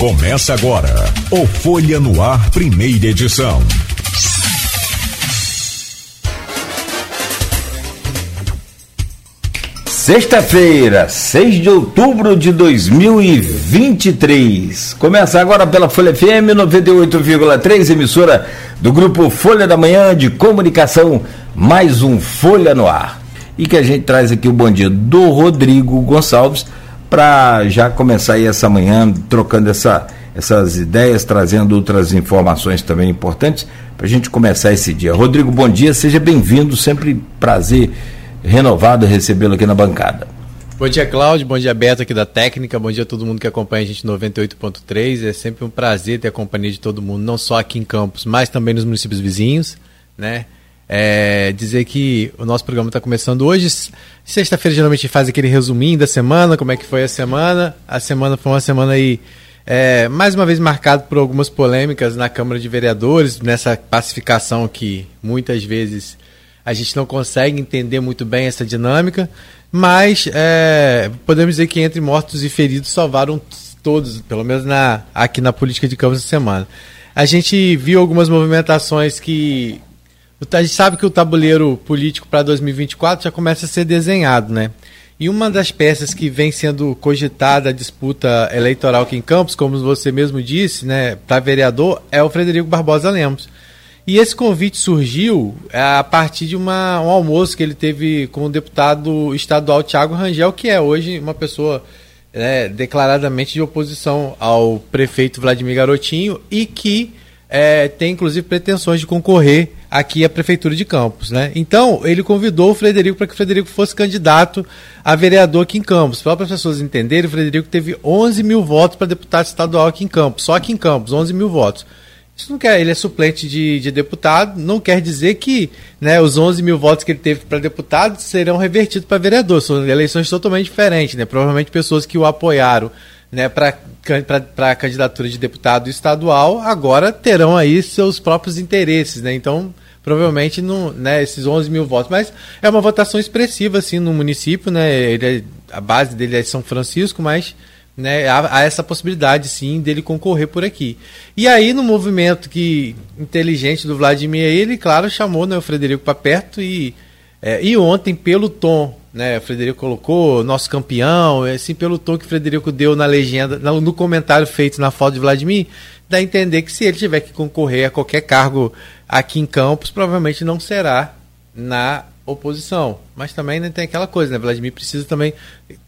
Começa agora o Folha no Ar, primeira edição. Sexta-feira, 6 de outubro de 2023. Começa agora pela Folha FM 98,3, emissora do grupo Folha da Manhã de Comunicação, mais um Folha no Ar. E que a gente traz aqui o bom dia do Rodrigo Gonçalves para já começar aí essa manhã trocando essa, essas ideias, trazendo outras informações também importantes para a gente começar esse dia. Rodrigo, bom dia, seja bem-vindo, sempre prazer renovado recebê-lo aqui na bancada. Bom dia, Cláudio. Bom dia, Beto aqui da técnica. Bom dia a todo mundo que acompanha a gente 98.3. É sempre um prazer ter a companhia de todo mundo, não só aqui em Campos, mas também nos municípios vizinhos, né? É, dizer que o nosso programa está começando hoje. Sexta-feira geralmente faz aquele resuminho da semana, como é que foi a semana. A semana foi uma semana aí é, mais uma vez marcada por algumas polêmicas na Câmara de Vereadores, nessa pacificação que muitas vezes a gente não consegue entender muito bem essa dinâmica, mas é, podemos dizer que entre mortos e feridos salvaram todos, pelo menos na, aqui na política de Campos essa semana. A gente viu algumas movimentações que a gente sabe que o tabuleiro político para 2024 já começa a ser desenhado, né? E uma das peças que vem sendo cogitada a disputa eleitoral aqui em Campos, como você mesmo disse, né, para vereador, é o Frederico Barbosa Lemos. E esse convite surgiu a partir de uma, um almoço que ele teve com o deputado estadual Tiago Rangel, que é hoje uma pessoa né, declaradamente de oposição ao prefeito Vladimir Garotinho e que é, tem inclusive pretensões de concorrer aqui à Prefeitura de Campos. Né? Então, ele convidou o Frederico para que o Frederico fosse candidato a vereador aqui em Campos. Para as pessoas entenderem, o Frederico teve 11 mil votos para deputado estadual aqui em Campos, só aqui em Campos, 11 mil votos. Isso não quer, ele é suplente de, de deputado, não quer dizer que né, os 11 mil votos que ele teve para deputado serão revertidos para vereador. São eleições totalmente diferentes, né? Provavelmente pessoas que o apoiaram né, para a candidatura de deputado estadual, agora terão aí seus próprios interesses, né? Então, provavelmente, não, né, esses 11 mil votos. Mas é uma votação expressiva, assim, no município, né? Ele é, a base dele é São Francisco, mas né, há, há, essa possibilidade, sim, dele concorrer por aqui. E aí, no movimento que inteligente do Vladimir, ele, claro, chamou né, o Frederico para perto e, é, e ontem, pelo tom né, o Frederico colocou, nosso campeão, assim, pelo tom que o Frederico deu na legenda, no comentário feito na foto de Vladimir, dá a entender que se ele tiver que concorrer a qualquer cargo aqui em Campos, provavelmente não será na oposição. Mas também né, tem aquela coisa, né? Vladimir precisa também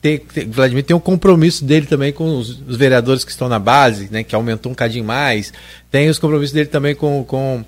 ter, ter, Vladimir tem um compromisso dele também com os, os, vereadores que estão na base, né? Que aumentou um cadinho mais. Tem os compromissos dele também com, com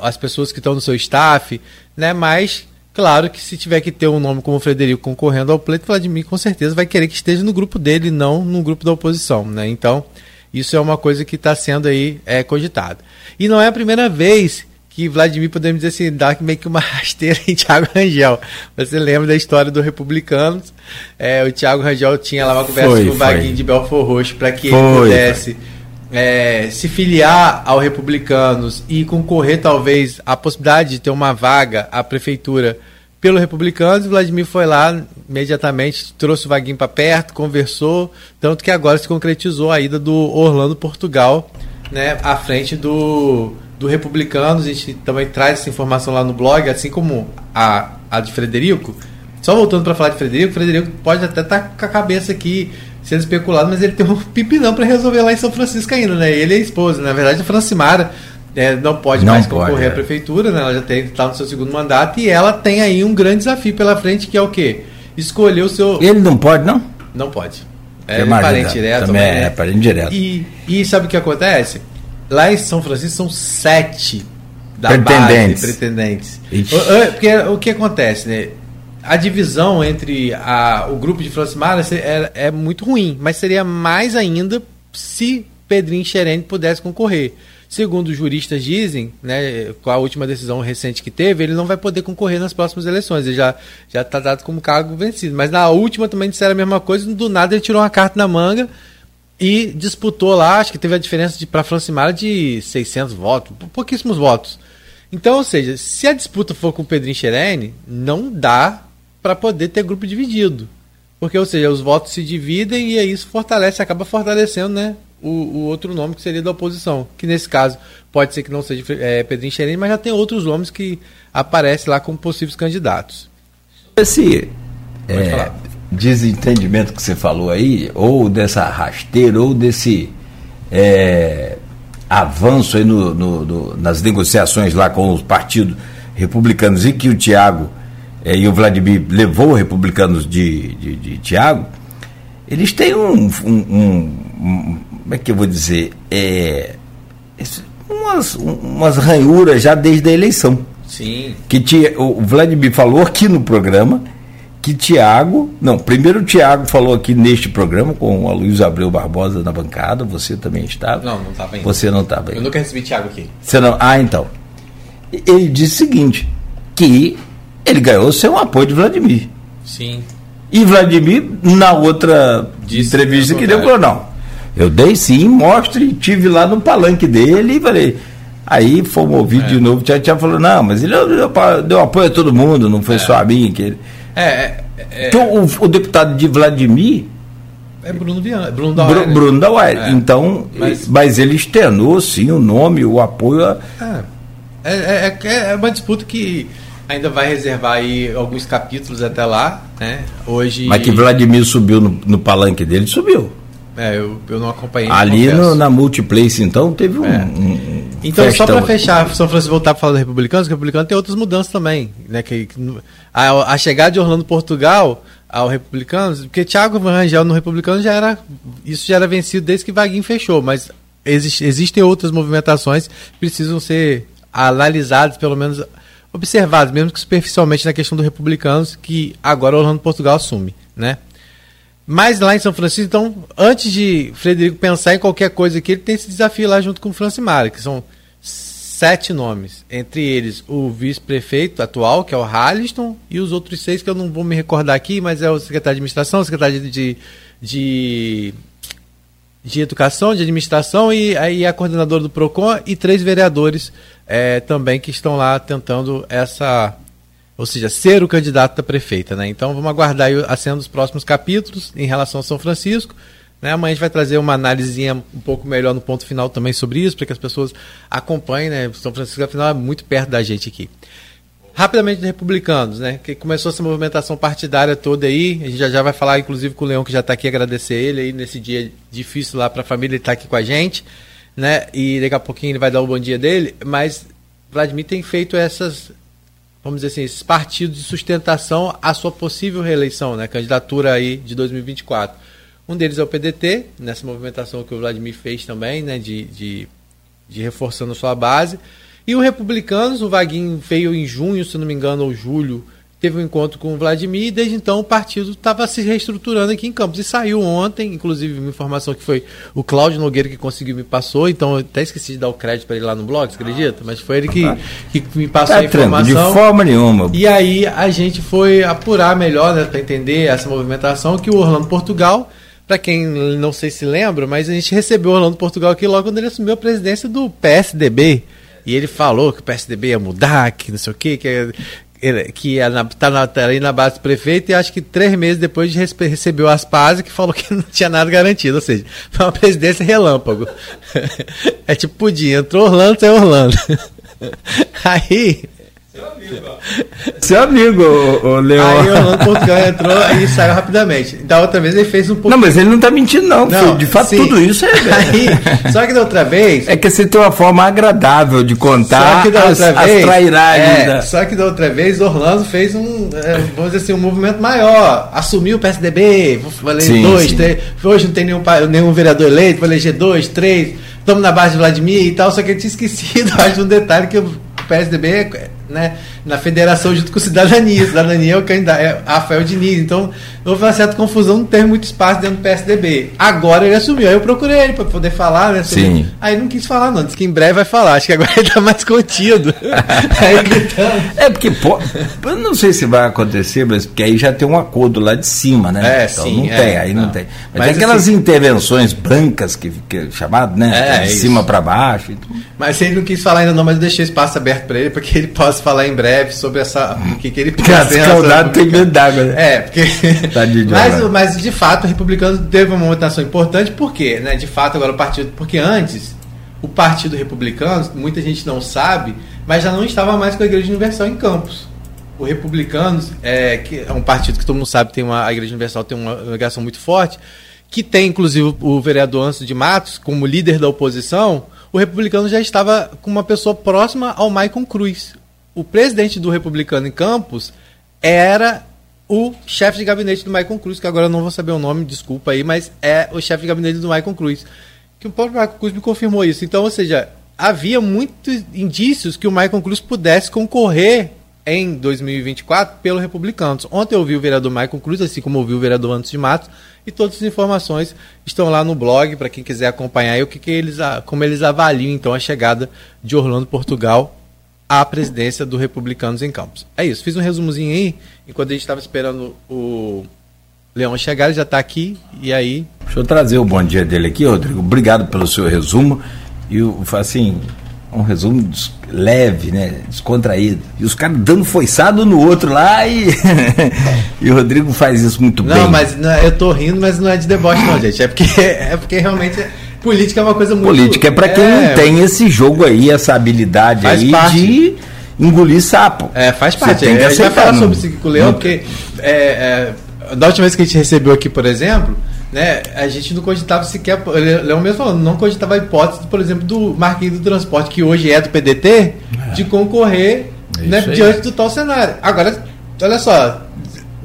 as pessoas que estão no seu staff, né? Mas Claro que se tiver que ter um nome como Frederico concorrendo ao pleito, Vladimir com certeza vai querer que esteja no grupo dele, não no grupo da oposição, né? Então, isso é uma coisa que está sendo aí é, cogitada. E não é a primeira vez que Vladimir, podemos dizer assim, dá meio que uma rasteira em Tiago Rangel. Você lembra da história do Republicanos? É, o Tiago Rangel tinha lá uma conversa foi, com o Vaguinho de Belfor Roxo para que foi, ele pudesse... Foi é, se filiar ao Republicanos e concorrer talvez à possibilidade de ter uma vaga à prefeitura pelo Republicanos, Vladimir foi lá imediatamente, trouxe o Vaguinho para perto, conversou, tanto que agora se concretizou a ida do Orlando Portugal né, à frente do, do Republicanos. A gente também traz essa informação lá no blog, assim como a, a de Frederico. Só voltando para falar de Frederico, Frederico pode até estar tá com a cabeça aqui sendo especulado, mas ele tem um pipinão para resolver lá em São Francisco ainda, né? Ele é a esposa. Na verdade, a Francimara é, não pode não mais pode, concorrer é. à prefeitura, né? Ela já está no seu segundo mandato e ela tem aí um grande desafio pela frente, que é o quê? Escolher o seu. Ele não pode, não? Não pode. É, é parente direto. Também é, é parente direto. E, e sabe o que acontece? Lá em São Francisco são sete da pretendentes. base pretendentes. Porque o que acontece, né? A divisão entre a, o grupo de Francimara é, é muito ruim, mas seria mais ainda se Pedrinho Xerene pudesse concorrer. Segundo os juristas dizem, né, com a última decisão recente que teve, ele não vai poder concorrer nas próximas eleições. Ele já já está dado como cargo vencido. Mas na última também disseram a mesma coisa. Do nada ele tirou uma carta na manga e disputou lá. Acho que teve a diferença de para Francimara de 600 votos, pouquíssimos votos. Então, ou seja, se a disputa for com o Pedrinho Xerene, não dá para poder ter grupo dividido. Porque, ou seja, os votos se dividem e aí isso fortalece, acaba fortalecendo né, o, o, outro nome que seria da oposição, que nesse caso pode ser que não seja é, Pedrinho Xerém, mas já tem outros nomes que aparecem lá como possíveis candidatos. Esse é, desentendimento que você falou aí, ou dessa rasteira, ou desse é, avanço aí no, no, no, nas negociações lá com os partidos republicanos e que o Tiago é, e o Vladimir levou republicanos de, de, de Tiago, eles têm um, um, um, um, Como é que eu vou dizer? É, umas, umas ranhuras já desde a eleição. Sim. Que tinha, o Vladimir falou aqui no programa que Tiago. Não, primeiro o Tiago falou aqui neste programa com o Luiz Abreu Barbosa na bancada, você também estava. Não, não estava ainda. Você não estava Eu nunca recebi Tiago aqui. Você não. Ah, então. Ele disse o seguinte: que ele ganhou sem o apoio de Vladimir. Sim. E Vladimir, na outra Disse entrevista que deu, falou: não, eu dei sim, mostre, tive lá no palanque dele e falei. Aí fomos ouvir é. de novo, o Tiago falou: não, mas ele deu, deu apoio a todo mundo, não foi é. só a mim. Que ele... É, é, é. então, o, o, deputado de Vladimir. É Bruno Viana, Bruno da Br Bruno da é. Então, mas, mas, ele externou sim o nome, o apoio. A... É, é, é, é uma disputa que ainda vai reservar aí alguns capítulos até lá, né? Hoje. Mas que Vladimir subiu no, no palanque dele, subiu. É, eu, eu não acompanhei. Ali no, na Multiplace, então, teve um. É. um então, só para fechar, São Francisco voltar para falar do republicano, o republicano tem outras mudanças também. Né, que, a, a chegada de Orlando Portugal ao republicano, porque Thiago Rangel no republicano já era. Isso já era vencido desde que Vaguinho fechou, mas existe, existem outras movimentações que precisam ser analisadas, pelo menos observados, mesmo que superficialmente na questão do republicanos, que agora Orlando Portugal assume, né? Mas lá em São Francisco, então, antes de Frederico pensar em qualquer coisa aqui, ele tem esse desafio lá junto com o Francimar, que são sete nomes. Entre eles, o vice-prefeito atual, que é o Halliston, e os outros seis que eu não vou me recordar aqui, mas é o secretário de administração, o secretário de, de, de educação, de administração, e aí a coordenadora do PROCON, e três vereadores é, também que estão lá tentando essa, ou seja, ser o candidato da prefeita, né? Então vamos aguardar a cena dos próximos capítulos em relação a São Francisco. Né? Amanhã a gente vai trazer uma análise um pouco melhor no ponto final também sobre isso, para que as pessoas acompanhem, né? São Francisco, afinal, é muito perto da gente aqui. Rapidamente, republicanos, né? Que começou essa movimentação partidária toda aí. A gente já, já vai falar, inclusive, com o Leão, que já está aqui, agradecer ele aí nesse dia difícil lá para a família, ele está aqui com a gente né? E daqui a pouquinho ele vai dar o bom dia dele, mas Vladimir tem feito essas, vamos dizer assim, esses partidos de sustentação à sua possível reeleição, né? Candidatura aí de 2024. Um deles é o PDT, nessa movimentação que o Vladimir fez também, né? De, de, de reforçando sua base. E o Republicanos, o Vaguinho veio em junho, se não me engano, ou julho, teve um encontro com o Vladimir e desde então o partido estava se reestruturando aqui em Campos. E saiu ontem, inclusive, uma informação que foi o Cláudio Nogueira que conseguiu me passou, então eu até esqueci de dar o crédito para ele lá no blog, você acredita? Mas foi ele que, que me passou tá a informação. De forma nenhuma. E aí a gente foi apurar melhor, né, para entender essa movimentação, que o Orlando Portugal. Para quem não sei se lembra, mas a gente recebeu o Orlando Portugal aqui logo quando ele assumiu a presidência do PSDB. E ele falou que o PSDB ia mudar, que não sei o quê, que que está na, tá ali na base do prefeito e acho que três meses depois recebeu as pazes que falou que não tinha nada garantido, ou seja, foi uma presidência relâmpago. é tipo pudim, entrou Orlando, saiu Orlando. Aí seu amigo, Seu amigo, o, o Leão. Aí o Orlando Portugal entrou e saiu rapidamente. Da outra vez ele fez um pouco. Não, mas ele não está mentindo, não. não de fato, sim. tudo isso é. Aí, só que da outra vez. É que você tem uma forma agradável de contar só que da outra as, vez, as trairagens. É, da... Só que da outra vez, Orlando fez um, é, vamos dizer assim, um movimento maior. Assumiu o PSDB, vou eleger sim, dois, sim. três. Hoje não tem nenhum, nenhum vereador eleito, vou eleger dois, três. Estamos na base de Vladimir e tal. Só que ele tinha esquecido, acho, um detalhe que o PSDB é né, na federação junto com Cidadania. Cidadania é o candidato, é Rafael Diniz. Então, houve uma certa confusão, não teve muito espaço dentro do PSDB. Agora ele assumiu. Aí eu procurei ele para poder falar, né? Sobre... Sim. Aí não quis falar, não. Disse que em breve vai falar. Acho que agora ele está mais contido. aí gritando. É porque, pô, eu não sei se vai acontecer, mas porque aí já tem um acordo lá de cima, né? É, então, sim. Não é, tem, aí não, não tem. Mas, mas tem aquelas assim, intervenções brancas que, que é chamado, né? É, de cima para baixo. Mas ele não quis falar ainda não, mas eu deixei espaço aberto para ele para que ele possa falar em breve sobre essa. O que, que ele pensa. Escaldado tem medo d'água, né? É, porque. Tá mas, mas, de fato, o republicano teve uma votação importante, por quê? Né? De fato, agora o partido. Porque antes, o Partido Republicano, muita gente não sabe, mas já não estava mais com a Igreja Universal em Campos. O Republicanos, é, que é um partido que todo mundo sabe tem uma, a Igreja Universal tem uma ligação muito forte, que tem inclusive o vereador Anso de Matos como líder da oposição, o republicano já estava com uma pessoa próxima ao Maicon Cruz. O presidente do republicano em Campos era o chefe de gabinete do Maicon Cruz, que agora eu não vou saber o nome, desculpa aí, mas é o chefe de gabinete do Maicon Cruz. Que o próprio Maicon Cruz me confirmou isso. Então, ou seja, havia muitos indícios que o Maicon Cruz pudesse concorrer em 2024 pelo Republicanos. Ontem eu ouvi o vereador Maicon Cruz, assim como ouvi o vereador Antos de Matos, e todas as informações estão lá no blog para quem quiser acompanhar o que, que eles, como eles avaliam então a chegada de Orlando Portugal à presidência do Republicanos em Campos. É isso, fiz um resumozinho aí, enquanto a gente estava esperando o Leão chegar, ele já está aqui, e aí... Deixa eu trazer o bom dia dele aqui, Rodrigo. Obrigado pelo seu resumo. E assim, um resumo leve, né? Descontraído. E os caras dando foiçado no outro lá e. e o Rodrigo faz isso muito não, bem. Não, mas não, eu tô rindo, mas não é de deboche, não, gente. É porque, é porque realmente. Política é uma coisa muito. Política é para quem é, não tem esse jogo aí, essa habilidade aí parte. de engolir sapo. É, faz parte. Você tem que aceitar, gente vai falar sobre isso com o Leão, porque é, é, da última vez que a gente recebeu aqui, por exemplo, né, a gente não cogitava sequer, Leão mesmo falando, não cogitava a hipótese, por exemplo, do Marquinhos do Transporte, que hoje é do PDT, é. de concorrer é né, diante do tal cenário. Agora, olha só,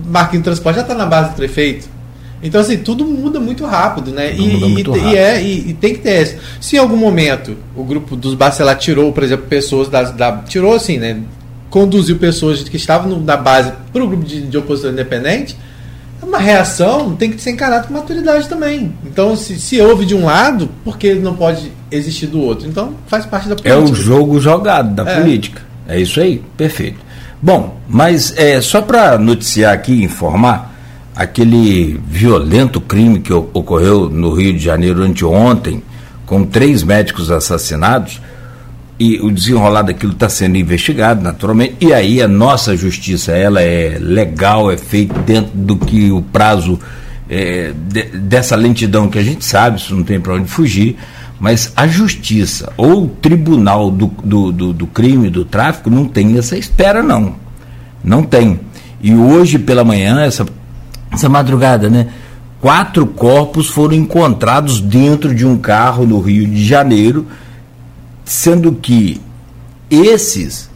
Marquinhos do Transporte já está na base do prefeito. Então, assim, tudo muda muito rápido, né? e, muito e, rápido. e, é, e, e, tem que ter isso. Se em algum momento o grupo dos Bacelar tirou, por exemplo, pessoas das, da. Tirou assim, né? Conduziu pessoas que estavam no, na base para o grupo de, de oposição independente, uma reação tem que ser encarada com maturidade também. Então, se, se houve de um lado, por que não pode existir do outro? Então, faz parte da política. É o jogo jogado da é. política. É isso aí, perfeito. Bom, mas é, só para noticiar aqui, informar, aquele violento crime que ocorreu no Rio de Janeiro anteontem, com três médicos assassinados, e o desenrolar daquilo está sendo investigado, naturalmente, e aí a nossa justiça, ela é legal, é feita dentro do que o prazo é, de, dessa lentidão que a gente sabe, isso não tem para onde fugir, mas a justiça ou o tribunal do, do, do, do crime, do tráfico, não tem essa espera, não. Não tem. E hoje pela manhã, essa, essa madrugada, né? Quatro corpos foram encontrados dentro de um carro no Rio de Janeiro sendo que esses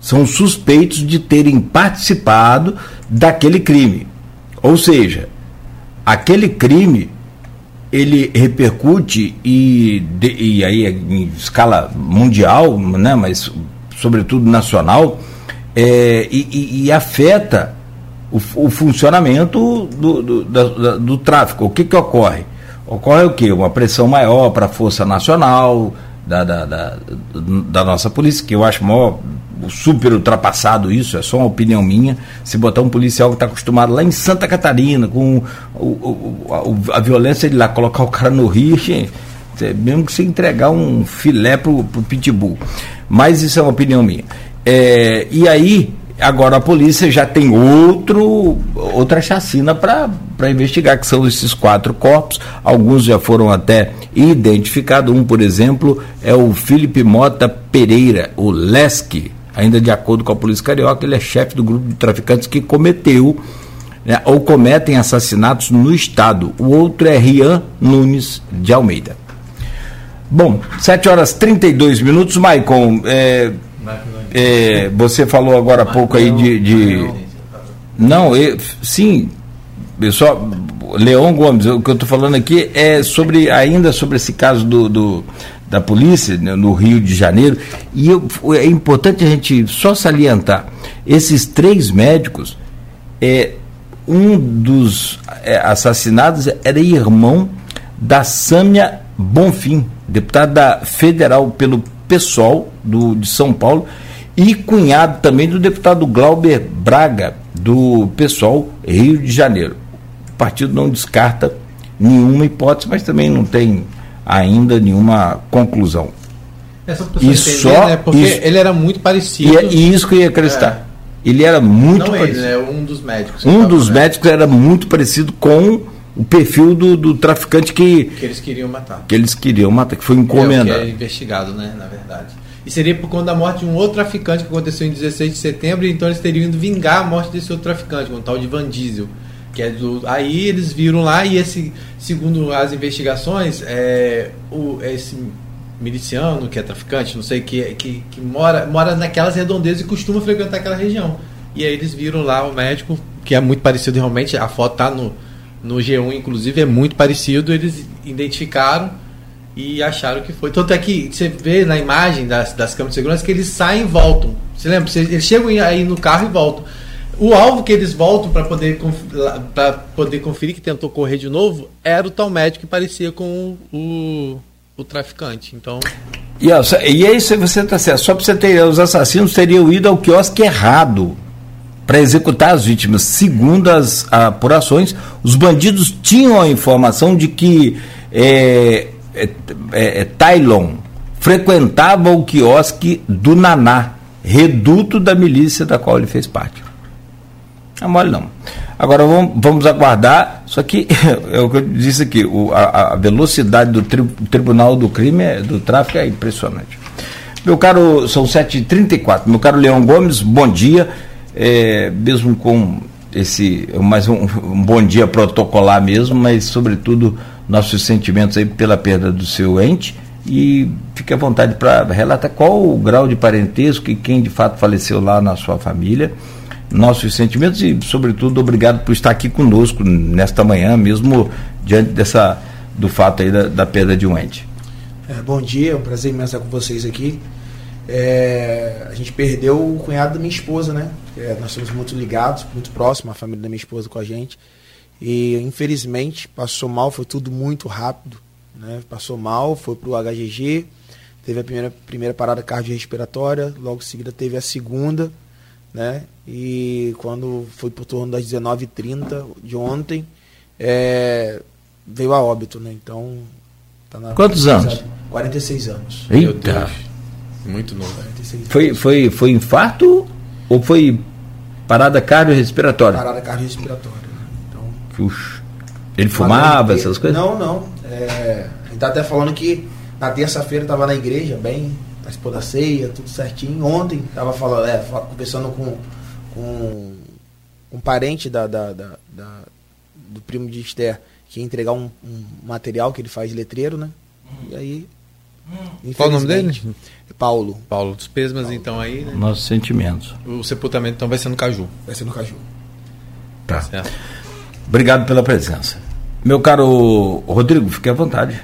são suspeitos de terem participado daquele crime. Ou seja, aquele crime ele repercute e, e aí em escala mundial, né, mas sobretudo nacional, é, e, e, e, afeta o, o funcionamento do, do, do, do, tráfico. O que, que ocorre? Ocorre o quê? Uma pressão maior para a Força Nacional, da, da, da, da nossa polícia, que eu acho maior, super ultrapassado isso, é só uma opinião minha. Se botar um policial que está acostumado lá em Santa Catarina, com o, o, a, a, violência de lá, colocar o cara no Rio, mesmo que você entregar um filé pro, pro pitbull. Mas isso é uma opinião minha. É, e aí, Agora a polícia já tem outro, outra chacina para investigar, que são esses quatro corpos. Alguns já foram até identificados. Um, por exemplo, é o Felipe Mota Pereira, o Lesque. Ainda de acordo com a Polícia Carioca, ele é chefe do grupo de traficantes que cometeu né, ou cometem assassinatos no Estado. O outro é Rian Nunes de Almeida. Bom, 7 horas 32 minutos, Maicon. É, é, você falou agora há pouco aí de. de não, eu, sim, pessoal, Leon Gomes, o que eu estou falando aqui é sobre ainda sobre esse caso do, do da polícia né, no Rio de Janeiro. E eu, é importante a gente só salientar: esses três médicos, é, um dos é, assassinados era irmão da Sâmia Bonfim, deputada federal pelo PSOL do, de São Paulo e cunhado também do deputado Glauber Braga, do PSOL Rio de Janeiro. O partido não descarta nenhuma hipótese, mas também não tem ainda nenhuma conclusão. É só e só né? porque isso, ele era muito parecido. E, e isso que eu ia acreditar. É. Ele era muito Não parecido. Ele, né? Um dos médicos. Um dos né? médicos era muito parecido com o perfil do, do, traficante que. Que eles queriam matar. Que eles queriam matar, que foi encomendado. É, que é investigado, né? Na verdade. E seria por conta da morte de um outro traficante que aconteceu em 16 de setembro, então eles teriam ido vingar a morte desse outro traficante, um tal de Van Diesel. Que é do, aí eles viram lá e esse, segundo as investigações, é, o, esse miliciano que é traficante, não sei, que, que, que mora, mora naquelas redondezas e costuma frequentar aquela região. E aí eles viram lá o médico, que é muito parecido realmente, a foto tá no, no G1, inclusive, é muito parecido, eles identificaram e acharam que foi. Tanto é que você vê na imagem das, das câmeras de segurança que eles saem e voltam. Você lembra? Eles chegam aí no carro e voltam. O alvo que eles voltam para poder, para poder conferir que tentou correr de novo era o tal médico que parecia com o, o traficante. Então. E, e aí você está certo. Só para você ter os assassinos teriam ido ao quiosque errado para executar as vítimas. Segundo as apurações, os bandidos tinham a informação de que é, é, é, é Tylon frequentava o quiosque do Naná, reduto da milícia da qual ele fez parte. Não é mole não. Agora vamos, vamos aguardar. Só que é o que eu disse aqui, o, a, a, velocidade do tri, Tribunal do Crime, é, do tráfico é impressionante. Meu caro, são 7h34. Meu caro Leão Gomes, bom dia é, mesmo com esse mais um, um, bom dia protocolar mesmo, mas sobretudo nossos sentimentos aí pela perda do seu ente e fique à vontade para relatar qual o grau de parentesco e quem de fato faleceu lá na sua família. Nossos sentimentos e, sobretudo, obrigado por estar aqui conosco nesta manhã, mesmo diante dessa do fato aí da, da perda de um ente. É, bom dia, é um prazer imenso estar com vocês aqui. É, a gente perdeu o cunhado da minha esposa, né? É, nós somos muito ligados, muito próximos, a família da minha esposa com a gente. E infelizmente passou mal, foi tudo muito rápido. Né? Passou mal, foi para o HGG, teve a primeira, primeira parada cardiorrespiratória, logo em seguida teve a segunda. Né? E quando foi por torno das 19h30 de ontem, é, veio a óbito. Né? Então, tá Quantos anos? 46 anos. Eita! Muito novo. Foi, foi, foi infarto ou foi parada cardiorrespiratória? Parada cardiorrespiratória. Então, Puxa. Ele fumava, essas coisas? Não, não. É, a gente tá até falando que na terça-feira estava na igreja, bem, participou da ceia, tudo certinho. Ontem estava falando, é, conversando com, com um parente da, da, da, da, do primo de Esther que ia entregar um, um material que ele faz de letreiro, né? E aí qual o nome dele? Paulo. Paulo dos Pesmas, Paulo. então aí. Né? Nossos sentimentos. O sepultamento então vai ser no Caju. Vai ser no Caju. Tá. Certo. Obrigado pela presença. Meu caro Rodrigo, fique à vontade.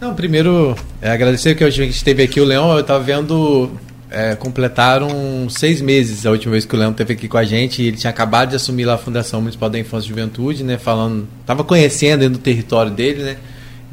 Não, primeiro, é agradecer que a gente esteve aqui. O Leão, eu estava vendo. É, completaram seis meses a última vez que o Leão esteve aqui com a gente. ele tinha acabado de assumir lá a Fundação Municipal da Infância e Juventude, né? Falando. Estava conhecendo do território dele, né?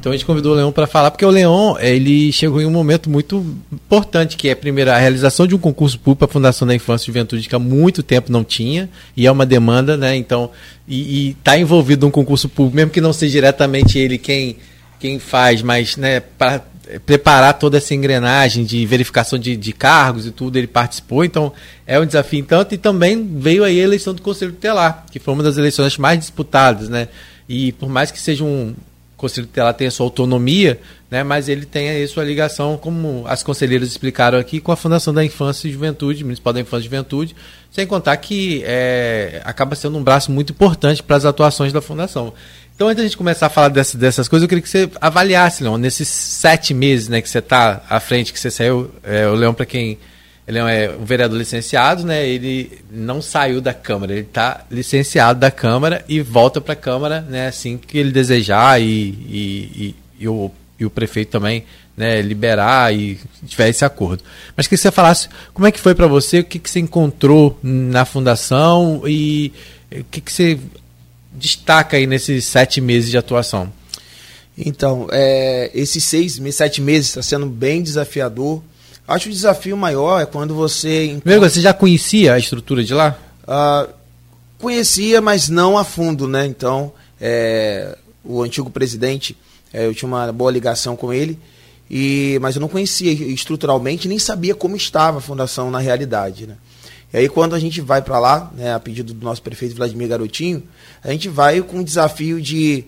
Então a gente convidou o Leão para falar, porque o Leão ele chegou em um momento muito importante, que é, primeiro, a realização de um concurso público para a Fundação da Infância e Juventude, que há muito tempo não tinha, e é uma demanda, né? Então, e está envolvido num concurso público, mesmo que não seja diretamente ele quem, quem faz, mas né, para preparar toda essa engrenagem de verificação de, de, cargos e tudo, ele participou, então é um desafio tanto, e também veio aí a eleição do Conselho Tutelar, que foi uma das eleições mais disputadas, né? E por mais que seja um, Conselho Tutelar tem a sua autonomia, né, mas ele tem aí sua ligação, como as conselheiras explicaram aqui, com a Fundação da Infância e Juventude, Municipal da Infância e Juventude, sem contar que é, acaba sendo um braço muito importante para as atuações da Fundação. Então, antes da gente começar a falar dessas, dessas coisas, eu queria que você avaliasse, Leon, nesses sete meses né, que você está à frente, que você saiu, é, o Leão, para quem ele é um vereador licenciado, né? Ele não saiu da Câmara, ele está licenciado da Câmara e volta para a Câmara, né? Assim que ele desejar e, e, e, e, o, e o prefeito também né, liberar e tiver esse acordo. Mas que você falasse como é que foi para você, o que, que você encontrou na fundação e o que, que você destaca aí nesses sete meses de atuação? Então, é, esses seis, sete meses está sendo bem desafiador Acho o desafio maior é quando você. Primeiro, você já conhecia a estrutura de lá? Uh, conhecia, mas não a fundo, né? Então, é, o antigo presidente, é, eu tinha uma boa ligação com ele. E, mas eu não conhecia estruturalmente, nem sabia como estava a fundação na realidade. Né? E aí quando a gente vai para lá, né, a pedido do nosso prefeito Vladimir Garotinho, a gente vai com o desafio de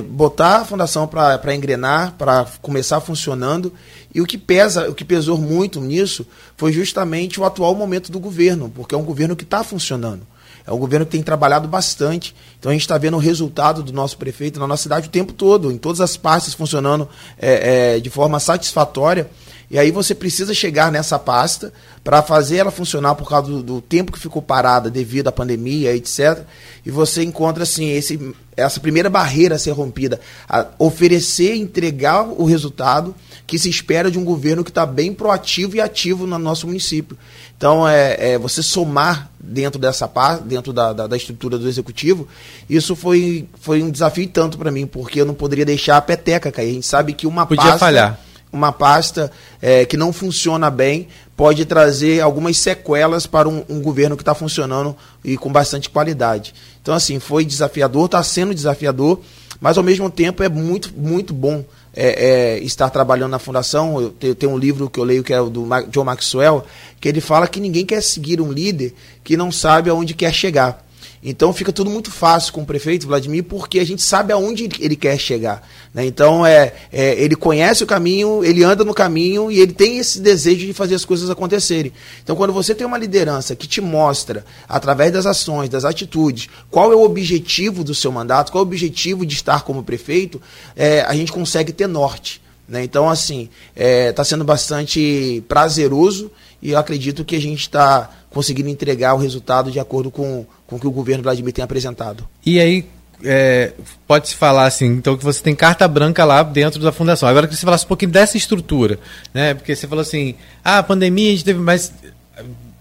botar a fundação para engrenar, para começar funcionando. E o que pesa, o que pesou muito nisso foi justamente o atual momento do governo, porque é um governo que está funcionando. É um governo que tem trabalhado bastante. Então a gente está vendo o resultado do nosso prefeito na nossa cidade o tempo todo, em todas as partes funcionando é, é, de forma satisfatória. E aí você precisa chegar nessa pasta para fazer ela funcionar por causa do, do, tempo que ficou parada devido à pandemia, etc. E você encontra assim esse, essa primeira barreira a ser rompida, a oferecer, entregar o resultado que se espera de um governo que está bem proativo e ativo no nosso município. Então, é, é você somar dentro dessa parte, dentro da, da, da, estrutura do executivo, isso foi, foi um desafio tanto para mim, porque eu não poderia deixar a peteca cair. A gente sabe que uma Podia pasta, falhar. Uma pasta é, que não funciona bem pode trazer algumas sequelas para um, um governo que está funcionando e com bastante qualidade. Então, assim, foi desafiador, está sendo desafiador, mas ao mesmo tempo é muito, muito bom é, é, estar trabalhando na fundação. Eu tenho, tenho, um livro que eu leio que é o do John Maxwell, que ele fala que ninguém quer seguir um líder que não sabe aonde quer chegar. Então fica tudo muito fácil com o prefeito Vladimir, porque a gente sabe aonde ele quer chegar. Né? Então é, é, ele conhece o caminho, ele anda no caminho e ele tem esse desejo de fazer as coisas acontecerem. Então quando você tem uma liderança que te mostra, através das ações, das atitudes, qual é o objetivo do seu mandato, qual é o objetivo de estar como prefeito, é, a gente consegue ter norte. Né? Então, assim, está é, sendo bastante prazeroso e eu acredito que a gente está conseguindo entregar o resultado de acordo com, com o que o governo Vladimir tem apresentado. E aí, é, pode-se falar assim, então que você tem carta branca lá dentro da fundação. Agora que você falasse um pouquinho dessa estrutura, né? Porque você falou assim, ah, a pandemia a gente teve mais.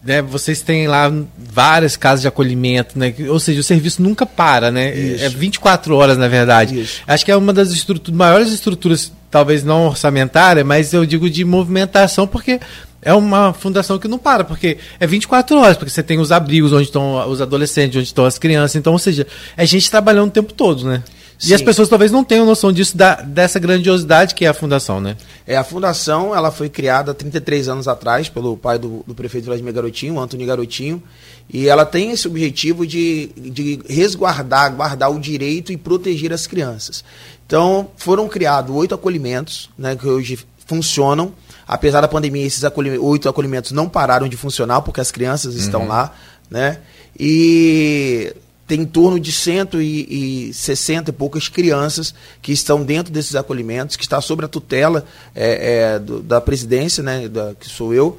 Né, vocês têm lá várias casas de acolhimento, né? Ou seja, o serviço nunca para, né? Isso. É 24 horas, na verdade. Isso. Acho que é uma das estruturas, maiores estruturas, talvez não orçamentária, mas eu digo de movimentação, porque é uma fundação que não para, porque é 24 horas, porque você tem os abrigos onde estão os adolescentes, onde estão as crianças. Então, ou seja, é gente trabalhando o tempo todo, né? Sim. E as pessoas talvez não tenham noção disso, da, dessa grandiosidade que é a fundação, né? É, a fundação ela foi criada 33 anos atrás pelo pai do, do prefeito Vladimir Garotinho, Antônio Garotinho, e ela tem esse objetivo de, de resguardar, guardar o direito e proteger as crianças. Então, foram criados oito acolhimentos, né, que hoje funcionam, Apesar da pandemia, esses oito acolhimentos não pararam de funcionar, porque as crianças estão uhum. lá, né? E tem em torno de 160 e poucas crianças que estão dentro desses acolhimentos, que está sob a tutela é, é, do, da presidência, né, da, que sou eu.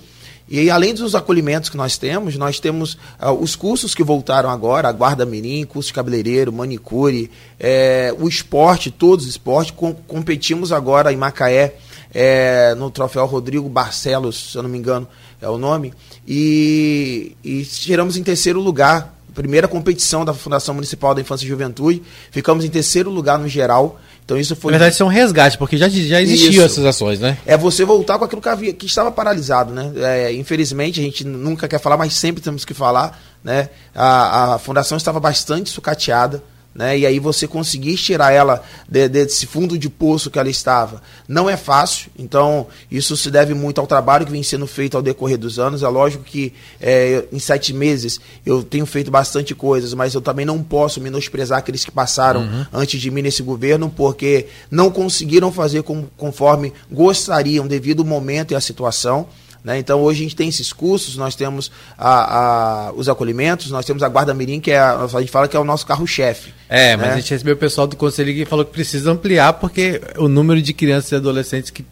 E além dos acolhimentos que nós temos, nós temos uh, os cursos que voltaram agora, a guarda mirim, curso de cabeleireiro, manicure, é, o esporte, todos os esportes. Com, competimos agora em Macaé é, no troféu Rodrigo Barcelos, se eu não me engano é o nome, e, e tiramos em terceiro lugar, primeira competição da Fundação Municipal da Infância e Juventude, ficamos em terceiro lugar no geral. Então isso foi. Na verdade, isso é um resgate, porque já, já existiam essas ações, né? É você voltar com aquilo que, havia, que estava paralisado, né? É, infelizmente, a gente nunca quer falar, mas sempre temos que falar, né? A, a fundação estava bastante sucateada né? E aí você conseguir tirar ela de, desse fundo de poço que ela estava, não é fácil. Então isso se deve muito ao trabalho que vem sendo feito ao decorrer dos anos. É lógico que é, em sete meses eu tenho feito bastante coisas, mas eu também não posso menosprezar aqueles que passaram uhum. antes de mim nesse governo, porque não conseguiram fazer com, conforme gostariam devido ao momento e à situação. Né? Então hoje a gente tem esses cursos, nós temos a, a, os acolhimentos, nós temos a Guarda Mirim, que é a, a gente fala que é o nosso carro-chefe. É, né? mas a gente recebeu o pessoal do conselho que falou que precisa ampliar, porque o número de crianças e adolescentes que.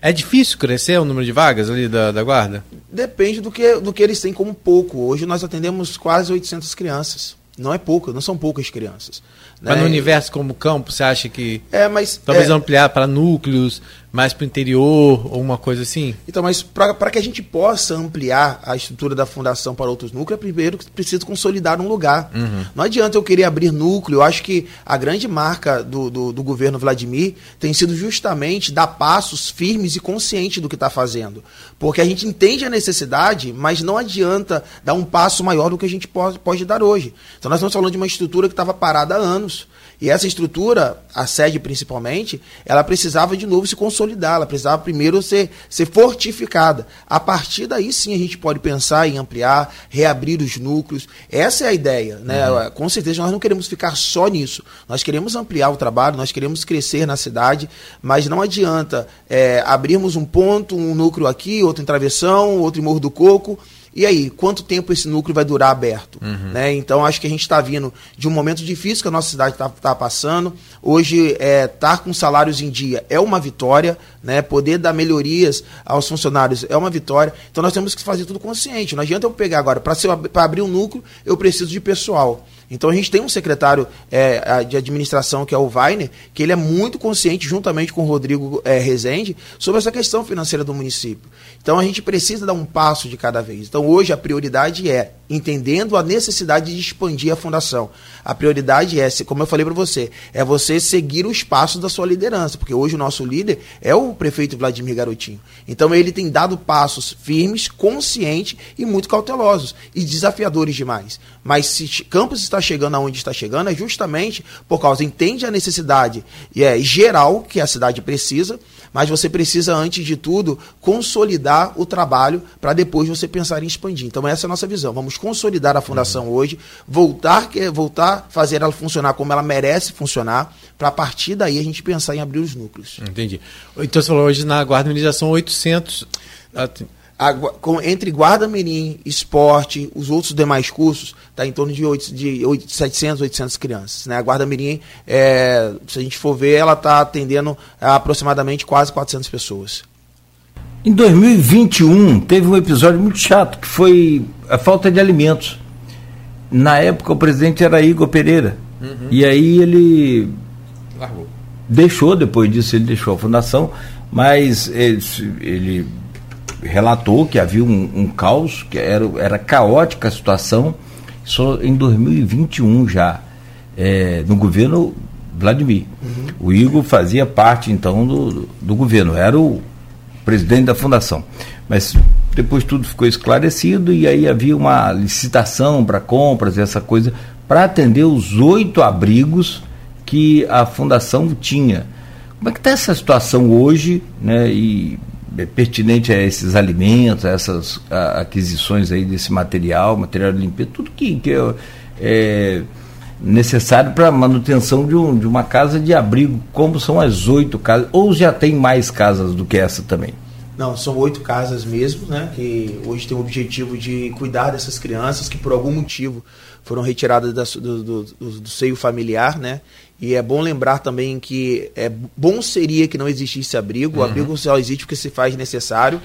É difícil crescer o número de vagas ali da, da guarda? Depende do que, do que eles têm como pouco. Hoje nós atendemos quase 800 crianças. Não é pouco, não são poucas crianças. Mas né? no universo como campo, você acha que é, mas, talvez é... ampliar para núcleos, mais para o interior, ou uma coisa assim? Então, mas para que a gente possa ampliar a estrutura da fundação para outros núcleos, primeiro precisa consolidar um lugar. Uhum. Não adianta eu querer abrir núcleo. Eu acho que a grande marca do, do, do governo Vladimir tem sido justamente dar passos firmes e conscientes do que está fazendo. Porque a gente entende a necessidade, mas não adianta dar um passo maior do que a gente pode, pode dar hoje. Então, nós estamos falando de uma estrutura que estava parada há anos. E essa estrutura, a sede principalmente, ela precisava de novo se consolidar, ela precisava primeiro ser, ser fortificada. A partir daí sim a gente pode pensar em ampliar, reabrir os núcleos. Essa é a ideia. Né? Uhum. Com certeza nós não queremos ficar só nisso. Nós queremos ampliar o trabalho, nós queremos crescer na cidade, mas não adianta é, abrirmos um ponto, um núcleo aqui, outro em Travessão, outro em Morro do Coco e aí, quanto tempo esse núcleo vai durar aberto? Uhum. Né? Então, acho que a gente está vindo de um momento difícil que a nossa cidade está tá passando. Hoje, estar é, tá com salários em dia é uma vitória, né? poder dar melhorias aos funcionários é uma vitória. Então, nós temos que fazer tudo consciente. Não adianta eu pegar agora, para abrir um núcleo, eu preciso de pessoal. Então a gente tem um secretário é, de administração que é o Weiner, que ele é muito consciente, juntamente com o Rodrigo é, Rezende, sobre essa questão financeira do município. Então a gente precisa dar um passo de cada vez. Então hoje a prioridade é entendendo a necessidade de expandir a fundação. A prioridade é, como eu falei para você, é você seguir os passos da sua liderança, porque hoje o nosso líder é o prefeito Vladimir Garotinho. Então ele tem dado passos firmes, conscientes e muito cautelosos e desafiadores demais. Mas se Campos está chegando aonde está chegando é justamente por causa entende a necessidade é geral que a cidade precisa mas você precisa, antes de tudo, consolidar o trabalho para depois você pensar em expandir. Então, essa é a nossa visão. Vamos consolidar a fundação uhum. hoje, voltar voltar fazer ela funcionar como ela merece funcionar, para a partir daí a gente pensar em abrir os núcleos. Entendi. Então, você falou hoje na Guarda Militar são 800 a, com, entre Guarda Mirim, esporte, os outros demais cursos, está em torno de, 8, de 8, 700, 800 crianças. Né? A Guarda Mirim, é, se a gente for ver, ela está atendendo a aproximadamente quase 400 pessoas. Em 2021, teve um episódio muito chato, que foi a falta de alimentos. Na época, o presidente era Igor Pereira. Uhum. E aí ele Largou. deixou, depois disso, ele deixou a fundação, mas ele, ele relatou que havia um, um caos, que era, era caótica a situação, só em 2021 já, é, no governo Vladimir. Uhum. O Igor fazia parte então do, do governo, era o presidente da fundação. Mas depois tudo ficou esclarecido e aí havia uma licitação para compras, essa coisa, para atender os oito abrigos que a fundação tinha. Como é que está essa situação hoje, né? E é pertinente a esses alimentos, a essas a, aquisições aí desse material, material de limpeza, tudo que, que é, é necessário para manutenção de, um, de uma casa de abrigo, como são as oito casas, ou já tem mais casas do que essa também? Não, são oito casas mesmo, né? Que hoje tem o objetivo de cuidar dessas crianças que por algum motivo foram retiradas da, do, do, do, do, seio familiar, né? E é bom lembrar também que é bom seria que não existisse abrigo. Uhum. O abrigo só existe porque se faz necessário.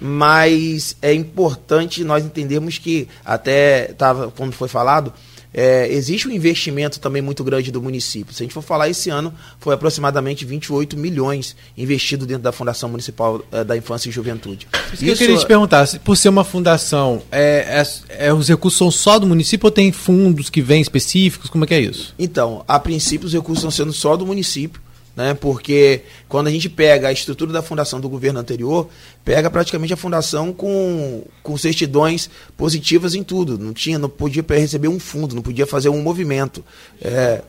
Mas é importante nós entendermos que até estava quando foi falado é, existe um investimento também muito grande do município. Se a gente for falar, esse ano foi aproximadamente 28 milhões investido dentro da Fundação Municipal é, da Infância e Juventude. Isso, Isso que eu queria te perguntar, por ser uma fundação, é, é, é, os recursos são só do município ou tem fundos que vêm específicos? Como é que é isso? Então, a princípio os recursos estão sendo só do município né? Porque quando a gente pega a estrutura da fundação do governo anterior, pega praticamente a fundação com, com certidões positivas em tudo. Não tinha, não podia receber um fundo, não podia fazer um movimento. É,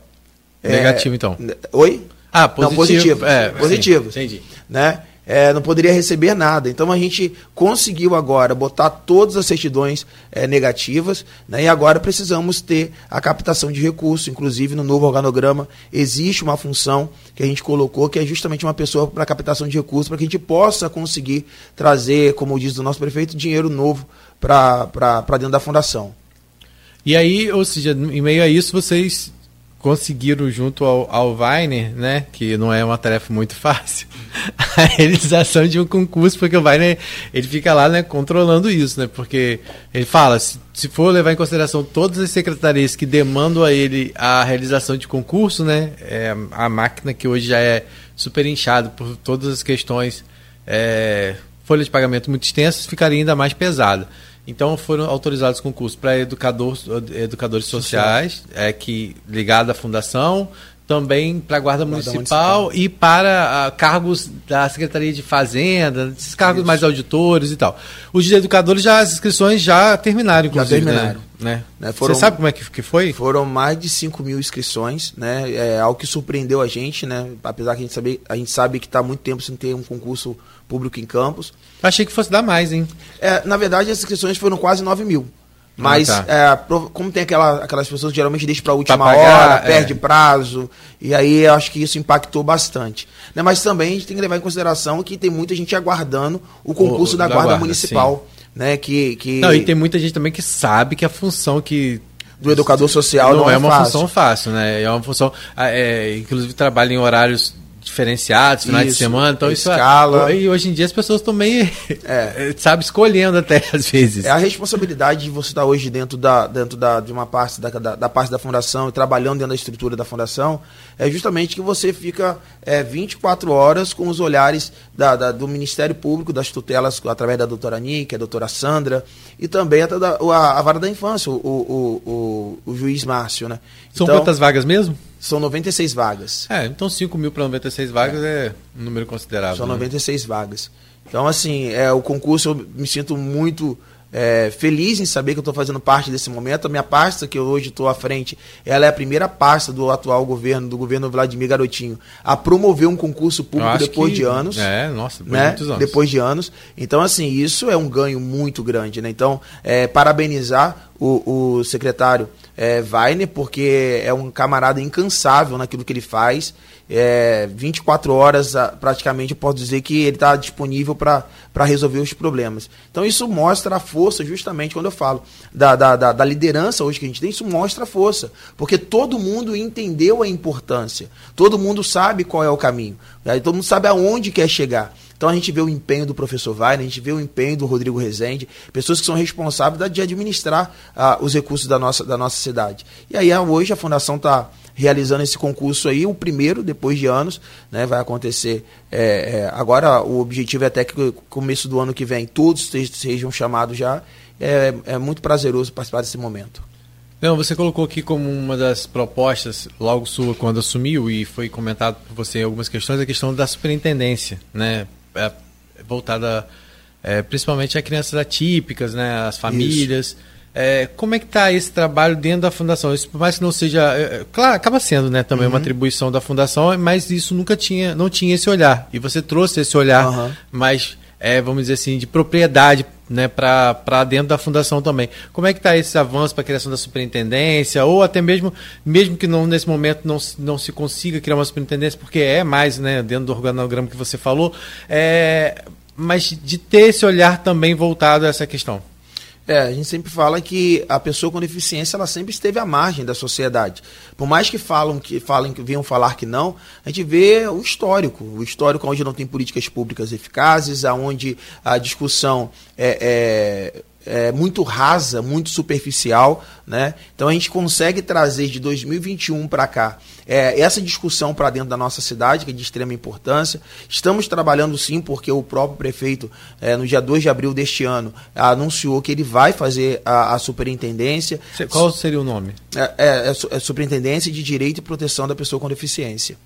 é Negativo, é, então. Oi? Ah, positivo. Não, positivo. É, positivo. Sim, entendi. Né? É, não poderia receber nada. Então a gente conseguiu agora botar todas as certidões é, negativas né, e agora precisamos ter a captação de recursos. Inclusive no novo organograma existe uma função que a gente colocou que é justamente uma pessoa para captação de recursos para que a gente possa conseguir trazer, como diz o nosso prefeito, dinheiro novo para dentro da fundação. E aí, ou seja, em meio a isso, vocês conseguiram junto ao, ao Weiner, né, que não é uma tarefa muito fácil, a realização de um concurso, porque o Weiner ele fica lá, né, controlando isso, né, porque ele fala, se, se for levar em consideração todas as secretarias que demandam a ele a realização de concurso, né, é, a máquina que hoje já é super inchada por todas as questões, é, folha de pagamento muito extensas, ficaria ainda mais pesada. Então foram autorizados concursos para educador, educadores sociais, é, que ligado à fundação, também para a Guarda, Guarda Municipal, Municipal, e para uh, cargos da Secretaria de Fazenda, esses cargos Isso. mais auditores e tal. Os de educadores já as inscrições já terminaram, inclusive. Já né? terminaram. Né? Né? Foram, Você sabe como é que, que foi? Foram mais de 5 mil inscrições, né? É algo que surpreendeu a gente, né? Apesar que a gente sabe, a gente sabe que está muito tempo sem ter um concurso público em campos. Achei que fosse dar mais, hein? É, na verdade, as inscrições foram quase 9 mil. Mas, ah, tá. é, como tem aquela, aquelas pessoas que geralmente deixam para a última pagar, hora, perde é. prazo, e aí eu acho que isso impactou bastante. Né? Mas também a gente tem que levar em consideração que tem muita gente aguardando o concurso o, da, da, Guarda, guarda Municipal. Né? Que, que... Não, e tem muita gente também que sabe que a função que do educador social não, não é, é, uma fácil. função fácil, né? É uma função, ah, é, inclusive trabalha em horários diferenciados, finais isso, de semana. Então isso é- escala. E hoje em dia as pessoas estão meio, é. sabe, escolhendo até às vezes. É a responsabilidade de você estar hoje dentro da, dentro da, de uma parte da, da, da parte da fundação e trabalhando dentro da estrutura da fundação, é justamente que você fica é, 24 horas com os olhares da, da, do Ministério Público, das tutelas, através da doutora Nick, a doutora Sandra, e também a, a, a vara da infância, o, o, o, o juiz Márcio. Né? São então, quantas vagas mesmo? São 96 vagas. É, então 5 mil para 96 vagas é. é um número considerável. São 96 né? vagas. Então, assim, é, o concurso eu me sinto muito é, feliz em saber que eu estou fazendo parte desse momento. A minha pasta, que eu hoje estou à frente, ela é a primeira pasta do atual governo, do governo Vladimir Garotinho, a promover um concurso público depois que, de anos. É, nossa, depois né? de muitos anos. Depois de anos. Então, assim, isso é um ganho muito grande. Né? Então, é, parabenizar o, o secretário é, Weiner, porque é um camarada incansável naquilo que ele faz. É, 24 horas praticamente eu posso dizer que ele está disponível para resolver os problemas. Então isso mostra a força, justamente quando eu falo da, da, da, da, liderança hoje que a gente tem, isso mostra a força. Porque todo mundo entendeu a importância, todo mundo sabe qual é o caminho, né? todo mundo sabe aonde quer chegar. Então a gente vê o empenho do professor Weiner, a gente vê o empenho do Rodrigo Rezende, pessoas que são responsáveis de administrar uh, os recursos da nossa, da nossa cidade. E aí hoje a Fundação está realizando esse concurso aí, o primeiro, depois de anos, né, vai acontecer. É, é, agora o objetivo é até que começo do ano que vem todos sejam chamados já. É, é muito prazeroso participar desse momento. Não, você colocou aqui como uma das propostas, logo sua, quando assumiu, e foi comentado por você em algumas questões, a questão da superintendência, né? É, voltada é, principalmente a crianças atípicas, né? As famílias. Isso é, como é que está esse trabalho dentro da fundação? Isso, por mais que não seja, é, é, claro, acaba sendo, né, também uhum. uma atribuição da fundação, mas isso nunca tinha, não tinha esse olhar. E você trouxe esse olhar uhum. mais, é, vamos dizer assim, de propriedade, né, para dentro da fundação também. Como é que está esse avanço para a criação da superintendência ou até mesmo, mesmo que não nesse momento não, não se consiga criar uma superintendência, porque é mais, né, dentro do organograma que você falou, é, mas de ter esse olhar também voltado a essa questão. É, a gente sempre fala que a pessoa com deficiência ela sempre esteve à margem da sociedade. Por mais que falam que falem que venham falar que não, a gente vê o histórico, o histórico onde não tem políticas públicas eficazes, aonde a discussão é, é é, muito rasa, muito superficial, né? Então a gente consegue trazer de 2021 para cá é, essa discussão para dentro da nossa cidade, que é de extrema importância. Estamos trabalhando sim, porque o próprio prefeito, é, no dia 2 de abril deste ano, anunciou que ele vai fazer a, a superintendência. Qual seria o nome? É, é, é Superintendência de Direito e Proteção da Pessoa com Deficiência.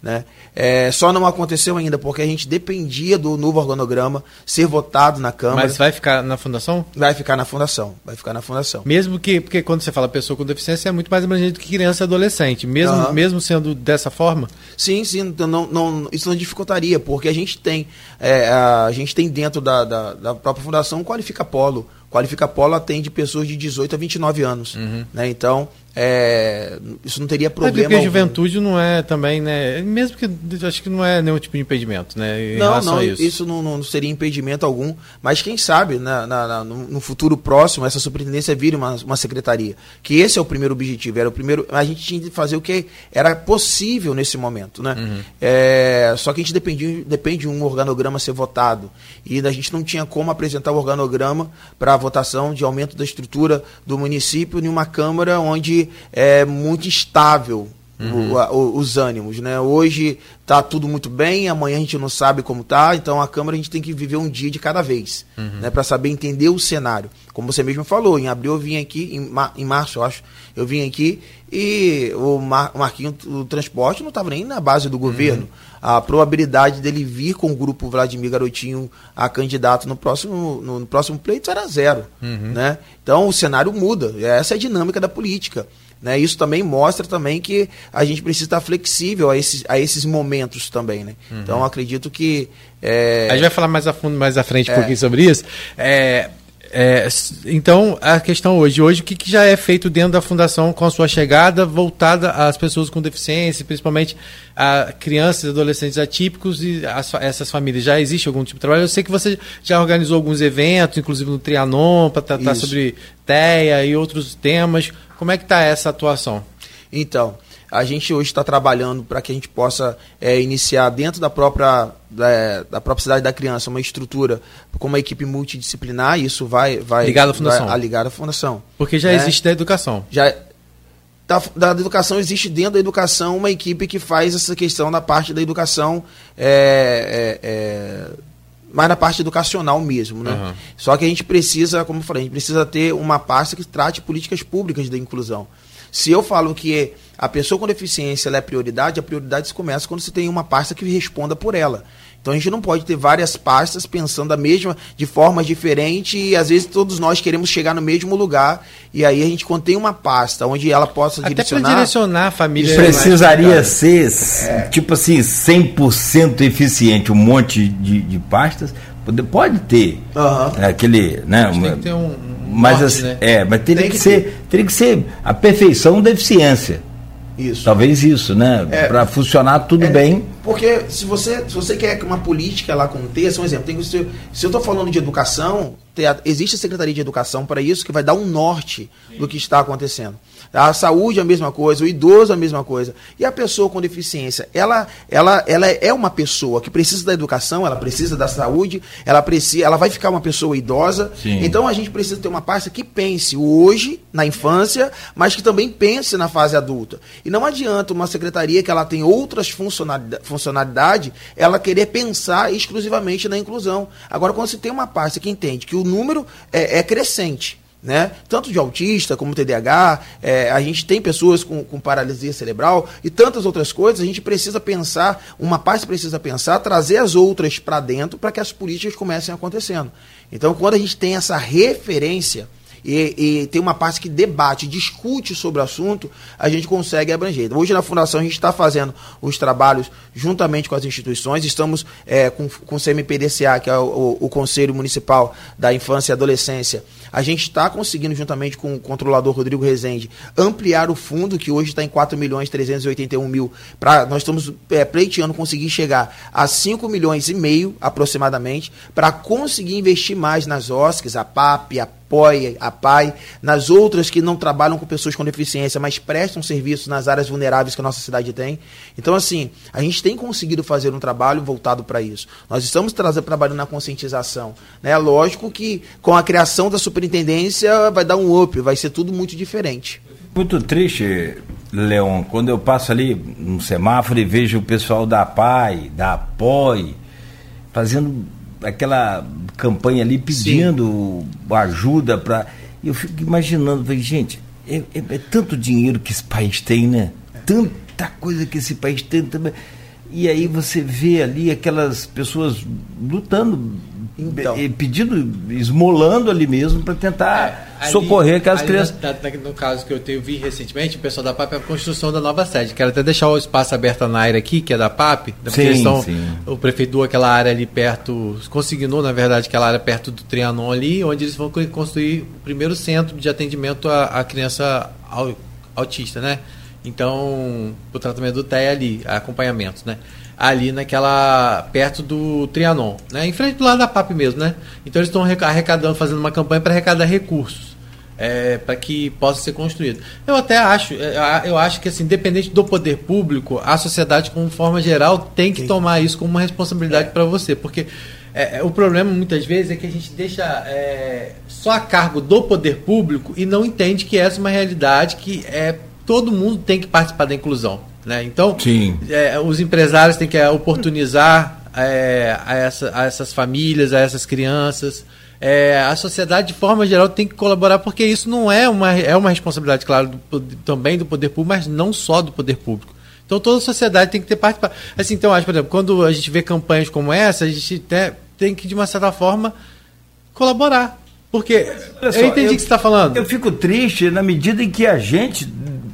Né? É, só não aconteceu ainda porque a gente dependia do novo organograma ser votado na Câmara. Mas vai ficar na fundação? Vai ficar na fundação. Vai ficar na fundação. Mesmo que, porque quando você fala pessoa com deficiência é muito mais abrangente do que criança e adolescente. Mesmo, uhum. mesmo sendo dessa forma? Sim, sim. Então não, não, isso não dificultaria, porque a gente tem, é, a gente tem dentro da, da, da própria fundação um Qualifica Polo. Qualifica Polo atende pessoas de 18 a 29 anos. Uhum. Né? Então, é, isso não teria problema. É porque a juventude não é também, né? Mesmo que acho que não é nenhum tipo de impedimento, né? não, não, isso, isso não, não, seria impedimento algum. Mas quem sabe, na, na, na, no futuro próximo, essa superintendência vire uma, uma secretaria. Que esse é o primeiro objetivo. Era o primeiro. A gente tinha de fazer o que era possível nesse momento, né? Uhum. É, só que a gente depende, depende de um organograma ser votado. E a gente não tinha como apresentar o organograma para a votação de aumento da estrutura do município em uma Câmara onde é muito estável uhum. o, o, os ânimos, né? Hoje tá tudo muito bem, amanhã a gente não sabe como tá, então a Câmara a gente tem que viver um dia de cada vez, uhum. né? Para saber entender o cenário. Como você mesmo falou, em abril eu vim aqui, em, em março eu acho, eu vim aqui e o, Mar o Marquinho, o transporte não estava nem na base do governo. Uhum. A probabilidade dele vir com o grupo Vladimir Garotinho a candidato no próximo, no, no próximo pleito era zero, uhum. né? Então o cenário muda, essa é a dinâmica da política. Né? Isso também mostra também que a gente precisa estar flexível a esses, a esses momentos também. Né? Uhum. Então acredito que. É... A gente vai falar mais a fundo, mais à frente um é... pouquinho sobre isso. É, é, então, a questão hoje, hoje o que, que, já é feito dentro da fundação com a sua chegada, voltada às pessoas com deficiência, principalmente a crianças e adolescentes atípicos e as, essas famílias? Já existe algum tipo de trabalho? Eu sei que você já organizou alguns eventos, inclusive no Trianon, para tratar Isso. sobre TEA e outros temas. Como é que está essa atuação? Então, a gente hoje está trabalhando para que a gente possa é, iniciar dentro da própria, da, da, própria cidade da criança uma estrutura com uma equipe multidisciplinar. Isso vai, vai ligado à fundação. Vai, ligado à fundação. Porque já né? existe da educação. Já da, da, educação existe dentro da educação uma equipe que faz essa questão da parte da educação é, é, é mais na parte educacional mesmo, né? Uhum. Só que a gente precisa, como eu falei, a gente precisa ter uma pasta que trate políticas públicas da inclusão. Se eu falo que a pessoa com deficiência é prioridade, a prioridade se começa quando você tem uma pasta que responda por ela. Então a gente não pode ter várias pastas pensando a mesma, de formas diferentes, e às vezes todos nós queremos chegar no mesmo lugar, e aí a gente, quando tem uma pasta onde ela possa Até direcionar. direcionar a família. Precisaria ser, é. tipo assim, 100% eficiente, um monte de, de pastas. Pode ter uhum. aquele, né? Uma, tem que ter um, um mas norte, assim, né? é, mas teria que, que, ser, teria que ser a perfeição da eficiência. Isso. Talvez isso, né? É, Para funcionar tudo é, bem. Porque se você, se você quer que uma política ela aconteça, um exemplo, tem que se eu estou falando de educação, existe a Secretaria de Educação para isso que vai dar um norte Sim. do que está acontecendo. A saúde é a mesma coisa, o idoso é a mesma coisa. E a pessoa com deficiência, ela, ela, ela é uma pessoa que precisa da educação, ela precisa da saúde, ela precisa, ela vai ficar uma pessoa idosa. Sim. Então a gente precisa ter uma pasta que pense hoje na infância, mas que também pense na fase adulta. E não adianta uma secretaria que ela tem outras funcionalidades, funcionalidade, ela querer pensar exclusivamente na inclusão. Agora, quando você tem uma pasta que entende que o número é, é crescente, né? Tanto de autista como TDAH, é, a gente tem pessoas com, com, paralisia cerebral e tantas outras coisas, a gente precisa pensar, uma parte precisa pensar, trazer as outras para dentro para que as políticas comecem acontecendo. Então, quando a gente tem essa referência, e, e, tem uma parte que debate, discute sobre o assunto, a gente consegue abranger. Hoje na Fundação a gente está fazendo os trabalhos juntamente com as instituições, estamos é, com, com o CMPDCA, que é o, o, Conselho Municipal da Infância e Adolescência, a gente está conseguindo, juntamente com o controlador Rodrigo Rezende, ampliar o fundo, que hoje está em 4 milhões 381 mil. Pra, nós estamos é, pleiteando conseguir chegar a 5 milhões e meio, aproximadamente, para conseguir investir mais nas OSCs, a PAP, a apoia, a PAI, nas outras que não trabalham com pessoas com deficiência, mas prestam serviço nas áreas vulneráveis que a nossa cidade tem. Então, assim, a gente tem conseguido fazer um trabalho voltado para isso. Nós estamos trazendo trabalho na conscientização. Né? Lógico que com a criação da superintendência vai dar um up, vai ser tudo muito diferente. Muito triste, Leon, quando eu passo ali no semáforo e vejo o pessoal da PAI, da APOI, fazendo aquela campanha ali pedindo Sim. ajuda para. Eu fico imaginando, falei, gente, é, é, é, tanto dinheiro que esse país tem, né? Tanta coisa que esse país tem também. E aí você vê ali aquelas pessoas lutando então. pedindo, esmolando ali mesmo para tentar é, ali, socorrer aquelas crianças. Na, na, no caso que eu tenho, vi recentemente, o pessoal da PAP é a construção da nova sede. Quero até deixar o espaço aberto na área aqui, que é da PAP. Né, sim, estão, sim. O prefeito doou aquela área ali perto, consignou, na verdade, aquela área perto do Trianon ali, onde eles vão construir o primeiro centro de atendimento à, à criança autista, né? Então, o tratamento do TEA ali, acompanhamento, né? Ali naquela perto do Trianon, né? Em frente do lado da PAP mesmo, né? Então eles estão arrecadando, fazendo uma campanha para arrecadar recursos. É, para que possa ser construído. Eu até acho, é, eu acho que assim, independente do poder público, a sociedade, como forma geral, tem que tomar isso como uma responsabilidade é. para você, porque é, é, o problema muitas vezes é que a gente deixa é, só a cargo do poder público e não entende que essa é uma realidade que é todo mundo tem que participar da inclusão. Né? Então, Sim. é, os empresários têm que oportunizar é, a, essa, a essas famílias, a essas crianças. É, a sociedade, de forma geral, tem que colaborar, porque isso não é uma, é uma responsabilidade, claro, do, também do poder público, mas não só do poder público. Então toda a sociedade tem que ter participação. Assim, então, acho, por exemplo, quando a gente vê campanhas como essa, a gente tem, tem que, de uma certa forma, colaborar. Porque Só, eu entendi o que você está falando. Eu fico triste na medida em que a gente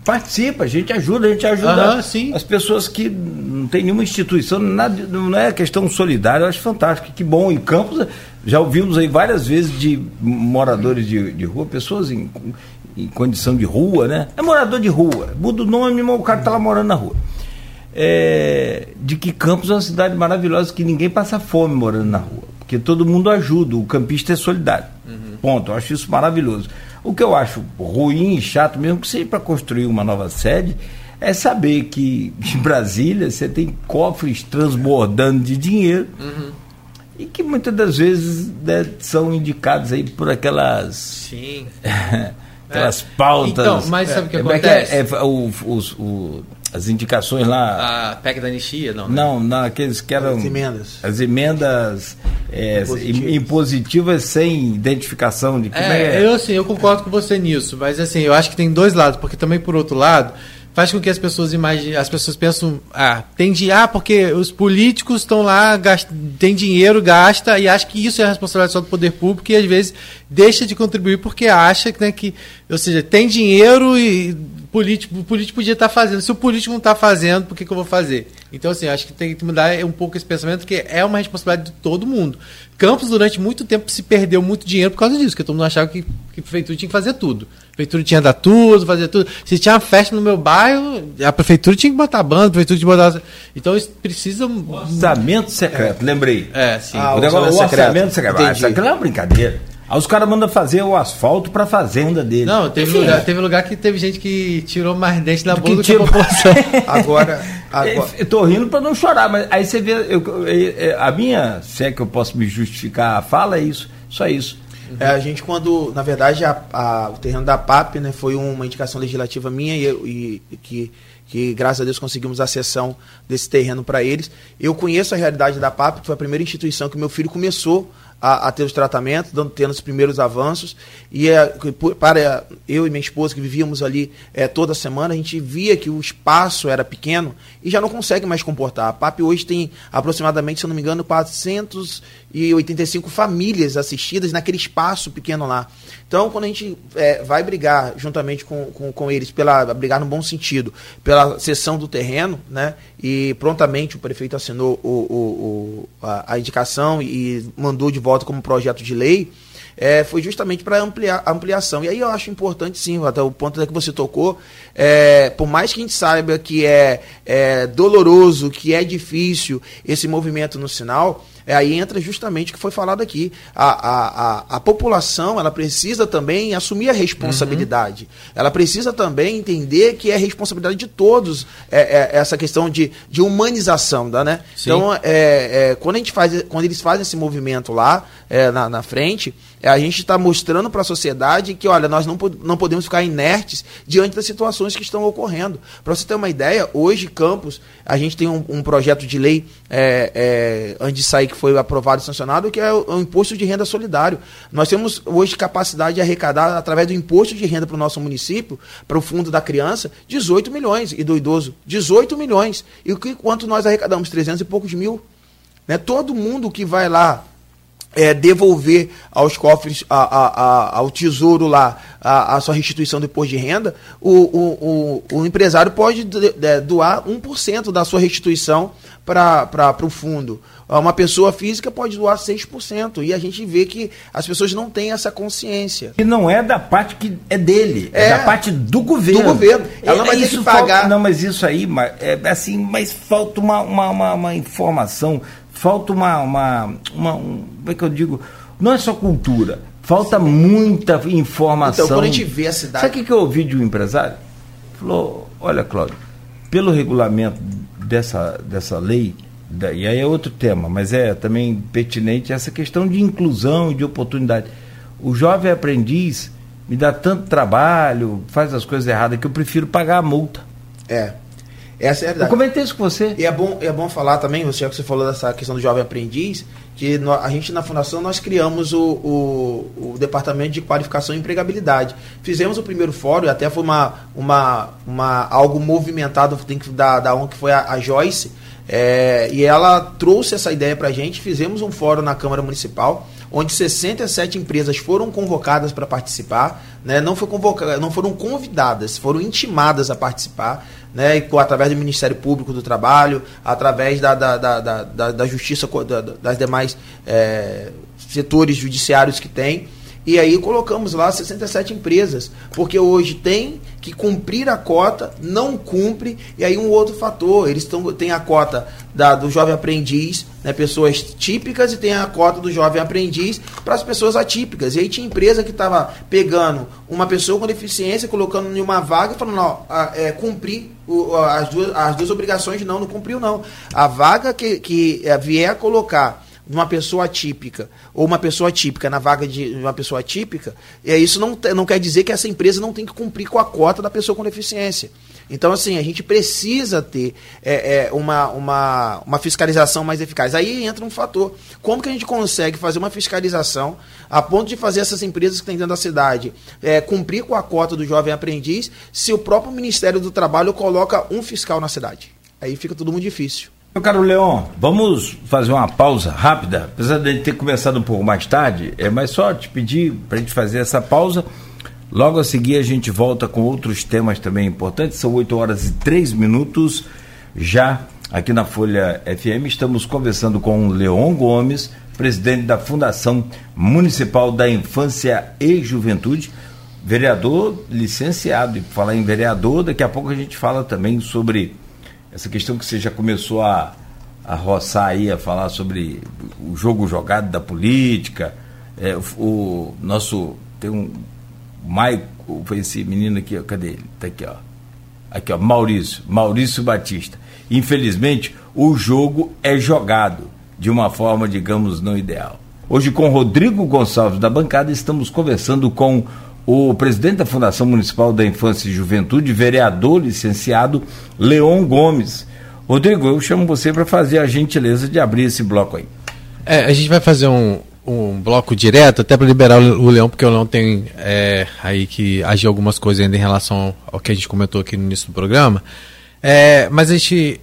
participa, a gente ajuda, a gente ajuda uhum, as pessoas que não tem nenhuma instituição, nada, não é questão solidária, eu acho fantástico, que bom. Em Campos, já ouvimos aí várias vezes de moradores de, de rua, pessoas em, em condição de rua, né? É morador de rua, muda o nome, mas o cara está lá morando na rua. É, de que Campos é uma cidade maravilhosa, que ninguém passa fome morando na rua, porque todo mundo ajuda, o campista é solidário. Uhum. Ponto, eu acho isso maravilhoso. O que eu acho ruim e chato, mesmo que seja para construir uma nova sede, é saber que em Brasília você tem cofres transbordando de dinheiro uhum. e que muitas das vezes né, são indicados aí por aquelas. Sim. aquelas é. pautas. Então, mas sabe o que é, acontece? É, é, o, os, o, as indicações lá. A PEC da anistia, não? Né? Não, naqueles que eram. As emendas. As emendas é, impositivas. impositivas. sem identificação de que é, é. Eu, assim, eu concordo com você nisso, mas assim, eu acho que tem dois lados, porque também, por outro lado, faz com que as pessoas imaginem, as pessoas pensam, ah, tem de, ah, porque os políticos estão lá, tem dinheiro, gasta, e acha que isso é a responsabilidade só do poder público e às vezes deixa de contribuir porque acha né, que, ou seja, tem dinheiro e político, o político podia estar fazendo. Se o político não está fazendo, por que, que, eu vou fazer? Então, assim, acho que tem que mudar um pouco esse pensamento, porque é uma responsabilidade de todo mundo. Campos, durante muito tempo, se perdeu muito dinheiro por causa disso, porque todo mundo achava que, que prefeitura tinha que fazer tudo. A prefeitura tinha que dar tudo, fazer tudo. Se tinha uma festa no meu bairro, a prefeitura tinha que botar banda, a prefeitura tinha que botar. Então, isso precisa. Orçamento secreto, é. lembrei. É, sim. Ah, o, o, o orçamento secreto. Ah, isso aqui não é uma brincadeira. Aí os caras mandam fazer o asfalto para fazenda dele. Não, teve lugar, teve lugar que teve gente que tirou mais dente da boca do que a população. agora, agora... Eu tô rindo para não chorar, mas aí você vê, eu, eu, a minha, se é que eu posso me justificar a fala, é isso, só isso. Uhum. É, a gente quando, na verdade, a, a, o terreno da PAP, né, foi uma indicação legislativa minha e, e que que graças a Deus conseguimos a cessão desse terreno para eles. Eu conheço a realidade da PAP, que foi a primeira instituição que meu filho começou a, a ter os tratamentos, dando, tendo os primeiros avanços. E é, para eu e minha esposa, que vivíamos ali é, toda semana, a gente via que o espaço era pequeno e já não consegue mais comportar. A PAP hoje tem aproximadamente, se eu não me engano, 485 famílias assistidas naquele espaço pequeno lá. Então, quando a gente é, vai brigar juntamente com, com, com, eles, pela brigar no bom sentido, pela cessão do terreno, né? E prontamente o prefeito assinou o, o, o a, a indicação e mandou de volta volta como projeto de lei, é, foi justamente para ampliar a ampliação. E aí eu acho importante, sim, até o ponto que você tocou, é, por mais que a gente saiba que é, é doloroso, que é difícil esse movimento no sinal, é, aí entra justamente o que foi falado aqui. A, a, a, a, população ela precisa também assumir a responsabilidade. Uhum. Ela precisa também entender que é responsabilidade de todos é, é, essa questão de, de humanização. Tá, né? Então, é, é, quando, a gente faz, quando eles fazem esse movimento lá é, na, na frente, é, a gente está mostrando para a sociedade que, olha, nós não, não podemos ficar inertes diante das situações que estão ocorrendo. Para você ter uma ideia, hoje, Campos, a gente tem um, um projeto de lei é, é, antes de sair que foi aprovado e sancionado, que é o, o, imposto de renda solidário. Nós temos hoje capacidade de arrecadar, através do imposto de renda para o nosso município, para o fundo da criança, 18 milhões, e do idoso, 18 milhões. E o que quanto nós arrecadamos? 300 e poucos mil. Né? Todo mundo que vai lá é, devolver aos cofres, a, a, a, ao tesouro lá, a, sua restituição do imposto de renda, o, o, o, o empresário pode doar 1% da sua restituição para o fundo. Uma pessoa física pode doar 6%. E a gente vê que as pessoas não têm essa consciência. E não é da parte que é dele, é, é da parte do governo. Do governo. Ela não vai que pagar. Falta, não, mas isso aí, é assim, mas falta uma, uma, uma, uma informação falta uma, uma, uma um, como é que eu digo? Não é só cultura, falta Sim. muita informação. Então, quando a gente vê a cidade. Sabe o que, que eu ouvi de um empresário? Falou: olha, Cláudio, pelo regulamento dessa, dessa lei, da, e aí é outro tema, mas é também pertinente essa questão de inclusão e de oportunidade. O jovem aprendiz me dá tanto trabalho, faz as coisas erradas que eu prefiro pagar a multa. É. Essa é a verdade. Eu comentei isso com você. E é bom, é bom falar também, você, já que você falou dessa questão do jovem aprendiz, que no, a gente na Fundação nós criamos o, o, o, Departamento de Qualificação e Empregabilidade. Fizemos o primeiro fórum, até foi uma, uma, uma, algo movimentado tem que, da, da ONG, que foi a, a Joyce, é, e ela trouxe essa ideia para a gente. Fizemos um fórum na Câmara Municipal, onde 67 empresas foram convocadas para participar, né, não, foi convoca não foram convidadas, foram intimadas a participar né, através do Ministério Público do Trabalho, através da, da, da, da, da Justiça, da, das demais é, setores judiciários que tem. E aí colocamos lá 67 empresas, porque hoje tem que cumprir a cota, não cumpre, e aí um outro fator, eles tão, têm a cota da, do jovem aprendiz, né, pessoas típicas, e tem a cota do jovem aprendiz para as pessoas atípicas. E aí tinha empresa que estava pegando uma pessoa com deficiência, colocando em uma vaga e falando, não, é, cumprir o, as, duas, as duas obrigações, não, não cumpriu não. A vaga que, que é, vier a colocar uma pessoa atípica ou uma pessoa típica na vaga de uma pessoa atípica, é, isso não, não quer dizer que essa empresa não tem que cumprir com a cota da pessoa com deficiência. Então, assim, a gente precisa ter é, é, uma, uma, uma fiscalização mais eficaz. Aí entra um fator. Como que a gente consegue fazer uma fiscalização a ponto de fazer essas empresas que tem dentro da cidade é, cumprir com a cota do jovem aprendiz se o próprio Ministério do Trabalho coloca um fiscal na cidade? Aí fica tudo muito difícil. Meu caro Leon, vamos fazer uma pausa rápida, apesar de ter começado um pouco mais tarde, é mais só te pedir para a gente fazer essa pausa. Logo a seguir a gente volta com outros temas também importantes. São 8 horas e 3 minutos. Já aqui na Folha FM estamos conversando com Leon Gomes, presidente da Fundação Municipal da Infância e Juventude, vereador licenciado. E falar em vereador, daqui a pouco a gente fala também sobre essa questão que você já começou a, a roçar aí, a falar sobre o jogo jogado da política. É, o, nosso. Tem um. Maico, foi esse menino aqui, cadê ele? Tá aqui, ó. Aqui, ó, Maurício, Maurício Batista. Infelizmente, o jogo é jogado de uma forma, digamos, não ideal. Hoje, com Rodrigo Gonçalves da bancada, estamos conversando com o presidente da Fundação Municipal da Infância e Juventude, vereador licenciado Leon Gomes. Rodrigo, eu chamo você para fazer a gentileza de abrir esse bloco aí. É, a gente vai fazer um, um bloco direto, até para liberar o, Leão, porque o Leão tem é, aí que agir algumas coisas ainda em relação ao que a gente comentou aqui no início do programa. É, mas a gente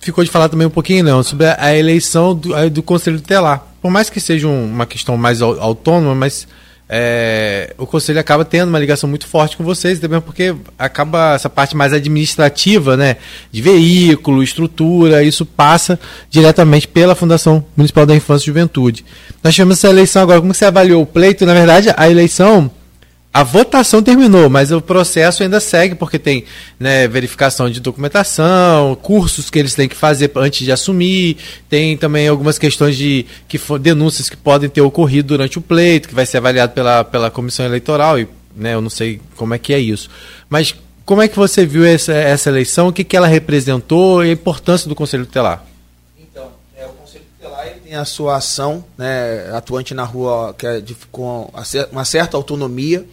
ficou de falar também um pouquinho, Leão, sobre a, eleição do, do Conselho Tutelar. Por mais que seja um, uma questão mais autônoma, mas é, o conselho acaba tendo uma ligação muito forte com vocês, também porque acaba essa parte mais administrativa, né, de veículo, estrutura, isso passa diretamente pela Fundação Municipal da Infância e Juventude. Nós tivemos essa eleição agora, como você avaliou o pleito? Na verdade, a eleição a votação terminou, mas o processo ainda segue, porque tem né, verificação de documentação, cursos que eles têm que fazer antes de assumir, tem também algumas questões de que denúncias que podem ter ocorrido durante o pleito, que vai ser avaliado pela, pela comissão eleitoral, e né, eu não sei como é que é isso. Mas como é que você viu essa, essa eleição, o que, que ela representou e a importância do Conselho Tutelar? Então, é, tem a sua ação né, atuante na rua que é de, com uma certa autonomia,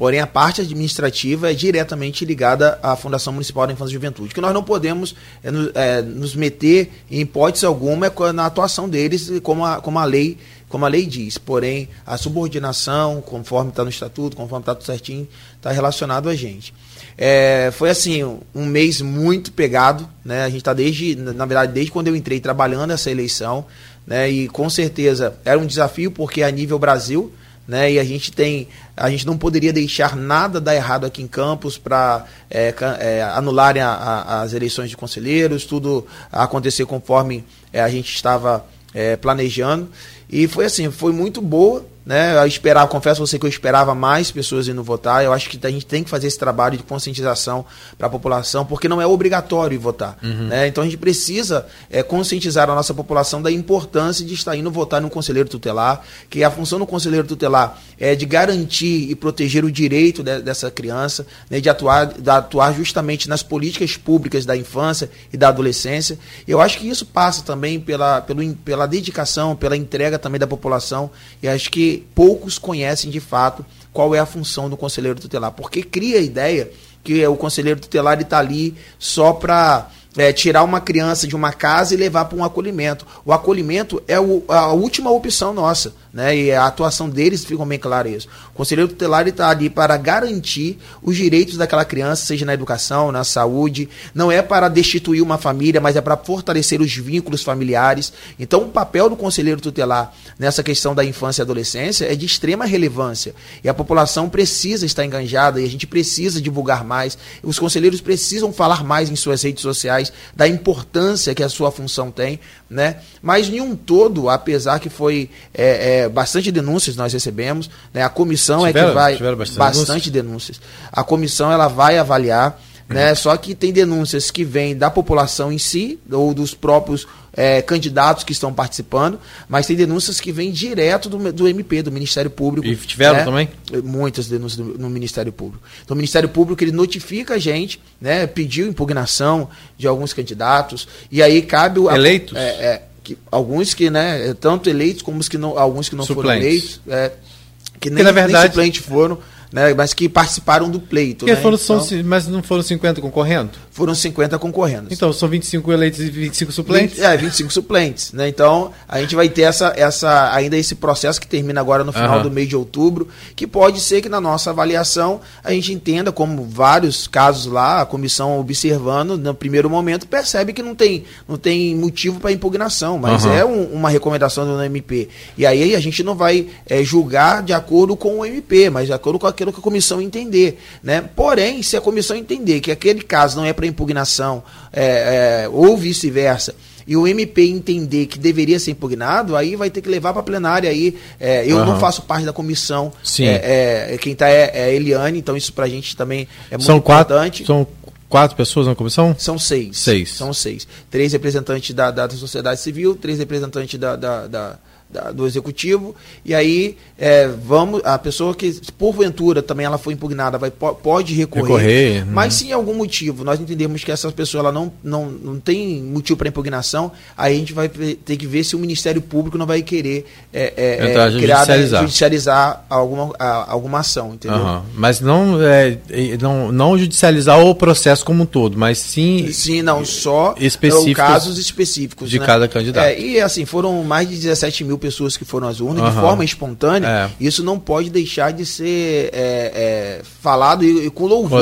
Porém, a parte administrativa é diretamente ligada à Fundação Municipal da Infância e Juventude, que nós não podemos é, no, é, nos meter em hipótese alguma na atuação deles, como a, como a lei como a lei diz. Porém, a subordinação, conforme está no estatuto, conforme está tudo certinho, está relacionado a gente. É, foi assim, um mês muito pegado, né? A gente está desde, na verdade, desde quando eu entrei trabalhando essa eleição, né? E com certeza era um desafio, porque a nível Brasil, né? E a gente tem, a gente não poderia deixar nada dar errado aqui em Campos para é, é, anularem a, a, as eleições de conselheiros, tudo acontecer conforme é, a gente estava é, planejando. E foi assim, foi muito boa, né? Eu esperava, confesso a você que eu esperava mais pessoas indo votar. Eu acho que a gente tem que fazer esse trabalho de conscientização para a população, porque não é obrigatório votar. Uhum. Né? Então a gente precisa é, conscientizar a nossa população da importância de estar indo votar no conselheiro tutelar, que a função do conselheiro tutelar é de garantir e proteger o direito de, dessa criança, né? de, atuar, de atuar justamente nas políticas públicas da infância e da adolescência. Eu acho que isso passa também pela, pelo, pela dedicação, pela entrega também da população, e acho que poucos conhecem de fato qual é a função do conselheiro tutelar, porque cria a ideia que o conselheiro tutelar está ali só para é, tirar uma criança de uma casa e levar para um acolhimento. O acolhimento é o, a última opção nossa, né? E a atuação deles ficou bem claro isso. O conselheiro tutelar está ali para garantir os direitos daquela criança, seja na educação, na saúde. Não é para destituir uma família, mas é para fortalecer os vínculos familiares. Então, o papel do conselheiro tutelar nessa questão da infância e adolescência é de extrema relevância. E a população precisa estar enganjada e a gente precisa divulgar mais. Os conselheiros precisam falar mais em suas redes sociais da importância que a sua função tem, né? Mas em um todo, apesar que foi é, é, bastante denúncias nós recebemos, né? A comissão tiveram, é que vai bastante, bastante denúncias. A comissão ela vai avaliar né? Só que tem denúncias que vêm da população em si, ou dos próprios é, candidatos que estão participando, mas tem denúncias que vêm direto do, do MP, do Ministério Público. E tiveram né? também? Muitas denúncias do, no Ministério Público. Então o Ministério Público ele notifica a gente, né, pediu impugnação de alguns candidatos, e aí cabe o. Eleitos? É, é, que, alguns que, né, tanto eleitos como os que não, alguns que não Suplentes. foram eleitos, é, que nem, na verdade, nem suplente foram né, mas que participaram do pleito. Né? Foram, então, mas não foram 50 concorrendo? Foram 50 concorrendo. Então, são 25 eleitos e 25 suplentes? 20, é, 25 suplentes. Né? Então, a gente vai ter essa, essa, ainda esse processo que termina agora no final uhum. do mês de outubro, que pode ser que na nossa avaliação a gente entenda, como vários casos lá, a comissão observando, no primeiro momento, percebe que não tem, não tem motivo para impugnação, mas uhum. é um, uma recomendação do MP. E aí a gente não vai é, julgar de acordo com o MP, mas de acordo com aquilo que a comissão entender. Né? Porém, se a comissão entender que aquele caso não é para impugnação é, é, ou vice-versa, e o MP entender que deveria ser impugnado, aí vai ter que levar para a plenária aí. É, eu uhum. não faço parte da comissão. Sim. É, é, quem está é, é Eliane, então isso para a gente também é muito são importante. Quatro, são quatro pessoas na comissão? São seis. Seis. São seis. Três representantes da, da sociedade civil, três representantes da, da, da da, do executivo e aí é, vamos a pessoa que porventura também ela foi impugnada vai pode recorrer, recorrer mas se em algum motivo. Nós entendemos que essa pessoa ela não, não, não tem motivo para impugnação aí a gente vai ter que ver se o Ministério Público não vai querer é, é, Entrar, criar, judicializar, judicializar alguma, a, alguma ação entendeu? Uhum. mas não, é, não não judicializar o processo como um todo mas sim sim não só específicos casos específicos de né? cada candidato. É, e assim foram mais de 17 mil pessoas que foram às urnas uhum. de forma espontânea, é. isso não pode deixar de ser é, é, falado e, e, com louvor.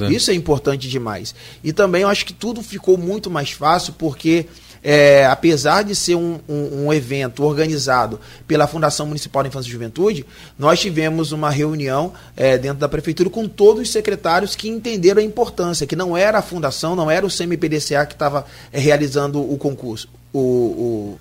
Né? Isso é importante demais. E também eu acho que tudo ficou muito mais fácil porque. É, apesar de ser um, um, um, evento organizado pela Fundação Municipal de Infância e Juventude, nós tivemos uma reunião é, dentro da prefeitura com todos os secretários que entenderam a importância, que não era a fundação, não era o CMPDCA que estava é, realizando o concurso o, o,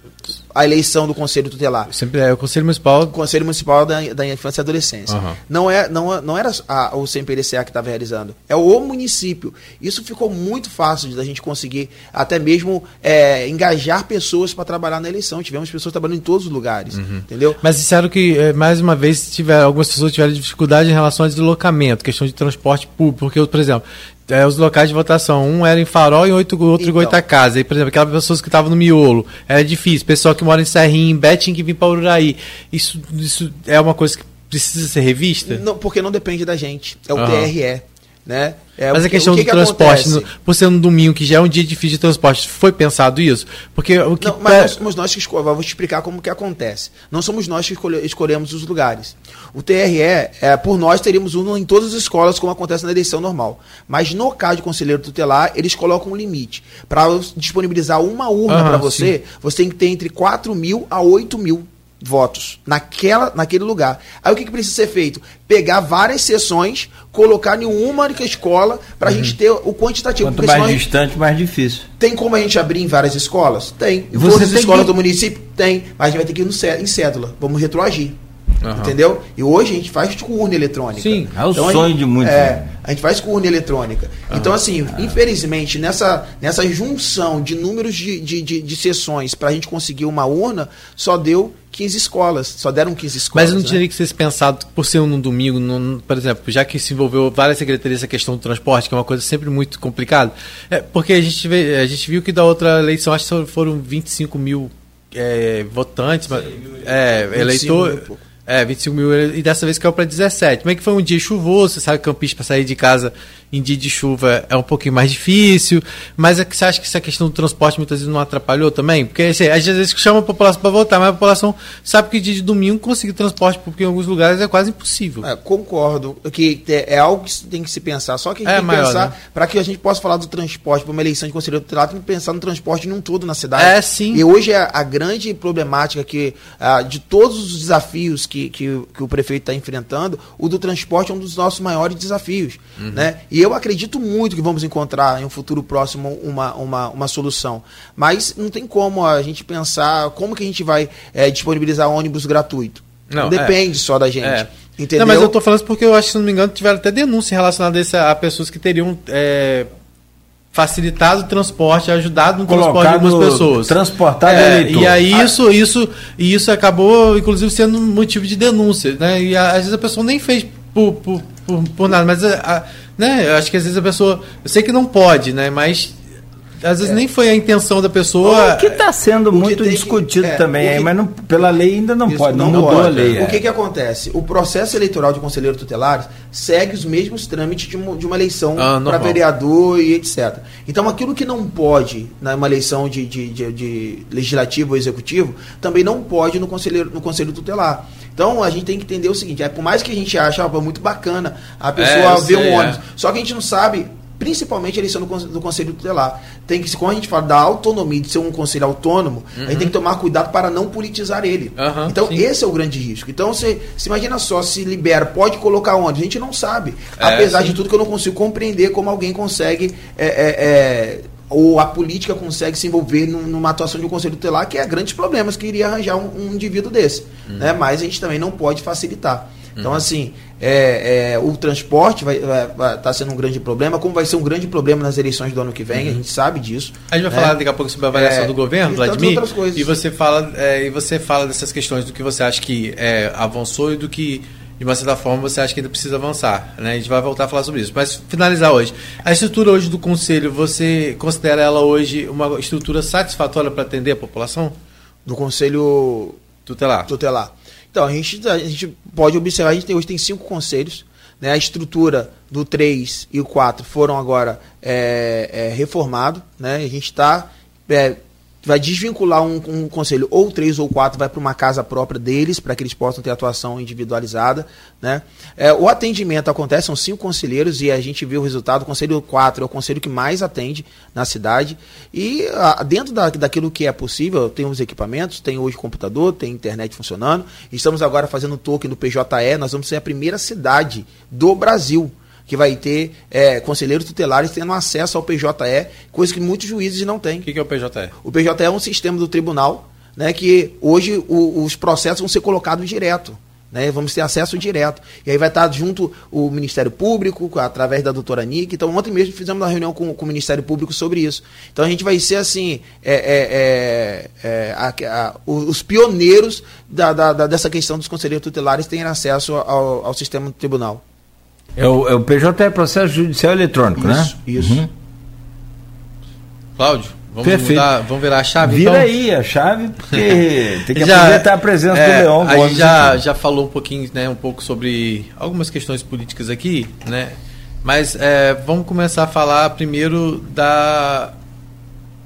a eleição do Conselho Tutelar. Sempre é o Conselho Municipal. O Conselho Municipal da, da Infância e Adolescência. Uhum. Não, é, não, não era a, o CMPDCA que estava realizando, é o município. Isso ficou muito fácil da gente conseguir até mesmo é, engajar pessoas para trabalhar na eleição. Tivemos pessoas trabalhando em todos os lugares, uhum. entendeu? Mas disseram que, é, mais uma vez, tiver, algumas pessoas tiveram dificuldade em relação ao deslocamento, questão de transporte público. Porque, por exemplo, é, os locais de votação. Um era em Farol e outro, outro então. em Goitacasa. E, por exemplo, aquelas pessoas que estavam no miolo. Era difícil. Pessoal que mora em Serrinha, em Betim, que vem para Ururaí. Isso, isso é uma coisa que precisa ser revista? Não, porque não depende da gente. É o uhum. TRE. Né? É, Mas a questão que do que transporte, no, por ser um domingo que já é um dia difícil de transporte, foi pensado isso? Porque o que não, mas nós somos nós que escolhemos. Vou te explicar como que acontece. Não somos nós que escolhe, escolhemos os lugares. O TRE, é, por nós, teríamos um em todas as escolas, como acontece na eleição normal. Mas no caso de conselheiro tutelar, eles colocam um limite. Para disponibilizar uma urna para você, sim. você tem que ter entre 4 mil a 8 mil votos naquela, naquele lugar. Aí o que, que precisa ser feito? Pegar várias sessões, colocar em uma única escola para a uhum. gente ter o quantitativo. Quanto mais distante, mais difícil. Tem como a gente abrir em várias escolas? Tem. Em todas as escolas que... do município? Tem. Mas a gente vai ter que ir no, em cédula. Vamos retroagir. Uhum. Entendeu? E hoje a gente faz com urna eletrônica. Sim, é o então, sonho gente, de muitos. É, né? a gente faz com urna eletrônica. Uhum. Então, assim, uhum. infelizmente, nessa, nessa junção de números de, de, de, de sessões para a gente conseguir uma urna, só deu 15 escolas, só deram 15 escolas. Mas não né? teria que ser pensado, por ser um domingo, no, por exemplo, já que se envolveu várias secretarias essa questão do transporte, que é uma coisa sempre muito complicada, é, porque a gente, vê, a gente viu que da outra eleição, acho que foram 25 mil é, votantes, mas, é, eleitor. Mil, é, 25 mil e dessa vez caiu para 17. Como é que foi um dia chuvoso, você sabe, campista para sair de casa em dia de chuva é um pouquinho mais difícil, mas é que você acha que essa questão do transporte muitas vezes não atrapalhou também? Porque assim, às vezes chama a população para voltar, mas a população sabe que dia de domingo conseguir transporte, porque em alguns lugares é quase impossível. É, concordo, que é algo que tem que se pensar, só que a gente É tem que maior, pensar, né? para que a gente possa falar do transporte, para uma eleição de conselheiro tutelar, tem que pensar no transporte num todo na cidade. É, sim. E hoje é a grande problemática que, ah, de todos os desafios que, que, que o prefeito está enfrentando, o do transporte é um dos nossos maiores desafios. Uhum. Né? E eu acredito muito que vamos encontrar em um futuro próximo uma, uma, uma solução. Mas não tem como a gente pensar como que a gente vai eh, disponibilizar ônibus gratuito. Não, depende só da gente. É. Entendeu? Não, mas eu tô falando isso porque eu acho que, se não me engano, tiveram até denúncia relacionada a, esse- a pessoas que teriam é, facilitado o transporte, ajudado no transporte de algumas Colocado, pessoas. transportado É, eleitor. E aí isso, isso, e isso acabou, inclusive, sendo um motivo de denúncia. Né? E a- às vezes a pessoa nem fez por, por, por, por nada, mas a- a- né? eu acho que às vezes a pessoa. Eu sei que não pode, né? Mas às vezes nem foi a intenção da pessoa. O que está sendo muito tem discutido é, também, que- aí, mas não- pela lei ainda não Isso pode, não, não mudou pode. a lei. O é. que, que acontece? O processo eleitoral de conselheiro tutelar segue os mesmos trâmites de uma, de uma eleição Ah, para vereador e etc. Então, aquilo que não pode numa eleição de, de, de- de legislativo ou executivo, também não pode no, conselheiro, no conselho tutelar. Então, a gente tem que entender o seguinte: é, por mais que a gente ache ah, muito bacana a pessoa eu ver sei, um é. ônibus, só que a gente não sabe. Principalmente a eleição do, do Conselho Tutelar. Tem que, quando a gente fala da autonomia, de ser um conselho autônomo, a gente tem que tomar cuidado para não politizar ele. Uhum. Então, sim. esse é o grande risco. Então, você se imagina só, se libera, pode colocar onde? A gente não sabe. É, Apesar sim. de tudo que eu não consigo compreender como alguém consegue. é, é, é, ou a política consegue se envolver num- numa atuação de um conselho tutelar, que é grandes problemas que iria arranjar um, um indivíduo desse. Uhum. Né? Mas a gente também não pode facilitar. Então, assim, é, é, o transporte vai estar sendo um grande problema, como vai ser um grande problema nas eleições do ano que vem, a gente sabe disso. A gente vai né? falar daqui a pouco sobre a avaliação É, do governo, e Vladimir. E você fala, é, e você fala dessas questões do que você acha que é, avançou e do que, de uma certa forma, você acha que ainda precisa avançar. Né? A gente vai voltar a falar sobre isso. Mas finalizar hoje. A estrutura hoje do Conselho, você considera ela hoje uma estrutura satisfatória para atender a população? Do Conselho Tutelar. tutelar. Então, a gente, a gente pode observar, a gente tem, hoje tem cinco conselhos, né? a estrutura do 3 e o 4 foram agora é, é, reformados, né? a gente está vai desvincular um, um conselho ou três ou quatro vai para uma casa própria deles para que eles possam ter atuação individualizada né? É, o atendimento acontece são cinco conselheiros e a gente viu o resultado. O conselho 4 é o conselho que mais atende na cidade. E a, dentro da, daquilo que é possível tem os equipamentos tem hoje computador tem internet funcionando. Estamos agora fazendo o token do PJE nós vamos ser a primeira cidade do Brasil que vai ter é, conselheiros tutelares tendo acesso ao PJE, coisa que muitos juízes não têm. O que, que é o PJE? O PJE é um sistema do tribunal, né, que hoje o, os processos vão ser colocados direto. Né, vamos ter acesso direto. E aí vai estar junto o Ministério Público, através da doutora Nick. Então, ontem mesmo fizemos uma reunião com, com o Ministério Público sobre isso. Então, a gente vai ser, assim, é, é, é, a, a, os pioneiros da, da, da, dessa questão dos conselheiros tutelares terem acesso ao, ao sistema do tribunal. É o, é o PJ é processo judicial eletrônico, isso, né? Isso. Uhum. Cláudio, vamos Perfeito. mudar, vamos virar a chave Vira então? aí a chave, porque tem que Já- aproveitar a presença é, do Leão A gente já, já falou um pouquinho, né, um pouco sobre algumas questões políticas aqui, né? Mas é, vamos começar a falar primeiro da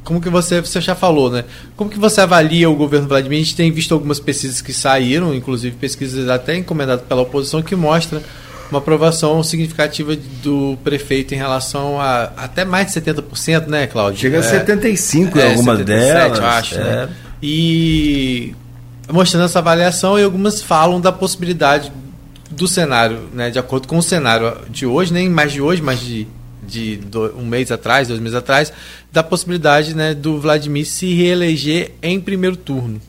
como que você você já falou, né? Como que você avalia o governo Vladimir? A gente tem visto algumas pesquisas que saíram, inclusive pesquisas até encomendadas pela oposição que mostra uma aprovação significativa do prefeito em relação a até mais de 70%, né, Cláudio? Chega a É, 75 em é, algumas 77, delas. eu acho, é. né? E mostrando essa avaliação e algumas falam da possibilidade do cenário, né, de acordo com o cenário de hoje, nem mais de hoje, mas de, de do- um mês atrás, dois meses atrás, da possibilidade né, do Vladimir se reeleger em primeiro turno.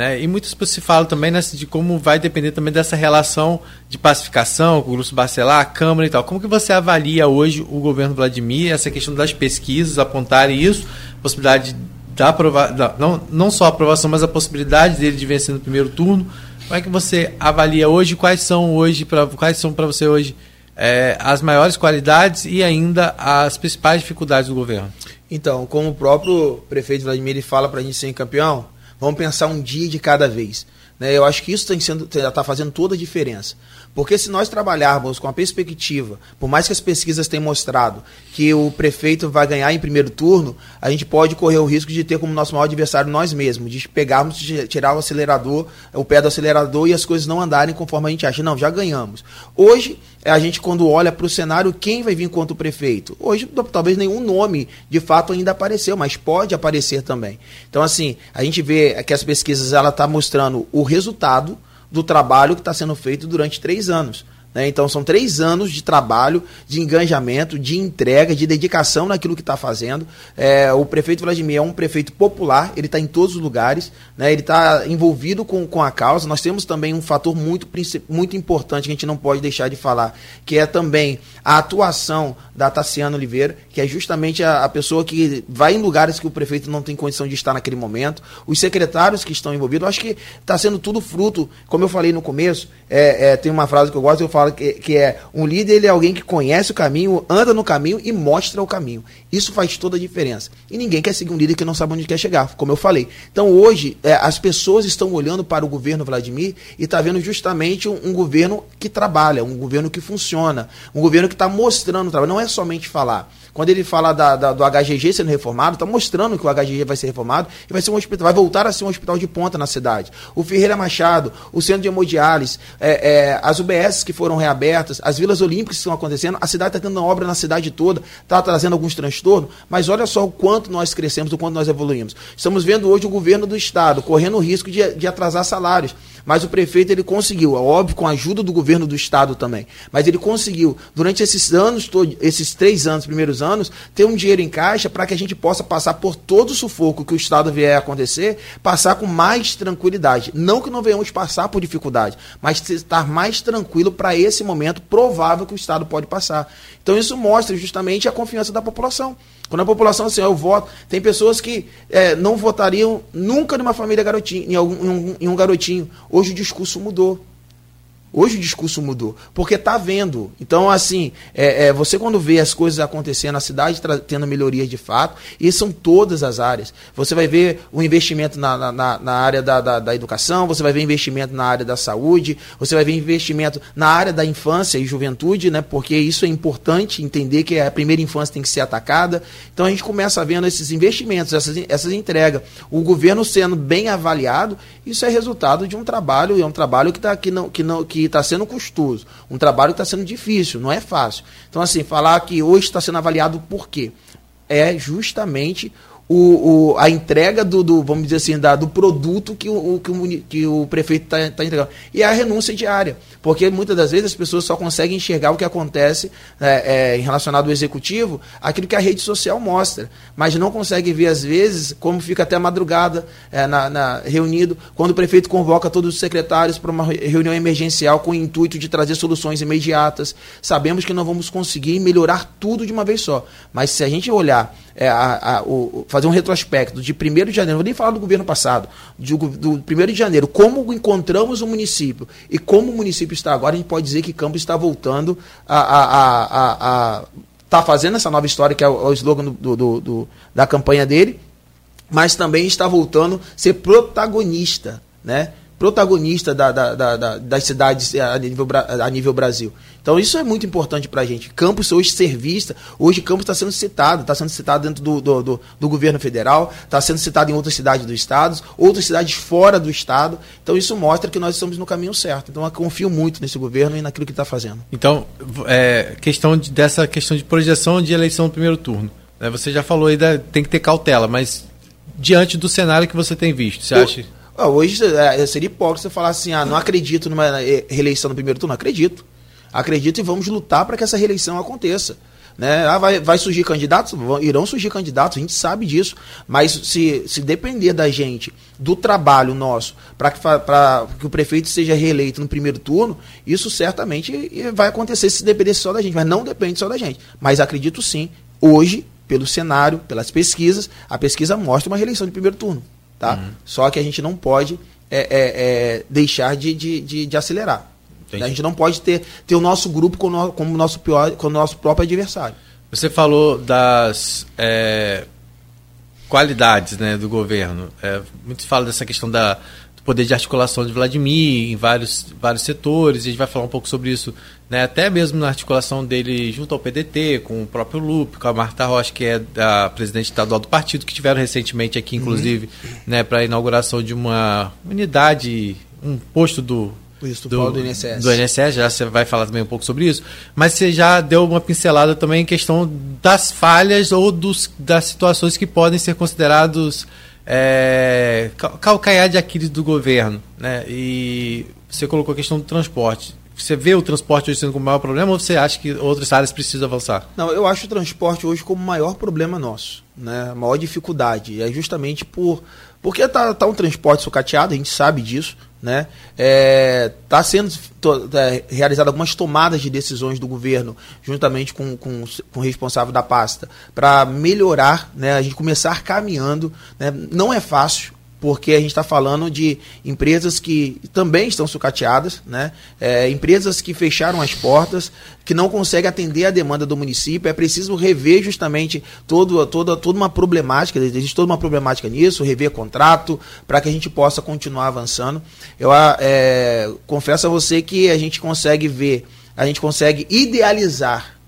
Né? E muitas pessoas se falam também né, de como vai depender também dessa relação de pacificação com o Grupo Bacelar, a Câmara e tal. Como que você avalia hoje o governo Vladimir, essa questão das pesquisas apontarem isso, possibilidade da aprova da, não, não só a aprovação, mas a possibilidade dele de vencer no primeiro turno. Como é que você avalia hoje? Quais são hoje para quais são para você hoje é, as maiores qualidades e ainda as principais dificuldades do governo? Então, como o próprio prefeito Vladimir fala para a gente ser campeão, vamos pensar um dia de cada vez. Né? Eu acho que isso está fazendo toda a diferença. Porque se nós trabalharmos com a perspectiva, por mais que as pesquisas tenham mostrado que o prefeito vai ganhar em primeiro turno, a gente pode correr o risco de ter como nosso maior adversário nós mesmos, de pegarmos, de tirar o acelerador, o pé do acelerador e as coisas não andarem conforme a gente acha. Não, já ganhamos. Hoje, a gente quando olha para o cenário, quem vai vir contra o prefeito? Hoje, talvez nenhum nome de fato ainda apareceu, mas pode aparecer também. Então, assim, a gente vê que as pesquisas ela está mostrando o resultado do trabalho que está sendo feito durante três anos. Né? Então são três anos de trabalho, de engajamento, de entrega, de dedicação naquilo que está fazendo. É, o prefeito Vladimir é um prefeito popular, ele está em todos os lugares, né? ele está envolvido com, com a causa. Nós temos também um fator muito, muito importante que a gente não pode deixar de falar, que é também a atuação da Tassiana Oliveira, que é justamente a, a pessoa que vai em lugares que o prefeito não tem condição de estar naquele momento. Os secretários que estão envolvidos, eu acho que está sendo tudo fruto, como eu falei no começo, é, é, tem uma frase que eu gosto, eu falo fala que, que é um líder ele é alguém que conhece o caminho, anda no caminho e mostra o caminho. Isso faz toda a diferença. E ninguém quer seguir um líder que não sabe onde quer chegar, como eu falei. Então hoje é, as pessoas estão olhando para o governo Vladimir e está vendo justamente um, um, governo que trabalha, um governo que funciona, um governo que está mostrando o trabalho. Não é somente falar. Quando ele fala da, da, do HGG sendo reformado, está mostrando que o HGG vai ser reformado e vai ser um hospital, vai voltar a ser um hospital de ponta na cidade. O Ferreira Machado, o centro de hemodiálise, é, é, as UBS que foram reabertas, as vilas olímpicas estão acontecendo, a cidade está tendo obra na cidade toda, está trazendo alguns transtornos, mas olha só o quanto nós crescemos, o quanto nós evoluímos. Estamos vendo hoje o governo do estado correndo o risco de, de atrasar salários. Mas o prefeito ele conseguiu, é óbvio, com a ajuda do governo do estado também. Mas ele conseguiu, durante esses anos, todos, esses três anos, primeiros anos, ter um dinheiro em caixa para que a gente possa passar por todo o sufoco que o estado vier a acontecer, passar com mais tranquilidade. Não que não venhamos passar por dificuldade, mas estar mais tranquilo para esse momento provável que o estado pode passar. Então isso mostra justamente a confiança da população. Quando a população assim, eu voto, tem pessoas que é, não votariam nunca numa família garotinho, em, algum, em, um, em um garotinho. Hoje o discurso mudou. Hoje o discurso mudou, porque está vendo. Então, assim, é, é, você quando vê as coisas acontecendo, a cidade tendo melhorias de fato, e são todas as áreas. Você vai ver o investimento na, na, na área da, da, da, educação, você vai ver investimento na área da saúde, você vai ver investimento na área da infância e juventude, né? Porque isso é importante entender que a primeira infância tem que ser atacada. Então a gente começa vendo esses investimentos, essas, essas entregas, o governo sendo bem avaliado, isso é resultado de um trabalho, é um trabalho que, tá, que não. Que não que que está sendo custoso, um trabalho que está sendo difícil, não é fácil. Então, assim, falar que hoje está sendo avaliado por quê? É justamente o, o, a entrega do, do, vamos dizer assim, da, do produto que o, que o, que o prefeito está tá entregando. E a renúncia diária. Porque muitas das vezes as pessoas só conseguem enxergar o que acontece é, é, em relacionado ao executivo, aquilo que a rede social mostra. Mas não consegue ver, às vezes, como fica até a madrugada é, na, na, reunido, quando o prefeito convoca todos os secretários para uma reunião emergencial com o intuito de trazer soluções imediatas. Sabemos que não vamos conseguir melhorar tudo de uma vez só. Mas se a gente olhar é, a, a, o, fazer um retrospecto de 1 de janeiro, não vou nem falar do governo passado, de, do 1 de janeiro, como encontramos o município e como o município está agora, a gente pode dizer que Campos está voltando a, a, a está fazendo essa nova história, que é o, o slogan do, do, do, da campanha dele, mas também está voltando a ser protagonista, né? Protagonista da, da, da, das cidades a nível, a nível Brasil. Então isso é muito importante para a gente. Campos hoje ser vista, hoje Campos está sendo citado, está sendo citado dentro do, do, do, do governo federal, está sendo citado em outras cidades do estado, outras cidades fora do estado. Então isso mostra que nós estamos no caminho certo. Então eu confio muito nesse governo e naquilo que está fazendo. Então, é, questão de, dessa questão de projeção de eleição no primeiro turno. Né? Você já falou aí, da, tem que ter cautela, mas diante do cenário que você tem visto, você acha? Hoje é, seria hipócrita falar assim, ah, não acredito numa eh, reeleição no primeiro turno. Acredito. Acredito e vamos lutar para que essa reeleição aconteça. Né? Ah, vai, vai surgir candidatos? Irão surgir candidatos, a gente sabe disso. Mas se, se depender da gente, do trabalho nosso, para que, que o prefeito seja reeleito no primeiro turno, isso certamente vai acontecer se depender só da gente. Mas não depende só da gente. Mas acredito sim, hoje, pelo cenário, pelas pesquisas, a pesquisa mostra uma reeleição de primeiro turno. Tá? Uhum. Só que a gente não pode é, é, é, deixar de, de, de, de acelerar. Entendi. A gente não pode ter, ter o nosso grupo como, como, nosso, pior, como nosso próprio adversário. Você falou das é, qualidades né, do governo. É, muito se fala dessa questão da, poder de articulação de Vladimir em vários, vários setores, e a gente vai falar um pouco sobre isso, né, até mesmo na articulação dele junto ao PDT, com o próprio Lupe, com a Marta Rocha, que é a presidente estadual do partido, que tiveram recentemente aqui, inclusive, uhum. né, para a inauguração de uma unidade, um posto do isso, do, do INSS. Do INSS, já você vai falar também um pouco sobre isso. Mas você já deu uma pincelada também em questão das falhas ou dos, das situações que podem ser considerados é, calcanhar de Aquiles do governo. Né? E você colocou a questão do transporte. Você vê o transporte hoje sendo como o maior problema ou você acha que outras áreas precisam avançar? Não, eu acho o transporte hoje como o maior problema nosso, né? a maior dificuldade. É justamente por. Porque está tá um transporte sucateado, a gente sabe disso né? É, tá sendo é, realizado algumas tomadas de decisões do governo, juntamente com, com, com o responsável da pasta, para melhorar, né? a gente começar caminhando. Né? Não é fácil, porque a gente está falando de empresas que também estão sucateadas, né? É, empresas que fecharam as portas, que não conseguem atender a demanda do município. É preciso rever justamente todo, toda, toda uma problemática, existe toda uma problemática nisso, rever contrato, para que a gente possa continuar avançando. Eu é, confesso a você que a gente consegue ver, a gente consegue idealizar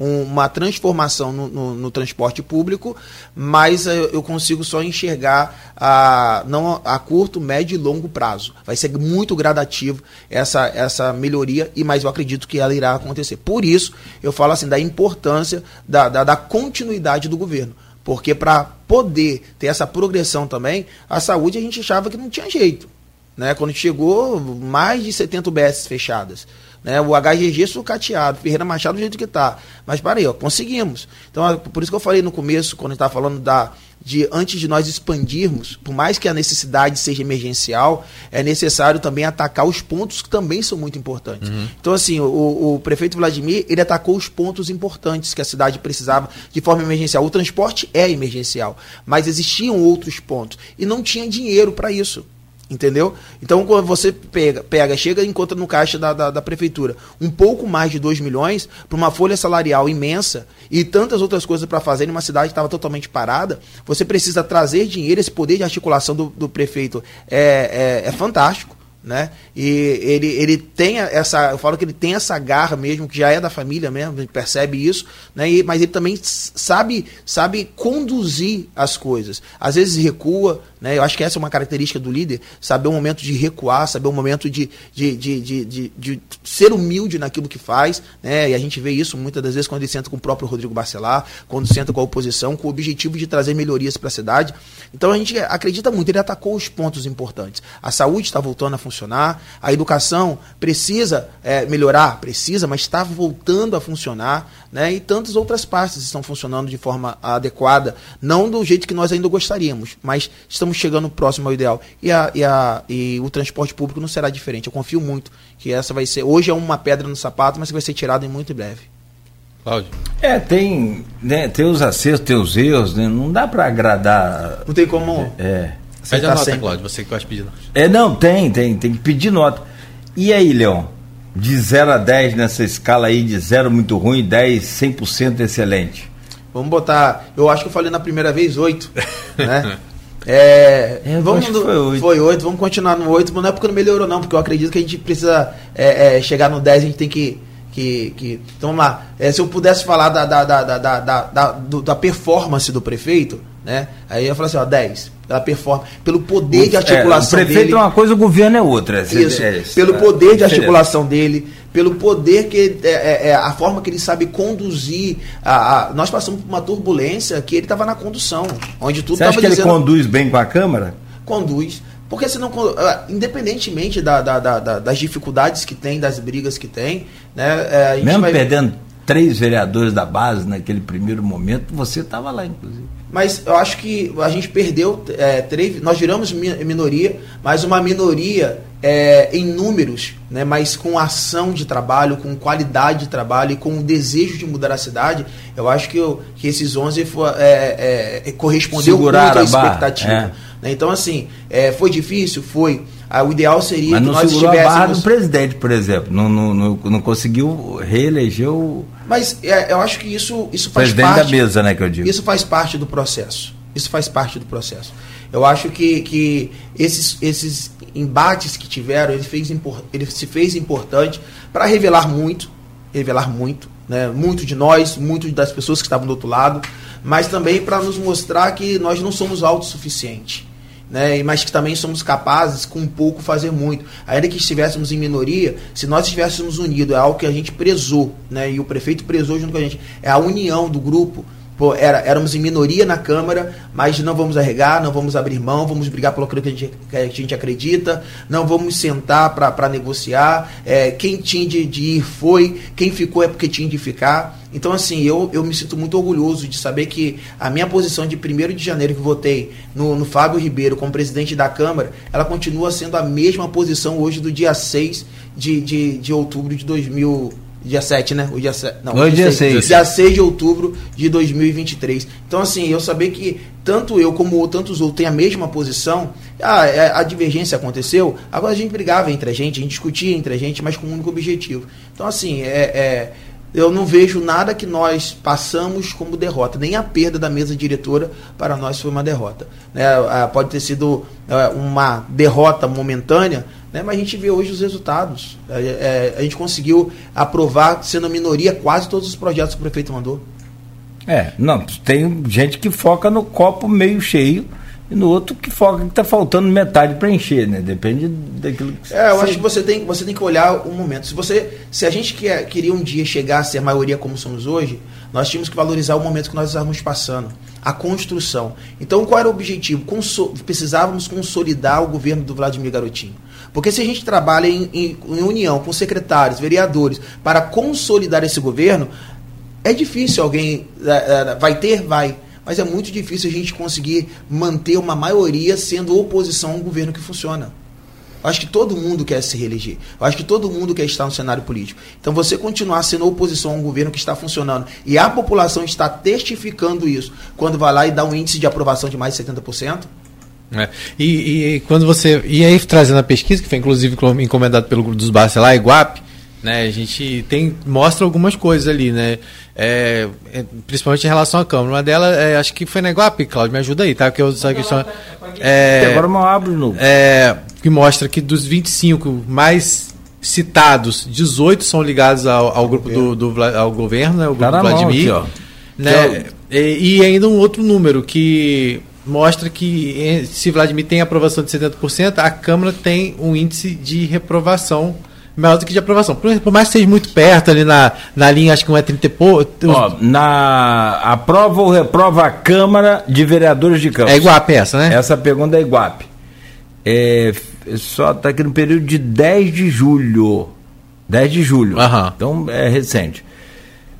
uma transformação no, no, no, transporte público, mas eu consigo só enxergar a, não a curto, médio e longo prazo. Vai ser muito gradativo essa, essa melhoria, e mas eu acredito que ela irá acontecer. Por isso, eu falo assim da importância da, da, da continuidade do governo. Porque para poder ter essa progressão também, a saúde a gente achava que não tinha jeito. Né? Quando chegou, mais de 70 UBS fechadas. Né? O HGG sucateado, Ferreira Machado do jeito que está. Mas para aí, ó, conseguimos. Então, por isso que eu falei no começo, quando a gente estava falando da, de antes de nós expandirmos, por mais que a necessidade seja emergencial, é necessário também atacar os pontos que também são muito importantes. Uhum. Então, assim, o, o, prefeito Vladimir, ele atacou os pontos importantes que a cidade precisava de forma emergencial. O transporte é emergencial, mas existiam outros pontos e não tinha dinheiro para isso. Entendeu? Então, quando você pega, pega chega e encontra no caixa da, da, da prefeitura um pouco mais de 2 milhões para uma folha salarial imensa e tantas outras coisas para fazer em uma cidade que estava totalmente parada, você precisa trazer dinheiro, esse poder de articulação do, do prefeito é, é, é fantástico né? E ele, ele tem essa, eu falo que ele tem essa garra mesmo, que já é da família mesmo, a gente percebe isso, né? E, mas ele também sabe, sabe conduzir as coisas. Às vezes recua, né? Eu acho que essa é uma característica do líder, saber o momento de recuar, saber o momento de, de, de, de, de, de ser humilde naquilo que faz, né? E a gente vê isso muitas das vezes quando ele senta com o próprio Rodrigo Barcelar, quando senta com a oposição, com o objetivo de trazer melhorias para a cidade. Então a gente acredita muito, ele atacou os pontos importantes. A saúde está voltando a funcionar funcionar, a educação precisa é, melhorar, precisa, mas está voltando a funcionar, né? E tantas outras partes estão funcionando de forma adequada, não do jeito que nós ainda gostaríamos, mas estamos chegando próximo ao ideal. E, a, e, a, e o transporte público não será diferente. Eu confio muito que essa vai ser. Hoje é uma pedra no sapato, mas vai ser tirada em muito breve. Cláudio. É, tem, né, tem os acertos, tem os erros, né? Não dá para agradar. Não tem como. É. Você Pede tá a nota, sem... Cláudio, você que gosta de pedir nota. É, não, tem, tem, tem que pedir nota. E aí, Leon? De 0 a 10 nessa escala aí, de 0 muito ruim, 10 100% excelente. Vamos botar, eu acho que eu falei na primeira vez 8, né? É, é, vamos no, foi, 8. foi 8, vamos continuar no 8, mas não é porque não melhorou não, porque eu acredito que a gente precisa é, é, chegar no 10, a gente tem que que, que então vamos lá é, se eu pudesse falar da, da, da, da, da, da, do, da performance do prefeito né aí eu falo assim ó 10 pela performance, pelo poder de articulação é, o prefeito dele. é uma coisa, o governo é outra. Isso, é, pelo poder de articulação dele, pelo poder que é, é, é, a forma que ele sabe conduzir. A, a nós passamos por uma turbulência que ele estava na condução, onde tudo dizendo. Você acha que ele conduz bem com a Câmara? Conduz. Porque senão, ah, independentemente da, da, da, das dificuldades que tem, das brigas que tem, né? É, Mesmo vai... perdendo três vereadores da base naquele primeiro momento, você estava lá, inclusive mas eu acho que a gente perdeu é, três, nós viramos minoria, mas uma minoria é, em números, né, mas com ação de trabalho, com qualidade de trabalho e com o desejo de mudar a cidade, eu acho que, eu, que esses 11 foi, é, é, correspondeu muito à expectativa. Né? Então, assim, é, foi difícil? Foi. Ah, o ideal seria Mas que nós estivéssemos... a barra do presidente, por exemplo. Não, não, não, não conseguiu reeleger o... Mas é, eu acho que isso, isso faz presidente parte... da mesa, né, que eu digo. Isso faz parte do processo. Isso faz parte do processo. Eu acho que, que esses, esses embates que tiveram, ele, fez, ele se fez importante para revelar muito, revelar muito, né? muito de nós, muito das pessoas que estavam do outro lado, mas também para nos mostrar que nós não somos autossuficientes. Né, mas que também somos capazes, com pouco, fazer muito. Ainda que estivéssemos em minoria, se nós estivéssemos unidos, é algo que a gente prezou, né, e o prefeito prezou junto com a gente, é a união do grupo, Pô, era, éramos em minoria na Câmara, mas não vamos arregar, não vamos abrir mão, vamos brigar pelo que a gente, que a gente acredita, não vamos sentar para negociar. É, quem tinha de, de, ir foi, quem ficou é porque tinha de ficar. Então, assim, eu, eu me sinto muito orgulhoso de saber que a minha posição de 1 de janeiro que votei no, no Fábio Ribeiro como presidente da Câmara, ela continua sendo a mesma posição hoje do dia 6 de, de, de outubro de 2020. Dia 7, né? O dia 7. Não, Hoje dia 6. 6. Dia 6 de outubro de 2023. Então, assim, eu saber que tanto eu como tantos outros têm a mesma posição, a, a, divergência aconteceu, agora a gente brigava entre a gente, a gente discutia entre a gente, mas com um único objetivo. Então, assim, é, é eu não vejo nada que nós passamos como derrota, nem a perda da mesa diretora para nós foi uma derrota. Né? Pode ter sido é, uma derrota momentânea, né? Mas a gente vê hoje os resultados. É, é, a gente conseguiu aprovar, sendo minoria, quase todos os projetos que o prefeito mandou. É, não, tem gente que foca no copo meio cheio e no outro que foca que está faltando metade para encher, né? Depende daquilo que É, eu você... acho que você tem, você tem que olhar o momento. Se você, se a gente quer, queria um dia chegar a ser a maioria como somos hoje, nós tínhamos que valorizar o momento que nós estávamos passando, a construção. Então, qual era o objetivo? Conso precisávamos consolidar o governo do Vladimir Garotinho. Porque se a gente trabalha em, em, em união com secretários, vereadores, para consolidar esse governo, é difícil alguém. É, é, vai ter? Vai. Mas é muito difícil a gente conseguir manter uma maioria sendo oposição a um governo que funciona. Eu acho que todo mundo quer se reeleger. Eu acho que todo mundo quer estar no cenário político. Então, você continuar sendo oposição a um governo que está funcionando e a população está testificando isso quando vai lá e dá um índice de aprovação de mais de 70%, é. E, e, quando você. E aí, trazendo a pesquisa, que foi inclusive encomendado pelo grupo dos Barça lá, Iguape, né, a gente tem, mostra algumas coisas ali, né? É, é, principalmente em relação à Câmara. Uma delas, é, acho que foi na Iguape, Claudio, me ajuda aí, tá? Porque eu, essa questão. É, agora não abro de novo. É, que mostra que dos 25 mais citados, 18 são ligados ao, ao grupo do, do, ao governo, né, o grupo tá Vladimir. Mão aqui, né, e, e ainda um outro número que mostra que eh, se Vladimir tem aprovação de 70%, a Câmara tem um índice de reprovação maior do que de aprovação. Por, por mais que seja muito perto ali na, na linha, acho que não é 30 e pouco. Ó, na aprova ou reprova a Câmara de Vereadores de Campos? É Iguape essa, né? Essa pergunta é Iguape. É, só está aqui no período de 10 de julho. 10 de julho. Uhum. Então é recente.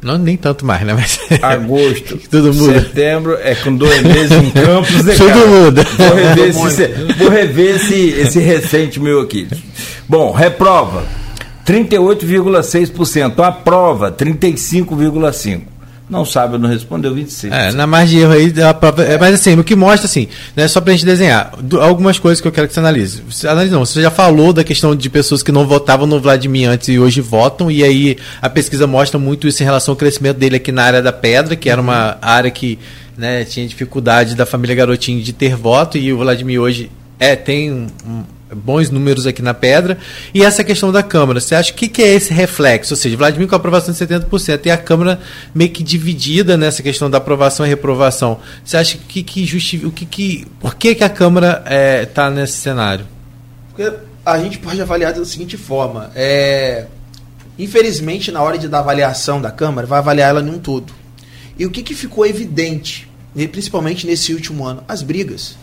Não, nem tanto mais, né? Mas... Agosto, Tudo muda. setembro, é com dois meses em Campos. Né, Tudo muda. Vou rever, esse, vou rever esse, esse recente meu aqui. Bom, reprova, 38,6%. Aprova, 35,5%. Não sabe, não respondeu 26. É, na margem de erro aí, é. mas assim, o que mostra assim, né, só pra gente desenhar, algumas coisas que eu quero que você analise. Você analise não, você já falou da questão de pessoas que não votavam no Vladimir antes e hoje votam, e aí a pesquisa mostra muito isso em relação ao crescimento dele aqui na área da pedra, que era uma área que né, tinha dificuldade da família Garotinho de ter voto, e o Vladimir hoje é, tem um, um bons números aqui na pedra. E essa questão da Câmara, você acha que, que é esse reflexo? Ou seja, Vladimir com aprovação de 70% e a Câmara meio que dividida nessa questão da aprovação e reprovação. Você acha que, que justifica. O que, que, por que, que a Câmara está é, tá nesse cenário? Porque a gente pode avaliar da seguinte forma. É, infelizmente, na hora de dar avaliação da Câmara, vai avaliar ela em um todo. E o que, que ficou evidente, principalmente nesse último ano? As brigas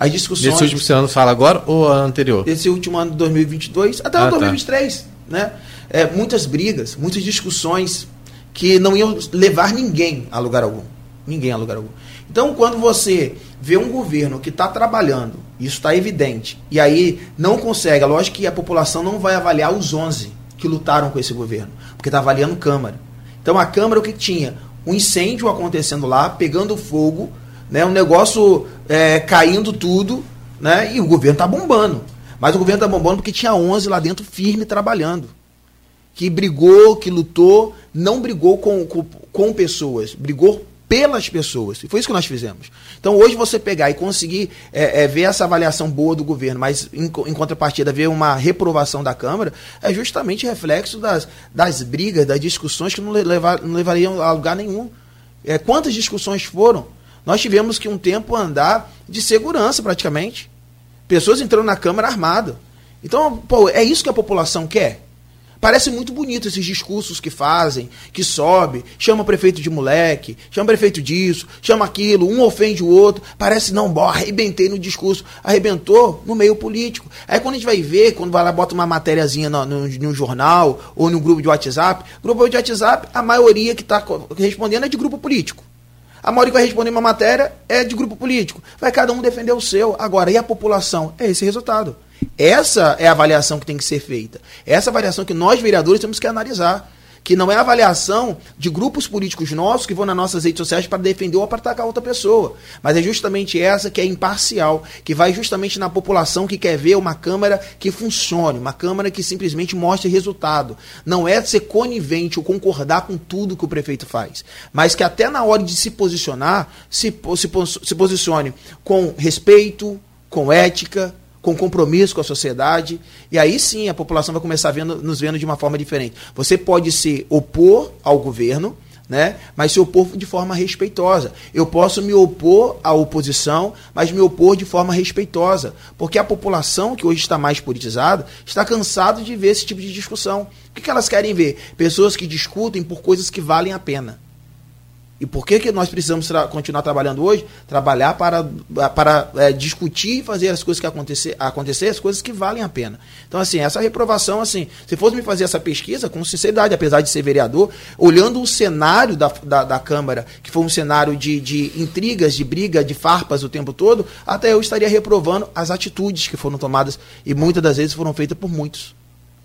as discussões. Esse último ano fala agora ou anterior? Esse último ano de 2022, até ah, o 2023, tá. né? É, muitas brigas, muitas discussões que não iam levar ninguém a lugar algum. Ninguém a lugar algum. Então, quando você vê um governo que está trabalhando, isso está evidente, e aí não consegue, é lógico que a população não vai avaliar os 11 que lutaram com esse governo, porque está avaliando Câmara. Então, a Câmara, o que tinha? Um incêndio acontecendo lá, pegando fogo, né? Um negócio é, caindo tudo, né? E o governo está bombando. Mas o governo está bombando porque tinha 11 lá dentro firme trabalhando. Que brigou, que lutou, não brigou com, com, com pessoas, brigou pelas pessoas. E foi isso que nós fizemos. Então, hoje você pegar e conseguir é, é, ver essa avaliação boa do governo, mas em, em, contrapartida ver uma reprovação da Câmara, é justamente reflexo das, das brigas, das discussões que não, levar, não levariam a lugar nenhum. É, quantas discussões foram? Nós tivemos que um tempo andar de segurança praticamente. Pessoas entrando na Câmara armado. Então, pô, é isso que a população quer? Parece muito bonito esses discursos que fazem, que sobe, chama o prefeito de moleque, chama o prefeito disso, chama aquilo, um ofende o outro. Parece, não, bó, arrebentei no discurso. Arrebentou no meio político. Aí quando a gente vai ver, quando vai lá, bota uma matériazinha no, no, no jornal ou no grupo de WhatsApp, grupo de WhatsApp, a maioria que está respondendo é de grupo político. A maioria que vai responder uma matéria é de grupo político. Vai cada um defender o seu. Agora, e a população? É esse resultado. Essa é a avaliação que tem que ser feita. Essa avaliação que nós, vereadores, temos que analisar. Que não é avaliação de grupos políticos nossos que vão nas nossas redes sociais para defender ou para atacar outra pessoa. Mas é justamente essa que é imparcial, que vai justamente na população que quer ver uma Câmara que funcione, uma Câmara que simplesmente mostre resultado. Não é ser conivente ou concordar com tudo que o prefeito faz, mas que até na hora de se posicionar, se, se, se posicione com respeito, com ética, com compromisso com a sociedade, e aí sim a população vai começar vendo, nos vendo de uma forma diferente. Você pode se opor ao governo, né? mas se opor de forma respeitosa. Eu posso me opor à oposição, mas me opor de forma respeitosa. Porque a população que hoje está mais politizada está cansada de ver esse tipo de discussão. O que, que elas querem ver? Pessoas que discutem por coisas que valem a pena. E por que, que nós precisamos tra continuar trabalhando hoje? Trabalhar para, para é, discutir e fazer as coisas que acontecer, acontecer, as coisas que valem a pena. Então, assim, essa reprovação, assim, se fosse me fazer essa pesquisa, com sinceridade, apesar de ser vereador, olhando o cenário da, da, da Câmara, que foi um cenário de, de intrigas, de briga, de farpas o tempo todo, até eu estaria reprovando as atitudes que foram tomadas e muitas das vezes foram feitas por muitos.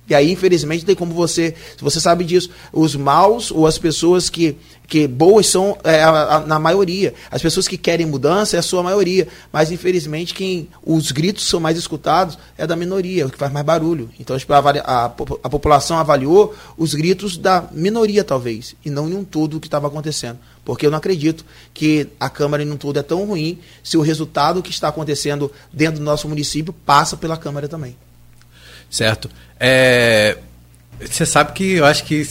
E aí, infelizmente, tem como você, você sabe disso, os maus ou as pessoas que, que boas são é, a, a, na maioria. As pessoas que querem mudança é a sua maioria. Mas, infelizmente, quem os gritos são mais escutados é da minoria, o que faz mais barulho. Então, tipo, a, a, a população avaliou os gritos da minoria, talvez, e não em um todo o que estava acontecendo. Porque eu não acredito que a Câmara em um todo é tão ruim se o resultado que está acontecendo dentro do nosso município passa pela Câmara também. Certo. É, você sabe que eu acho que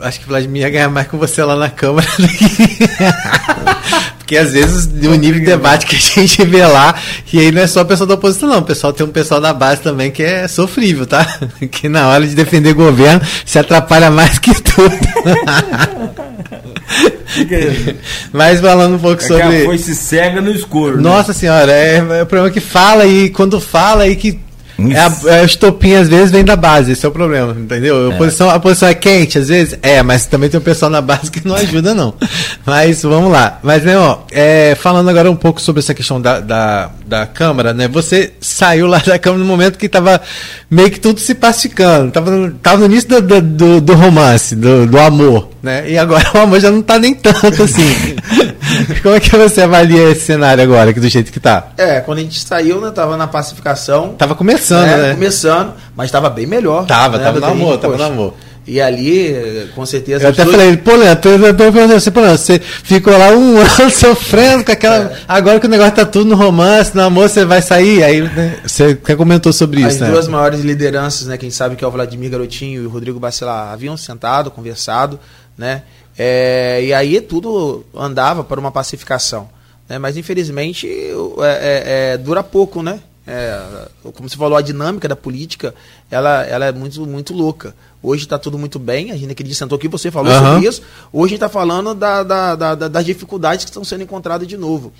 acho que Vladimir ia ganhar mais com você lá na Câmara. Porque às vezes o nível de debate que a gente vê lá, e aí não é só o pessoal da oposição, não. O pessoal tem um pessoal da base também que é sofrível, tá? Que na hora de defender governo se atrapalha mais que tudo. Mas falando um pouco é sobre. foi se cega no escuro. Né? Nossa né? senhora, é, é o problema que fala e quando fala e que é a, é, a estopinha às vezes vem da base, esse é o problema, entendeu? A, é. posição, a posição é quente, às vezes é, mas também tem um pessoal na base que não ajuda, não. Mas vamos lá. Mas, né, ó, é, falando agora um pouco sobre essa questão da, da, da Câmara, né? Você saiu lá da Câmara no momento que estava meio que tudo se pacificando, tava, tava no início do, do, do romance, do, do amor, né? E agora o amor já não tá nem tanto assim. Como é que você avalia esse cenário agora, que do jeito que tá? É, quando a gente saiu, né, tava na pacificação. Tava começando, né? né? Começando, mas tava bem melhor. Tava, né, tava no amor, tava no amor. E ali, com certeza. Eu até dois... falei, pô, Leandro, você, pô, você ficou lá um ano sofrendo com aquela. É. Agora que o negócio tá tudo no romance, no amor, você vai sair. Aí né, você comentou sobre As isso, As né? duas maiores lideranças, né? Quem sabe que é o Vladimir Garotinho e o Rodrigo Bacelar, haviam sentado, conversado, né? É, e aí tudo andava para uma pacificação. Né? Mas infelizmente é, é, é, dura pouco, né? É, como você falou, a dinâmica da política ela, ela é muito, muito louca. Hoje está tudo muito bem, a gente dia sentou aqui, você falou uhum. sobre isso. Hoje a gente está falando da, da, da, das dificuldades que estão sendo encontradas de novo.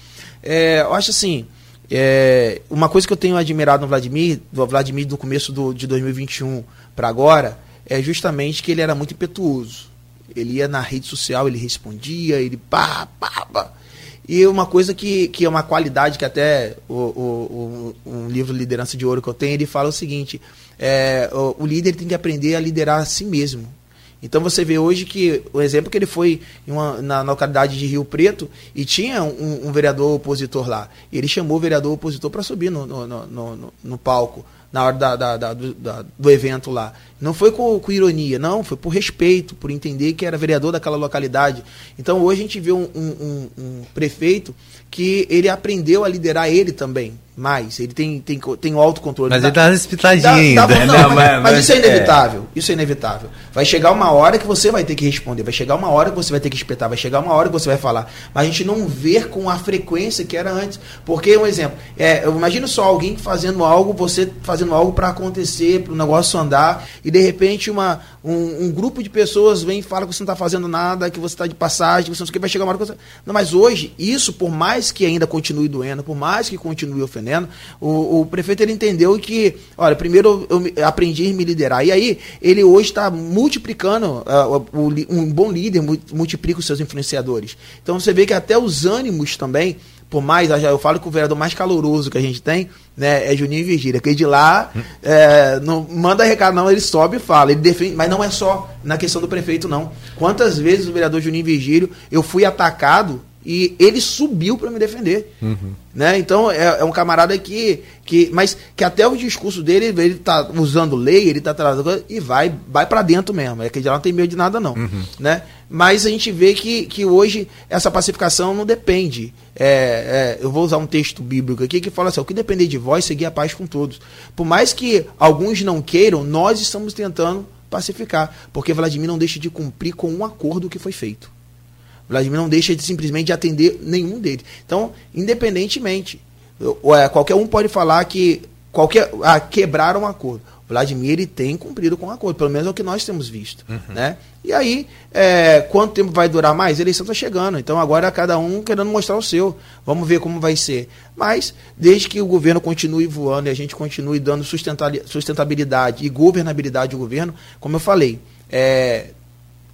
É, eu acho assim, é, uma coisa que eu tenho admirado no Vladimir, do Vladimir do começo do, de 2021 para agora, é justamente que ele era muito impetuoso. Ele ia na rede social, ele respondia, ele pá, pá, pá. E uma coisa que, que é uma qualidade que até o, o, o um livro Liderança de Ouro que eu tenho, ele fala o seguinte: é, o, o líder tem que aprender a liderar a si mesmo. Então você vê hoje que o exemplo que ele foi uma, na, na, localidade de Rio Preto e tinha um, um, vereador opositor lá. Ele chamou o vereador opositor para subir no, no, no, no, palco na hora da, da, da, do, do, evento lá. Não foi com, com, ironia, não, foi por respeito, por entender que era vereador daquela localidade. Então hoje a gente vê um, um, um prefeito que ele aprendeu a liderar ele também mais. Ele tem, tem, tem o autocontrole. Mas ele tá ainda. Não, não, mas, mas, isso é inevitável. É. Isso é inevitável. Vai chegar uma hora que você vai ter que responder. Vai chegar uma hora que você vai ter que espetar. Vai chegar uma hora que você vai falar. Mas a gente não vê com a frequência que era antes. Porque, um exemplo, é, eu imagino só alguém fazendo algo, você fazendo algo para acontecer, para o negócio andar, e de repente uma, um, um, grupo de pessoas vem e fala que você não está fazendo nada, que você está de passagem, que você não sei o que, vai chegar uma hora que você... Não, mas hoje, isso, por mais que ainda continue doendo, por mais que continue ofendendo, entendendo? O, o prefeito ele entendeu que, olha, primeiro eu, eu aprendi a me liderar. E aí, ele hoje está multiplicando, uh, o, um bom líder multiplica os seus influenciadores. Então você vê que até os ânimos também, por mais, eu falo que o vereador mais caloroso que a gente tem, né, é Juninho Virgília, que de lá é, não manda recado não, ele sobe e fala, ele defende, mas não é só na questão do prefeito não. Quantas vezes o vereador Juninho Virgílio, eu fui atacado e ele subiu para me defender. Uhum. Né? Então é, é, um camarada que, que. Mas que até o discurso dele, ele tá usando lei, ele tá trazendo e vai, vai para dentro mesmo. É que já não tem medo de nada, não. Uhum. Né? Mas a gente vê que, que hoje essa pacificação não depende. É, é, eu vou usar um texto bíblico aqui que fala assim: o que depender de vós, seguir a paz com todos. Por mais que alguns não queiram, nós estamos tentando pacificar. Porque Vladimir não deixa de cumprir com um acordo que foi feito. Vladimir não deixa de simplesmente atender nenhum deles. Então, independentemente, qualquer um pode falar que qualquer ah, quebraram um acordo. Vladimir ele tem cumprido com o acordo, pelo menos é o que nós temos visto. Uhum. Né? E aí, é, quanto tempo vai durar mais? A eleição está chegando, então agora cada um querendo mostrar o seu. Vamos ver como vai ser. Mas, desde que o governo continue voando e a gente continue dando sustentabilidade e governabilidade ao governo, como eu falei, é,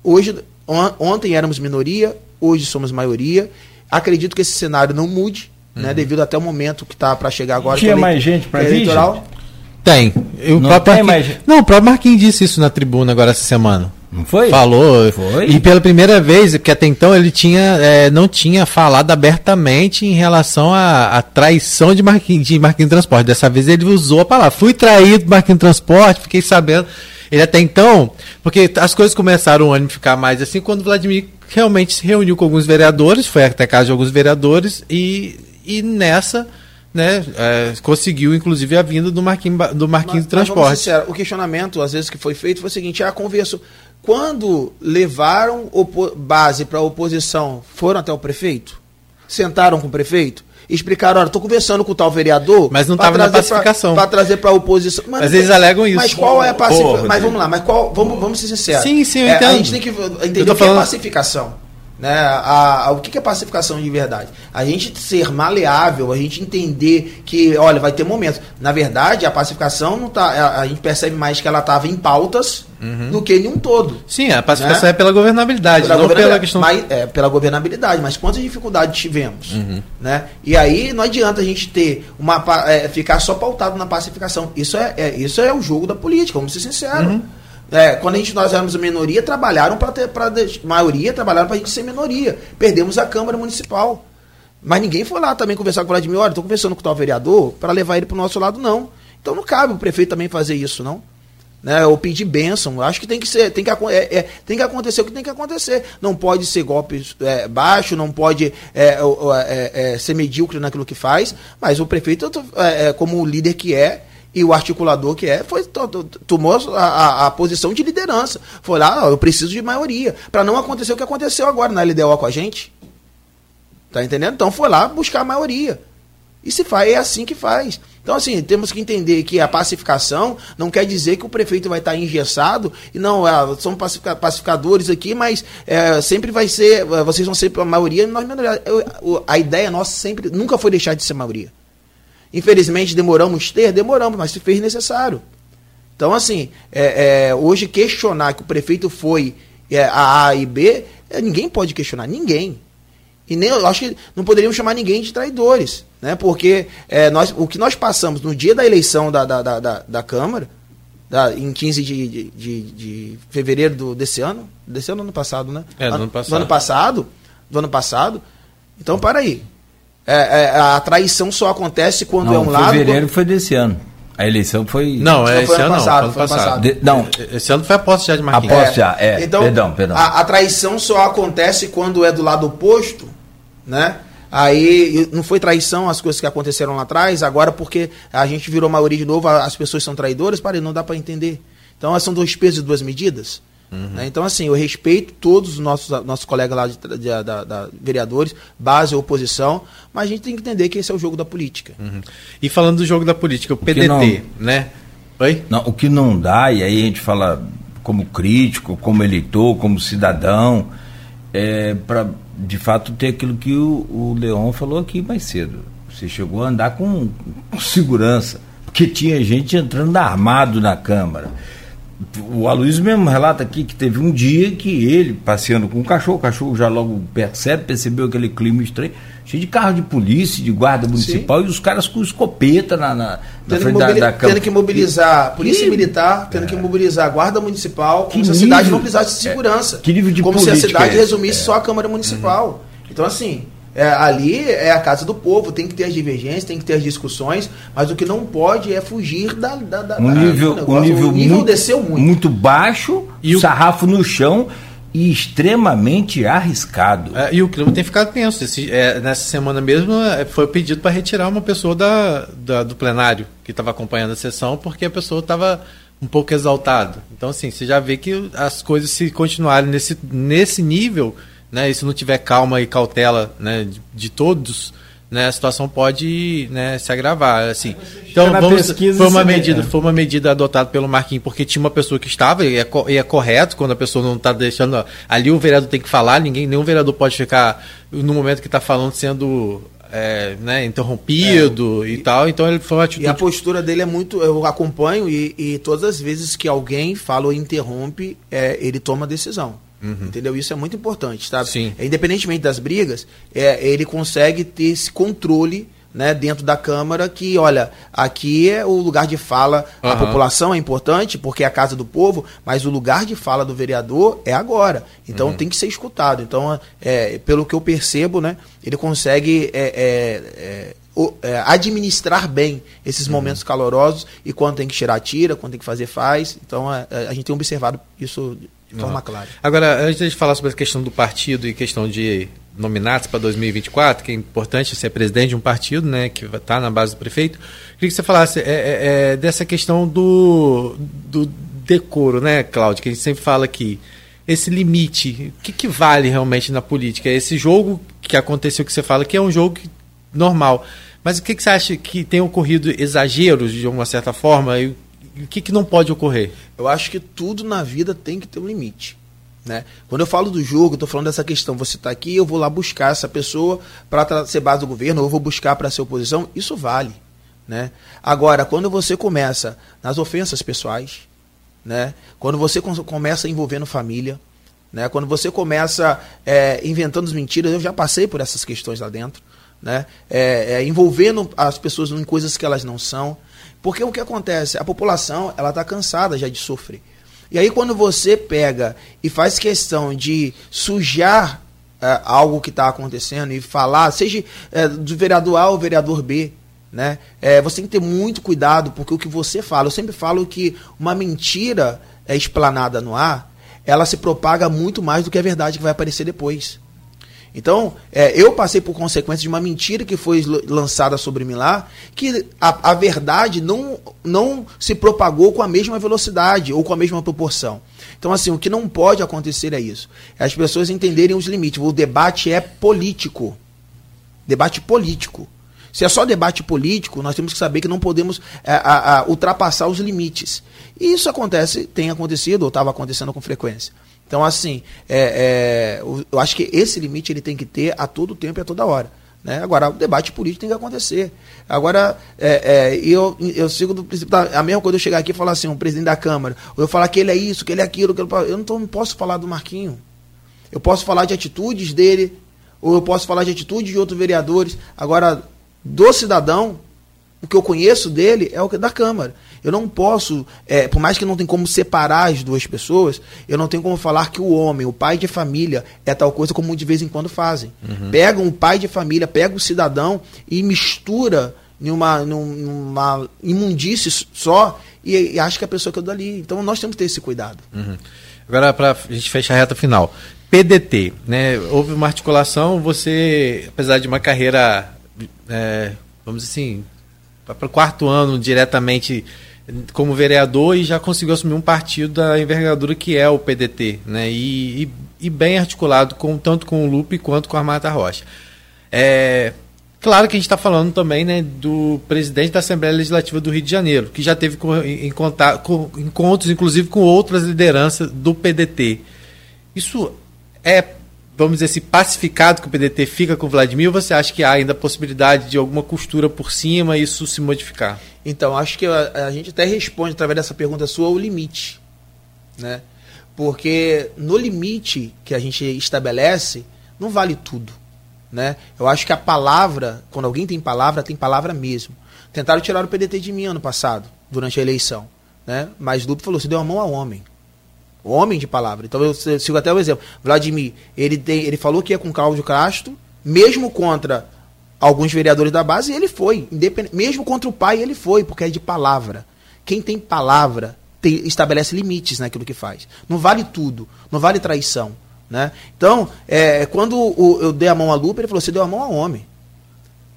hoje Ontem éramos minoria, hoje somos maioria. Acredito que esse cenário não mude, né, uhum. né, devido até o momento que está para chegar agora. Tinha mais gente para vir? Tem. O não, tem mais... não, o próprio Marquinhos disse isso na tribuna agora essa semana. Não foi? Falou. Foi. E pela primeira vez, que até então ele tinha, é, não tinha falado abertamente em relação à, à traição de Marquinhos, de Marquinhos Transporte. Dessa vez ele usou a palavra. Fui traído Marquinhos Transporte, fiquei sabendo. Ele até então, porque as coisas começaram a ficar mais assim quando o Vladimir realmente se reuniu com alguns vereadores, foi até casa de alguns vereadores e, e nessa né, é, conseguiu inclusive a vinda do Marquinhos, do Marquinhos mas, Transporte. Sincero, o questionamento às vezes que foi feito foi o seguinte: a ah, conversa quando levaram base para a oposição, foram até o prefeito? Sentaram com o prefeito? Explicaram, olha, estou conversando com o tal vereador. Mas não estava na pacificação. Para trazer para a oposição. Mas, mas, eles alegam isso. Mas qual é a pacificação? Mas vamos lá, mas qual. Vamos, vamos ser sinceros. Sim, sim, eu entendo. É, a gente tem que entender o que é pacificação. Né? A, a, o que é pacificação de verdade? A gente ser maleável, a gente entender que, olha, vai ter momentos. Na verdade, a pacificação não tá. A, a gente percebe mais que ela estava em pautas uhum. do que em um todo. Sim, a pacificação né? é pela governabilidade, pela não governabilidade, pela questão. Mas, é, pela governabilidade, mas quantas dificuldades tivemos? Uhum. Né? E aí não adianta a gente ter uma. É, ficar só pautado na pacificação. Isso é, é, isso é o jogo da política, vamos ser sinceros. Uhum. É, quando a gente, nós éramos minoria, trabalharam para ter. Pra, maioria trabalharam para a gente ser minoria. Perdemos a Câmara Municipal. Mas ninguém foi lá também conversar com o Vladimir, olha, estou conversando com o tal vereador para levar ele para o nosso lado, não. Então não cabe o prefeito também fazer isso, não. Né, ou pedir bênção. Acho que tem que ser, tem que, é, é, tem que acontecer o que tem que acontecer. Não pode ser golpe é, baixo, não pode é, é, é, ser medíocre naquilo que faz, mas o prefeito, como o líder que é, e o articulador que é, foi, tomou a, a, a posição de liderança. Foi lá, eu preciso de maioria. Para não acontecer o que aconteceu agora na LDO com a gente. Tá entendendo? Então foi lá buscar a maioria. E se faz, é assim que faz. Então, assim, temos que entender que a pacificação não quer dizer que o prefeito vai estar engessado e não, é, são pacificadores aqui, mas é, sempre vai ser, vocês vão ser a maioria, nós A ideia nossa sempre, nunca foi deixar de ser maioria. Infelizmente demoramos ter, demoramos, mas se fez necessário. Então, assim, é, é, hoje questionar que o prefeito foi é, a A e B, é, ninguém pode questionar, ninguém. E nem, eu acho que não poderíamos chamar ninguém de traidores, né? Porque é, nós, o que nós passamos no dia da eleição da, da, da, da Câmara, da, em 15 de, de, de, de fevereiro do, desse ano. Desse ano, ano passado, né? É, do ano passado. Do ano passado. Do ano passado. Então, para aí. É, é, a traição só acontece quando Não, é um lado. fevereiro foi desse ano. A eleição foi. Não, é Não, foi esse ano ano não, passado, foi ano foi ano passado. passado. De- não. Esse ano foi a posse já de A Marquinhos. posse já, é. Então, perdão, perdão. A, a traição só acontece quando é do lado oposto, né? Aí não foi traição as coisas que aconteceram lá atrás, agora porque a gente virou maioria de novo, a- as pessoas são traidores, parei, não dá para entender. Então são dois pesos e duas medidas. Né? Então, assim, eu respeito todos os nossos, nossos colegas lá de, de- da, da- vereadores, base ou oposição, mas a gente tem que entender que esse é o jogo da política. Uhum. E falando do jogo da política, o que PDT, não- né? Oi? Não, o que não dá, e aí a gente fala como crítico, como eleitor, como cidadão, é para de fato ter aquilo que o, o Leon falou aqui mais cedo. Você chegou a andar com, com segurança, porque tinha gente entrando armado na Câmara. O Aloysio mesmo relata aqui que teve um dia que ele, passeando com o cachorro, o cachorro já logo percebe, percebeu aquele clima estranho, cheio de carro de polícia, de guarda municipal, e os caras com escopeta na, na, na que frente da, da Câmara. tendo que mobilizar a polícia Que- militar, tendo que mobilizar a guarda municipal, como Que se a cidade nível- não precisasse de segurança. é, que nível de como se a cidade é resumisse É. só a Câmara Municipal. Então, assim, é, ali é a casa do povo, tem que ter as divergências, tem que ter as discussões, mas o que não pode é fugir da. da, da um da- nível, do um nível, o nível muito, desceu muito. muito baixo, E o- sarrafo no chão e extremamente arriscado. É, e o clima tem ficado tenso. Esse- é, nessa semana mesmo é, foi pedido para retirar uma pessoa da, da- do plenário que estava acompanhando a sessão porque a pessoa estava um pouco exaltada. Então, assim, você já vê que as coisas se continuarem nesse, nesse nível, né, e se não tiver calma e cautela né, de, de todos, né, a situação pode né, se agravar. Assim. Então, na vamos, foi, uma medida, é. foi uma medida adotada pelo Marquinhos porque tinha uma pessoa que estava, e é, e é correto quando a pessoa não está deixando. Ali o vereador tem que falar, ninguém, nenhum vereador pode ficar no momento que está falando sendo é, né, interrompido e tal. Então ele foi uma atitude. E a postura dele é muito. Eu acompanho e, e todas as vezes que alguém fala ou interrompe, é, ele toma decisão. Entendeu? Isso é muito importante, sabe? Sim. É, independentemente das brigas, é, ele consegue ter esse controle né, dentro da Câmara que, olha, aqui é o lugar de fala, a Aham. população é importante, porque é a casa do povo, mas o lugar de fala do vereador é agora. Então Uhum. tem que ser escutado. Então, é, pelo que eu percebo, né, ele consegue é, é, é, o- é, administrar bem esses Uhum. momentos calorosos e quando tem que tirar, tira, quando tem que fazer, faz. Então, a gente tem observado isso de forma Não. clara. Agora, antes de falar sobre a questão do partido e questão de nominatos para 2024, que é importante ser presidente de um partido, né, que está na base do prefeito, queria que você falasse é, é, é, dessa questão do, do decoro, né, Cláudio, que a gente sempre fala aqui. Esse limite, o que, que vale realmente na política? Esse jogo que aconteceu que você fala que é um jogo normal. Mas o que, que você acha que tem ocorrido exageros de uma certa forma? E o que, que não pode ocorrer? Eu acho que tudo na vida tem que ter um limite. Né? Quando eu falo do jogo, estou falando dessa questão. Você está aqui, eu vou lá buscar essa pessoa para ser base do governo, ou eu vou buscar para ser oposição. Isso vale. Né? Agora, quando você começa nas ofensas pessoais, né? quando você com- começa envolvendo família, né? quando você começa é, inventando as mentiras, eu já passei por essas questões lá dentro, né? É, é, envolvendo as pessoas em coisas que elas não são. Porque o que acontece? A população ela está cansada já de sofrer. E aí quando você pega e faz questão de sujar é, algo que está acontecendo e falar, seja é, do vereador A ou vereador B, né? É, você tem que ter muito cuidado, porque o que você fala, eu sempre falo que uma mentira é explanada no ar, ela se propaga muito mais do que a verdade que vai aparecer depois. Então, é, eu passei por consequência de uma mentira que foi lançada sobre mim lá, que a, a verdade não, não se propagou com a mesma velocidade ou com a mesma proporção. Então, assim, o que não pode acontecer é isso. É as pessoas entenderem os limites. O debate é político. Debate político. Se é só debate político, nós temos que saber que não podemos é, a- a- ultrapassar os limites. E isso acontece, tem acontecido, ou estava acontecendo com frequência. Então, assim, é, é, eu acho que esse limite ele tem que ter a todo tempo e a toda hora. Né? Agora, o debate político tem que acontecer. Agora, é, é, eu, eu sigo do princípio. da- A mesma coisa eu chegar aqui e falar assim, um presidente da Câmara, ou eu falar que ele é isso, que ele é aquilo, que ele, eu não, tô- não posso falar do Marquinho. Eu posso falar de atitudes dele, ou eu posso falar de atitudes de outros vereadores. Agora, do cidadão, O que eu conheço dele é o da Câmara. Eu não posso, é, por mais que não tenha como separar as duas pessoas, eu não tenho como falar que o homem, o pai de família, é tal coisa como de vez em quando fazem. Uhum. Pegam o pai de família, pega o cidadão e mistura numa, numa imundície só e, e acha que é a pessoa que eu dou ali. Então nós temos que ter esse cuidado. Uhum. Agora, para a gente fechar a reta final. PDT, né? Houve uma articulação, você, apesar de uma carreira, é, vamos dizer assim, para o quarto ano diretamente como vereador e já conseguiu assumir um partido da envergadura que é o PDT, né? E, e, e bem articulado com tanto com o Lupe quanto com a Marta Rocha. É, claro que a gente está falando também né, do presidente da Assembleia Legislativa do Rio de Janeiro, que já teve em, contato, encontros, inclusive, com outras lideranças do PDT. Isso é, vamos dizer assim, pacificado que o PDT fica com o Vladimir ou você acha que há ainda a possibilidade de alguma costura por cima e isso se modificar? Então, acho que a, a, gente até responde através dessa pergunta sua o limite. Né? Porque no limite que a gente estabelece, não vale tudo. Né? Eu acho que a palavra, quando alguém tem palavra, tem palavra mesmo. Tentaram tirar o PDT de mim ano passado, durante a eleição. Né? Mas Lupe falou: você deu a mão ao homem. Homem de palavra. Então eu sigo até o exemplo. Vladimir, ele, tem, ele falou que ia com Cláudio Castro, mesmo contra alguns vereadores da base, ele foi. Mesmo contra o pai, ele foi, porque é de palavra. Quem tem palavra tem, estabelece limites naquilo que faz. Não vale tudo, não vale traição. Né? Então, é, quando o, eu dei a mão a Lupa, ele falou: você deu a mão a homem.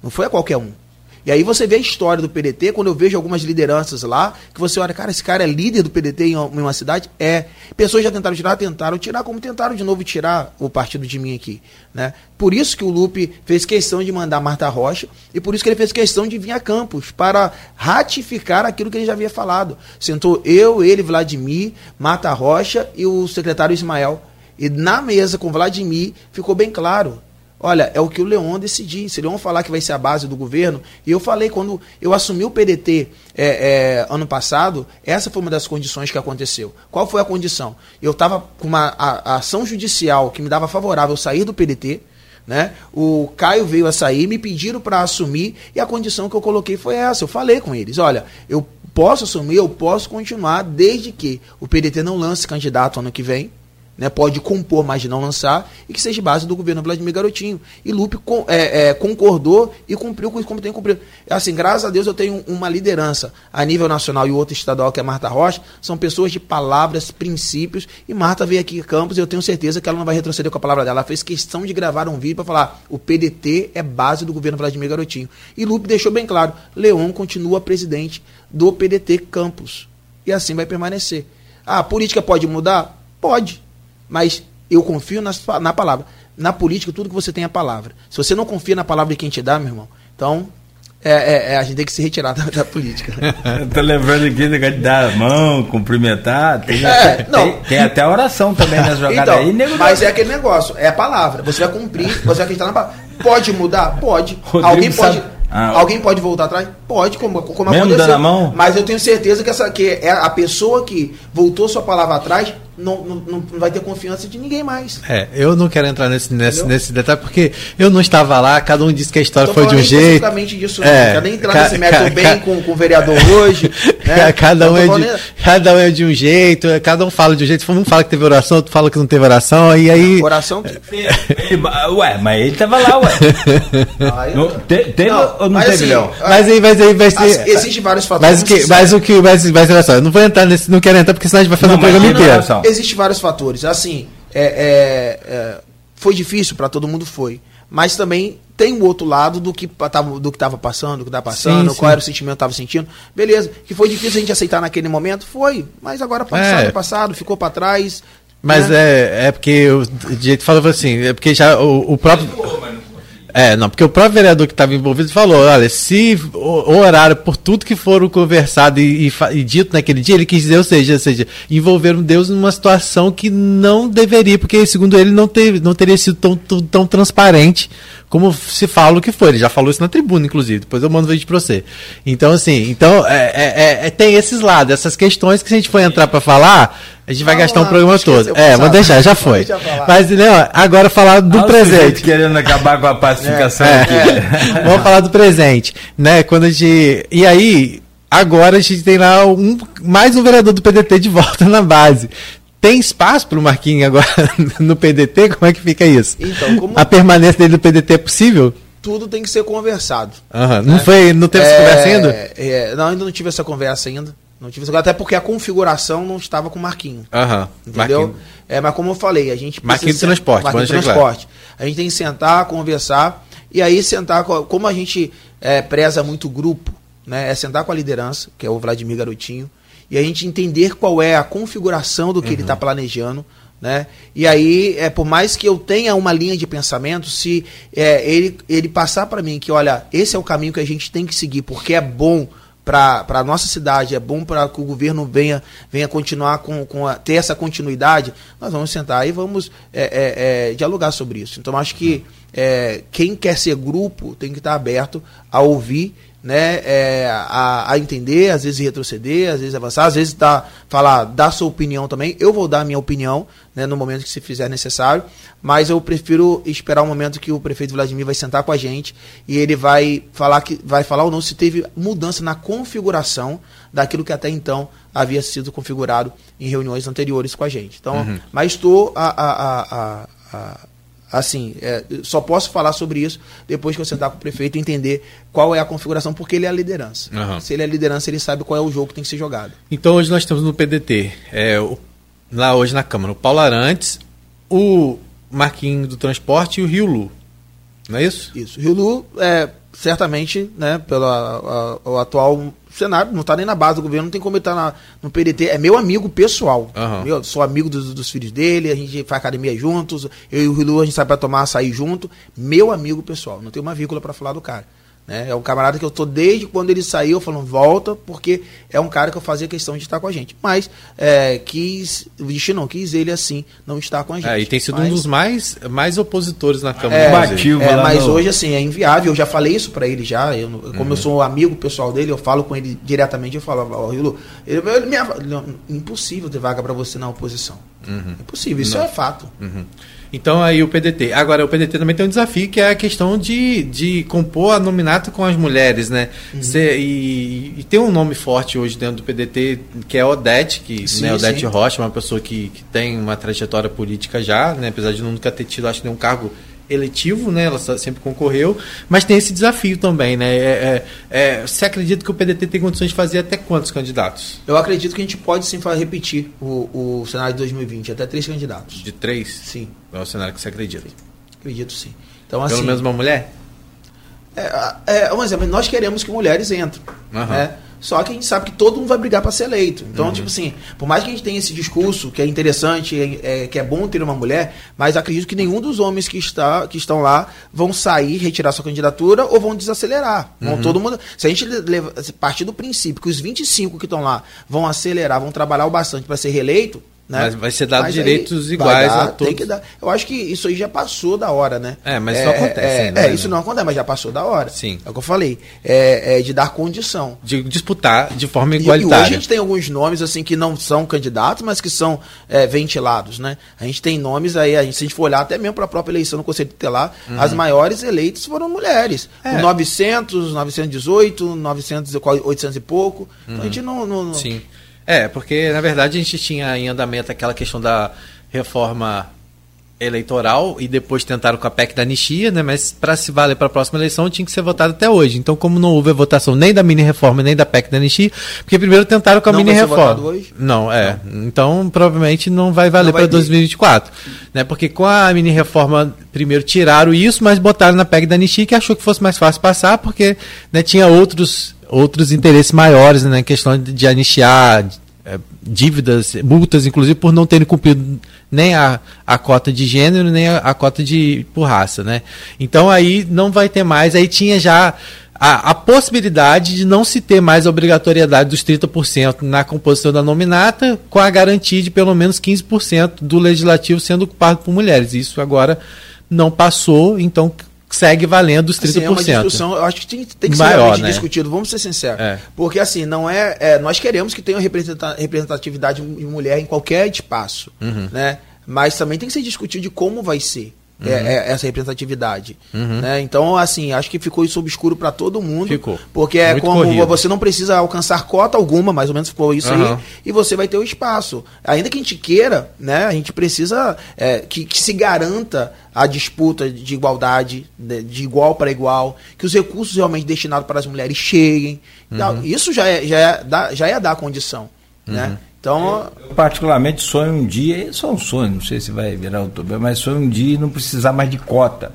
Não foi a qualquer um. E aí você vê a história do PDT, quando eu vejo algumas lideranças lá, que você olha, cara, esse cara é líder do PDT em uma cidade? É. Pessoas já tentaram tirar, tentaram tirar, como tentaram de novo tirar o partido de mim aqui. Né? Por isso que o Lupe fez questão de mandar Marta Rocha, e por isso que ele fez questão de vir a Campos, para ratificar aquilo que ele já havia falado. Sentou eu, ele, Vladimir, Marta Rocha e o secretário Ismael. E na mesa com Vladimir ficou bem claro Olha, é o que o Leon decidir. Se o Leon falar que vai ser a base do governo, e eu falei quando eu assumi o PDT é, é, ano passado, essa foi uma das condições que aconteceu. Qual foi a condição? Eu estava com uma a, a ação judicial que me dava favorável sair do PDT, né? O Caio veio a sair, me pediram para assumir e a condição que eu coloquei foi essa. Eu falei com eles, olha, eu posso assumir, eu posso continuar desde que o PDT não lance candidato ano que vem, né, pode compor, mas não lançar, e que seja base do governo Vladimir Garotinho. E Lupe com, é, é, concordou e cumpriu com como tem cumprido. Assim, graças a Deus eu tenho uma liderança a nível nacional e outra estadual, que é Marta Rocha, são pessoas de palavras, princípios, e Marta veio aqui em Campos e eu tenho certeza que ela não vai retroceder com a palavra dela. Ela fez questão de gravar um vídeo para falar, o PDT é base do governo Vladimir Garotinho. E Lupe deixou bem claro, Leon continua presidente do PDT Campos. E assim vai permanecer. Ah, a política pode mudar? Pode mas eu confio na, na palavra. Na política, tudo que você tem é a palavra. Se você não confia na palavra de quem te dá, meu irmão, então é, é, é, a gente tem que se retirar da, da política. Tô lembrando aqui de dar a mão, cumprimentar. Tem, é, tem, tem, até a oração também nas jogadas então, aí. Nego mas é aquele negócio, é a palavra. Você vai cumprir, você vai acreditar na palavra. Pode mudar? Pode. Rodrigo Alguém pode. Ah, Alguém pode voltar atrás? Pode, como, como mesmo aconteceu. Dando a mão? Mas eu tenho certeza que, essa, que é a pessoa que voltou sua palavra atrás não, não, não, vai ter confiança de ninguém mais. É, eu não quero entrar nesse, nesse, nesse detalhe, porque eu não estava lá, cada um disse que a história foi de um jeito. disso, é, não. quero nem entrar ca, nesse método bem com, com o vereador hoje. Né? cada, um é de, cada um é de um jeito, cada um fala de um jeito, um fala que teve oração, outro fala que não teve oração, e aí. Oração que. ué, mas ele estava lá, ué. Ah, eu... te, teve não, ou não mas, teve, assim, Mas aí, mas aí vai ser. Existem vários fatores. Mas, que, mas o que. Mas, mas olha só, eu não vou entrar nesse. Não quero entrar porque senão a gente vai fazer não, um programa inteiro. Existem vários fatores. Assim, é, é, é, foi difícil para todo mundo, foi. Mas também tem o outro lado do que estava do que tava passando, do que tá passando, sim, qual sim. era o sentimento que estava sentindo. Beleza, que foi difícil a gente aceitar naquele momento, foi. Mas agora passado é, é passado, ficou para trás. Mas né? é, é porque o jeito falava assim, é porque já o, o próprio é, não, porque o próprio vereador que estava envolvido falou: olha, se o, horário, por tudo que foram conversado e, e, e, dito naquele dia, ele quis dizer, ou seja, ou seja, envolveram Deus numa situação que não deveria, porque segundo ele não, teve, não teria sido tão, tão, tão transparente como se fala o que foi. Ele já falou isso na tribuna, inclusive. Depois eu mando o vídeo para você. Então, assim, então é, é, é, é, tem esses lados, essas questões que se a gente for entrar para falar, A gente vai Vamos gastar um programa esqueceu, todo. É, vou sabe? deixar, já foi. Deixa. Mas, Leão, agora falar do Olha o presente. querendo acabar com a pacificação É, aqui. Vamos falar do presente, né? Quando a gente. E aí, agora a gente tem lá um, mais um vereador do PDT de volta na base. Tem espaço para o Marquinhos agora no PDT? Como é que fica isso? Então, como A permanência dele no PDT é possível? tudo tem que ser conversado. Aham. Não foi, não teve essa É, conversa ainda? é, não, ainda não tive essa conversa ainda. Não tive até porque a configuração não estava com o Marquinho. Aham. Entendeu? Marquinhos. É, mas como eu falei, a gente Marquinhos precisa do transporte, do vamos deixar transporte. A gente tem que sentar, conversar e aí sentar com, como a gente é, preza muito o grupo, né? É sentar com a liderança, que é o Vladimir Garotinho, e a gente entender qual é a configuração do que ele Uhum. está planejando. Né? E aí, é, por mais que eu tenha uma linha de pensamento, se é, ele, ele passar para mim que, olha, esse é o caminho que a gente tem que seguir, porque é bom para a nossa cidade, é bom para que o governo venha, venha continuar com, com a, ter essa continuidade, nós vamos sentar e vamos é, é, é, dialogar sobre isso. Então, acho que é, quem quer ser grupo tem que estar aberto a ouvir, né, é, a, a entender, às vezes retroceder, às vezes avançar, às vezes dar, falar, dar sua opinião também. Eu vou dar a minha opinião né, no momento que se fizer necessário, mas eu prefiro esperar o momento que o prefeito Vladimir vai sentar com a gente e ele vai falar que vai falar ou não se teve mudança na configuração daquilo que até então havia sido configurado em reuniões anteriores com a gente. Então, mas estou a, a, a, a assim, é, só posso falar sobre isso depois que eu sentar com o prefeito e entender qual é a configuração, porque ele é a liderança. Aham. Se ele é a liderança, ele sabe qual é o jogo que tem que ser jogado. Então hoje nós estamos no PDT. É, o- lá hoje na Câmara, o Paulo Arantes, o Marquinhos do Transporte e o Rio Lu. Não é isso? Isso. Rio Lu, é, certamente, né, pelo a- a- o atual cenário, não está nem na base do governo, não tem como ele estar no PDT. É meu amigo pessoal. Aham. Meu, sou amigo dos, dos filhos dele, a gente faz academia juntos, eu e o Rio Lu, a gente sai para tomar açaí junto. Meu amigo pessoal, não tem uma vírgula para falar do cara. Né? É um camarada que eu tô desde quando ele saiu falando volta, porque é um cara que eu fazia questão de estar com a gente. Mas é, quis, o destino não quis ele assim, não estar com a gente. É, e tem sido Mas- um dos mais, mais opositores na Câmara. é. Combativo é, mas no- hoje, assim, é inviável. Eu já falei isso pra ele já. Eu, não- como eu sou um amigo pessoal dele, eu falo com ele diretamente. Eu falo, ó, Rilo, ele, ele não, impossível ter vaga pra você na oposição. Impossível, isso é fato. Uhum. Então aí o PDT. Agora o PDT também tem um desafio que é a questão de, de compor a nominato com as mulheres, né? Uhum. Cê- e, e tem um nome forte hoje dentro do PDT que é Odete, que Sim, né, Odete sim. Rocha, uma pessoa que, que tem uma trajetória política já, né? Apesar de nunca ter tido, acho nenhum cargo eletivo, né? Ela sempre concorreu, mas tem esse desafio também, né? É, é, é, você acredita que o PDT tem condições de fazer até quantos candidatos? Eu acredito que a gente pode sim repetir o, o cenário de 2020, até três candidatos. De três? Sim, É o cenário que você acredita. acredito sim. Então, assim, Pelo menos uma mulher? É, é, um exemplo, nós queremos que mulheres entrem. Aham. Né? Só que a gente sabe que todo mundo vai brigar para ser eleito. Então, tipo assim, por mais que a gente tenha esse discurso que é interessante, é, é- que é bom ter uma mulher, mas acredito que nenhum dos homens que, está, que estão lá vão sair, retirar sua candidatura ou vão desacelerar. Vão todo mundo. Se a gente leva, se partir do princípio que os 25 que estão lá vão acelerar, vão trabalhar o bastante para ser reeleito. Né? Mas vai ser dado Mas direitos iguais dar, a tem todos. que dar. Eu acho que isso aí já passou da hora, né? É, mas isso acontece É, ainda, é, né? isso não acontece, mas já passou da hora. Sim. É o que eu falei. É, é de dar condição. de disputar de forma E, e hoje a igualitária. gente tem alguns nomes assim que não são candidatos, mas que são é, ventilados, né? A gente tem nomes aí, a gente, se a gente for olhar até mesmo para a própria eleição no Conselho Tutelar, as maiores eleitas foram mulheres. Uhum. É. Com 900, 918, 900, e qual- 800 e pouco. Então a gente não... não- não- Uhum. Sim. É, porque na verdade a gente tinha em andamento aquela questão da reforma eleitoral e depois tentaram com a PEC da anistia, né? Mas para se valer para a próxima eleição tinha que ser votado até hoje. Então, como não houve a votação nem da mini reforma nem da PEC da anistia, porque primeiro tentaram com a Não mini reforma. votado hoje? Não, é. Então, provavelmente não vai valer Não para ter. 2024, né? Porque com a mini reforma primeiro tiraram isso, mas botaram na PEC da anistia que achou que fosse mais fácil passar, porque né, tinha outros outros interesses maiores né, questão de, de anistiar é, dívidas, multas, inclusive por não terem cumprido nem a, a cota de gênero, nem a, a cota de por raça, né? Então aí não vai ter mais, aí tinha já a, a possibilidade de não se ter mais a obrigatoriedade dos 30% na composição da nominata, com a garantia de pelo menos 15% do legislativo sendo ocupado por mulheres. Isso agora não passou, então segue valendo os 30%. Assim, é uma discussão, eu acho que tem, tem que Maior, ser né? discutido, vamos ser sinceros. É. Porque assim, não é, é, Nós queremos que tenha representatividade de mulher em qualquer espaço. Uhum. Né? Mas também tem que ser discutido de como vai ser. É, uhum. É, essa representatividade. Uhum. Né? Então, assim, acho que ficou isso obscuro para todo mundo. Ficou. Porque é Muito como corrido. você não precisa alcançar cota alguma, mais ou menos ficou isso uhum. aí, e você vai ter o espaço. Ainda que a gente queira, né, a gente precisa é, que, que, se garanta a disputa de igualdade, de, de igual para igual, que os recursos realmente destinados para as mulheres cheguem. Uhum. Isso já é, já, é, já é dar condição. Né? Então, eu, particularmente sonho um dia, só um sonho, não sei se vai virar outubro, mas sonho um dia não precisar mais de cota,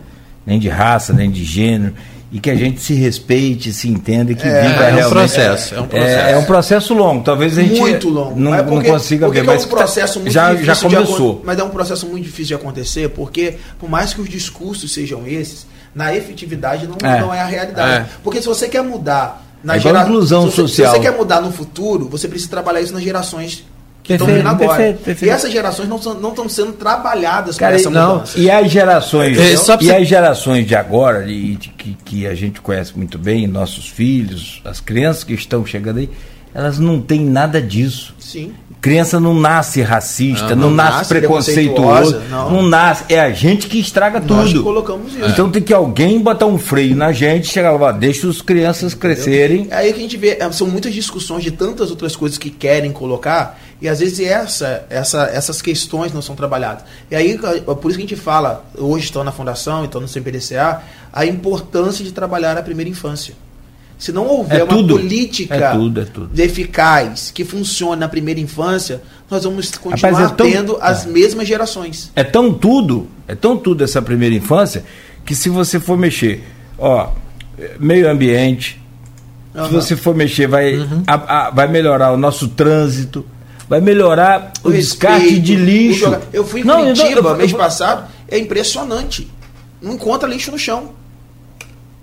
nem de raça, nem de gênero, e que a gente se respeite, se entenda e que é, viva é realmente. Um processo, é, um processo. É, é, um processo longo, talvez a gente muito longo. não, porque, não consiga porque ver, mas é um processo muito já, já começou. mas é um processo muito difícil de acontecer, porque por mais que os discursos sejam esses, na efetividade não é, não é a realidade. É. Porque se você quer mudar na é gera... inclusão se você, social. Se você quer mudar no futuro, você precisa trabalhar isso nas gerações que estão vindo agora. Perfeito, perfeito. E essas gerações não, são, não estão sendo trabalhadas para essa não, mudança. E as gerações, é, e as gerações de agora, de, de, que, que a gente conhece muito bem, nossos filhos, as crianças que estão chegando aí, elas não têm nada disso. Sim. Criança não nasce racista, não, não, não nasce, nasce preconceituoso, não. não. nasce. É a gente que estraga Nós tudo. colocamos isso. Então tem que alguém botar um freio na gente, chegar lá, deixa os crianças Entendeu? crescerem. É aí que a gente vê, é, são muitas discussões de tantas outras coisas que querem colocar, e às vezes essa, essa, essas questões não são trabalhadas. E aí, por isso que a gente fala, hoje estão na fundação, estão no CPDCA, a importância de trabalhar a primeira infância. Se não houver é uma política é tudo, é tudo. eficaz que funcione na primeira infância, nós vamos continuar Rapaz, é tão, tendo as mesmas gerações. É tão tudo, é tão tudo essa primeira infância, que se você for mexer, ó, meio ambiente, uhum. se você for mexer, vai, uhum. a, a, vai melhorar o nosso trânsito, vai melhorar o, o descarte de lixo. Eu fui em não, Curitiba eu, eu, mês passado, é impressionante. Não encontra lixo no chão.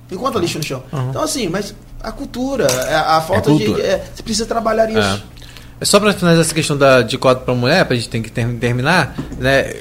Não encontra lixo no chão. Uhum. Então, assim, mas a cultura, a, é, a falta é de. É, você precisa trabalhar isso. É. é só para finalizar essa questão da, de cota para mulher, para a gente tem que ter, terminar, né?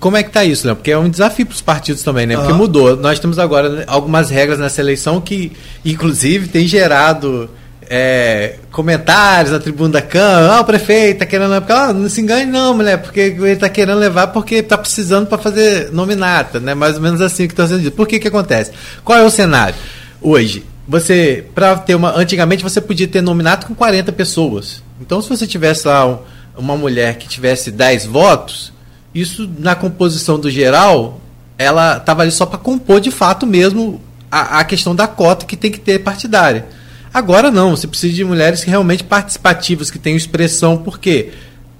Como é que tá isso, Léo? Porque é um desafio para os partidos também, né? Porque uhum. mudou. Nós temos agora né, algumas regras nessa eleição que, inclusive, tem gerado é, comentários na tribuna da Câmara. Ah, o prefeito tá querendo levar. Ah, não se engane, não, mulher, porque ele tá querendo levar porque tá precisando para fazer nominata, né? Mais ou menos assim que está sendo dito. Por que que acontece? Qual é o cenário? Hoje, você, para ter uma. Antigamente você podia ter nominato com 40 pessoas. Então, se você tivesse lá um, uma mulher que tivesse 10 votos, isso na composição do geral, ela estava ali só para compor de fato mesmo a, a, questão da cota que tem que ter partidária. Agora não, você precisa de mulheres realmente participativas, que tenham expressão, porque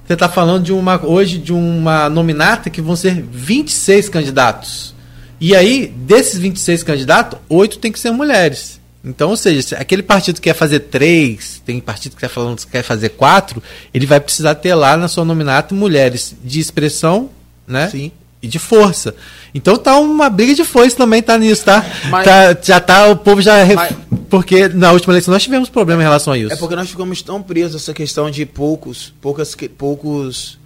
você está falando de uma hoje de uma nominata que vão ser 26 candidatos. E aí, desses 26 candidatos, oito tem que ser mulheres. Então, ou seja, se aquele partido que quer fazer três, tem partido que está falando que quer fazer quatro, ele vai precisar ter lá na sua nominata mulheres de expressão, né? Sim. E de força. Então tá uma briga de foice também, tá nisso, tá? Mas, tá já tá, o povo já. Mas, porque na última eleição nós tivemos problema em relação a isso. É porque nós ficamos tão presos a essa questão de poucos, poucas, poucos,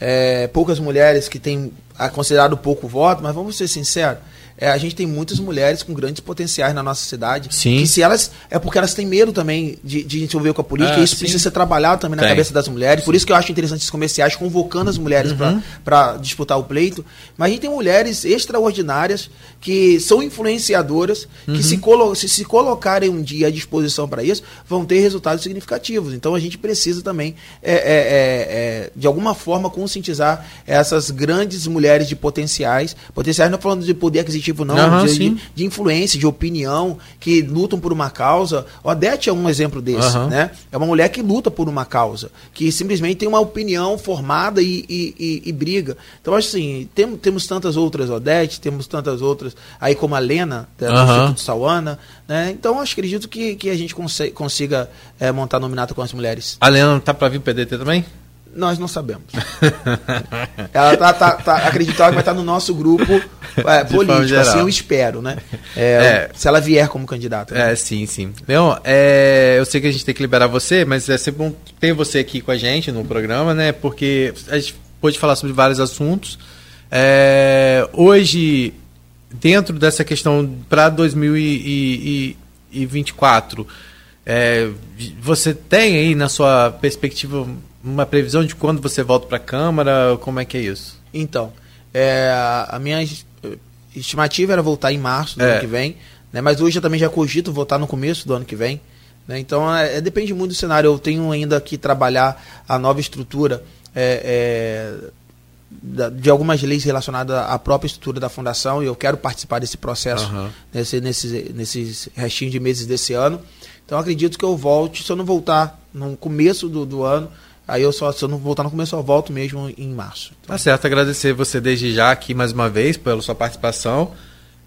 é, poucas mulheres que têm considerado pouco voto, mas vamos ser sinceros é, a gente tem muitas mulheres com grandes potenciais na nossa cidade. Sim. Que se elas. É porque elas têm medo também de, de envolver com a política. Ah, e isso sim. precisa ser trabalhado também na tem. cabeça das mulheres. Por isso que eu acho interessante esses comerciais convocando as mulheres uhum. para disputar o pleito. Mas a gente tem mulheres extraordinárias que são influenciadoras, uhum. que se, colo se se colocarem um dia à disposição para isso, vão ter resultados significativos. Então a gente precisa também, é, é, é, é de alguma forma, conscientizar essas grandes mulheres de potenciais. Potenciais não falando de poder aquisitivo positivo, não, uhum, de, de, de, influência, de opinião, que lutam por uma causa. O Odete é um exemplo desse, uhum. né? É uma mulher que luta por uma causa, que simplesmente tem uma opinião formada e, e, e, e briga. Então, assim, tem, temos tantas outras Odete, temos tantas outras, aí como a Lena, da uhum. Instituto Sauana, né? Então, acho, acredito que, que a gente consiga, consiga é, montar nominato com as mulheres. A Lena tá para vir o PDT também? Nós não sabemos. Ela tá, tá, tá acreditando que vai estar no nosso grupo é, político, assim eu espero, né? É, é, se ela vier como candidata. Né? É, sim, sim. Leon, é, eu sei que a gente tem que liberar você, mas é sempre bom ter você aqui com a gente no programa, né? Porque a gente pode falar sobre vários assuntos. É, hoje dentro dessa questão para 2024, é, você tem aí na sua perspectiva uma previsão de quando você volta para a Câmara? Como é que é isso? Então, é, a minha estimativa era voltar em março do é. ano que vem, né, mas hoje eu também já cogito voltar no começo do ano que vem. Né, então, é, é depende muito do cenário. Eu tenho ainda que trabalhar a nova estrutura. É, é de algumas leis relacionadas à própria estrutura da fundação e eu quero participar desse processo uhum. nesse, nesses, nesses restinhos de meses desse ano. Então acredito que eu volte, se eu não voltar no começo do, do ano, aí eu só, se eu não voltar no começo, eu volto mesmo em março. Então, tá certo, agradecer você desde já aqui mais uma vez pela sua participação.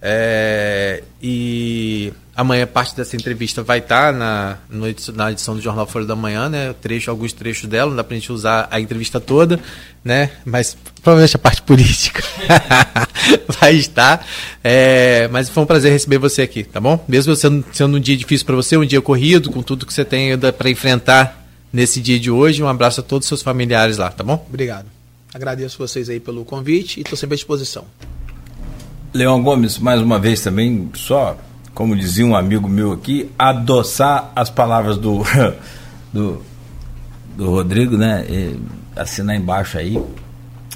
É, e amanhã parte dessa entrevista vai estar na, na edição do Jornal Folha da Manhã, né? Trecho, alguns trechos dela, não dá pra gente usar a entrevista toda, né? Mas provavelmente a parte política vai estar. É, mas foi um prazer receber você aqui, tá bom? Mesmo sendo, sendo um dia difícil para você, um dia corrido, com tudo que você tem para enfrentar nesse dia de hoje, um abraço a todos os seus familiares lá, tá bom? Obrigado. Agradeço vocês aí pelo convite e estou sempre à disposição. Leão Gomes, mais uma vez também, só, como dizia um amigo meu aqui, adoçar as palavras do, do, do Rodrigo, né? E assinar embaixo aí.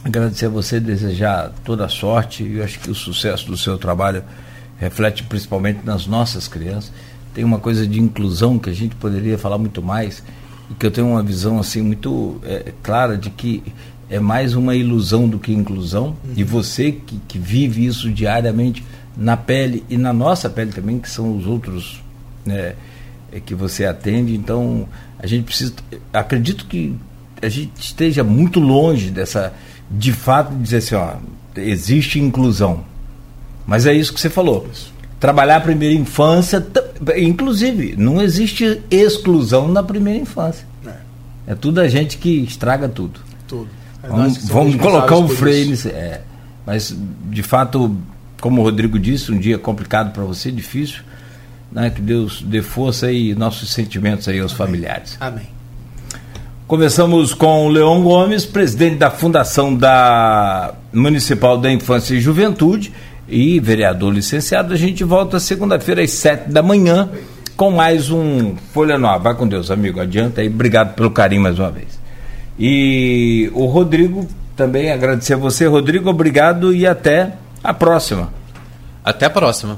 Agradecer a você, desejar toda a sorte. Eu acho que o sucesso do seu trabalho reflete principalmente nas nossas crianças. Tem uma coisa de inclusão que a gente poderia falar muito mais que eu tenho uma visão assim muito é, clara de que é mais uma ilusão do que inclusão. Uhum. E você que, que vive isso diariamente na pele e na nossa pele também, que são os outros né, é, que você atende. Então, a gente precisa. Acredito que a gente esteja muito longe dessa. De fato, dizer assim: ó, existe inclusão. Mas é isso que você falou. Isso. Trabalhar a primeira infância, inclusive, não existe exclusão na primeira infância. É, é tudo a gente que estraga tudo. Tudo. É vamos, vamos colocar um freio nisso. É, mas, de fato, como o Rodrigo disse, um dia complicado para você, difícil. Né, que Deus dê força e nossos sentimentos aí aos Amém. familiares. Amém. Começamos com o Leon Gomes, presidente da Fundação da Municipal da Infância e Juventude e vereador licenciado. A gente volta segunda-feira às sete da manhã com mais um Folha Nova. Vai com Deus, amigo. Adianta aí. Obrigado pelo carinho mais uma vez. E o Rodrigo, também agradecer a você, Rodrigo, obrigado e até a próxima. Até a próxima.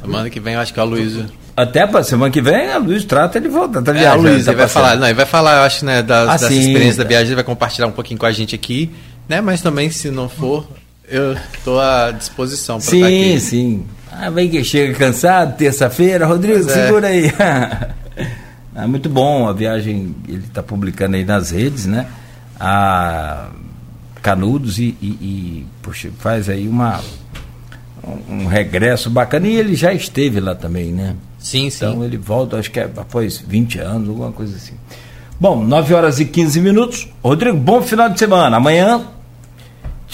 Semana que vem acho que é o Luiz. Até a semana que vem a Luiz trata ele volta. Tá é, a Luiz, tá ele vai falar, não, ele vai falar, eu acho, né, das, ah, dessa sim, experiência tá. da viagem, ele vai compartilhar um pouquinho com a gente aqui, né? Mas também, se não for, eu estou à disposição para estar tá aqui. Sim, sim. Ah, vem que chega cansado, terça-feira, Rodrigo, pois é. segura é. aí. É muito bom a viagem, ele está publicando aí nas redes, né? A Canudos e, e, e poxa, faz aí uma, um, regresso bacana. E ele já esteve lá também, né? Sim, sim. Então ele volta, acho que é após 20 anos, alguma coisa assim. Bom, 9 horas e 15 minutos. Rodrigo, bom final de semana. Amanhã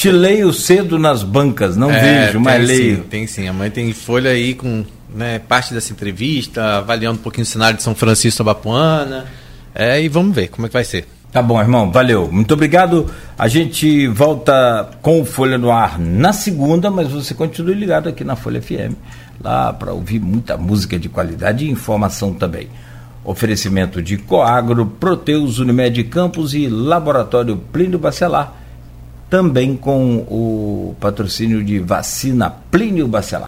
te leio cedo nas bancas, não é, vejo, mas leio. Sim, tem sim. Amanhã tem folha aí com né, parte dessa entrevista, avaliando um pouquinho o cenário de São Francisco Abapuana. É, e vamos ver como é que vai ser. Tá bom, irmão, valeu. Muito obrigado. A gente volta com o Folha no Ar na segunda, mas você continue ligado aqui na Folha FM, lá para ouvir muita música de qualidade e informação também. Oferecimento de Coagro, Proteus Unimed Campos e Laboratório Plínio Bacelar, também com o patrocínio de vacina Plínio Bacelar.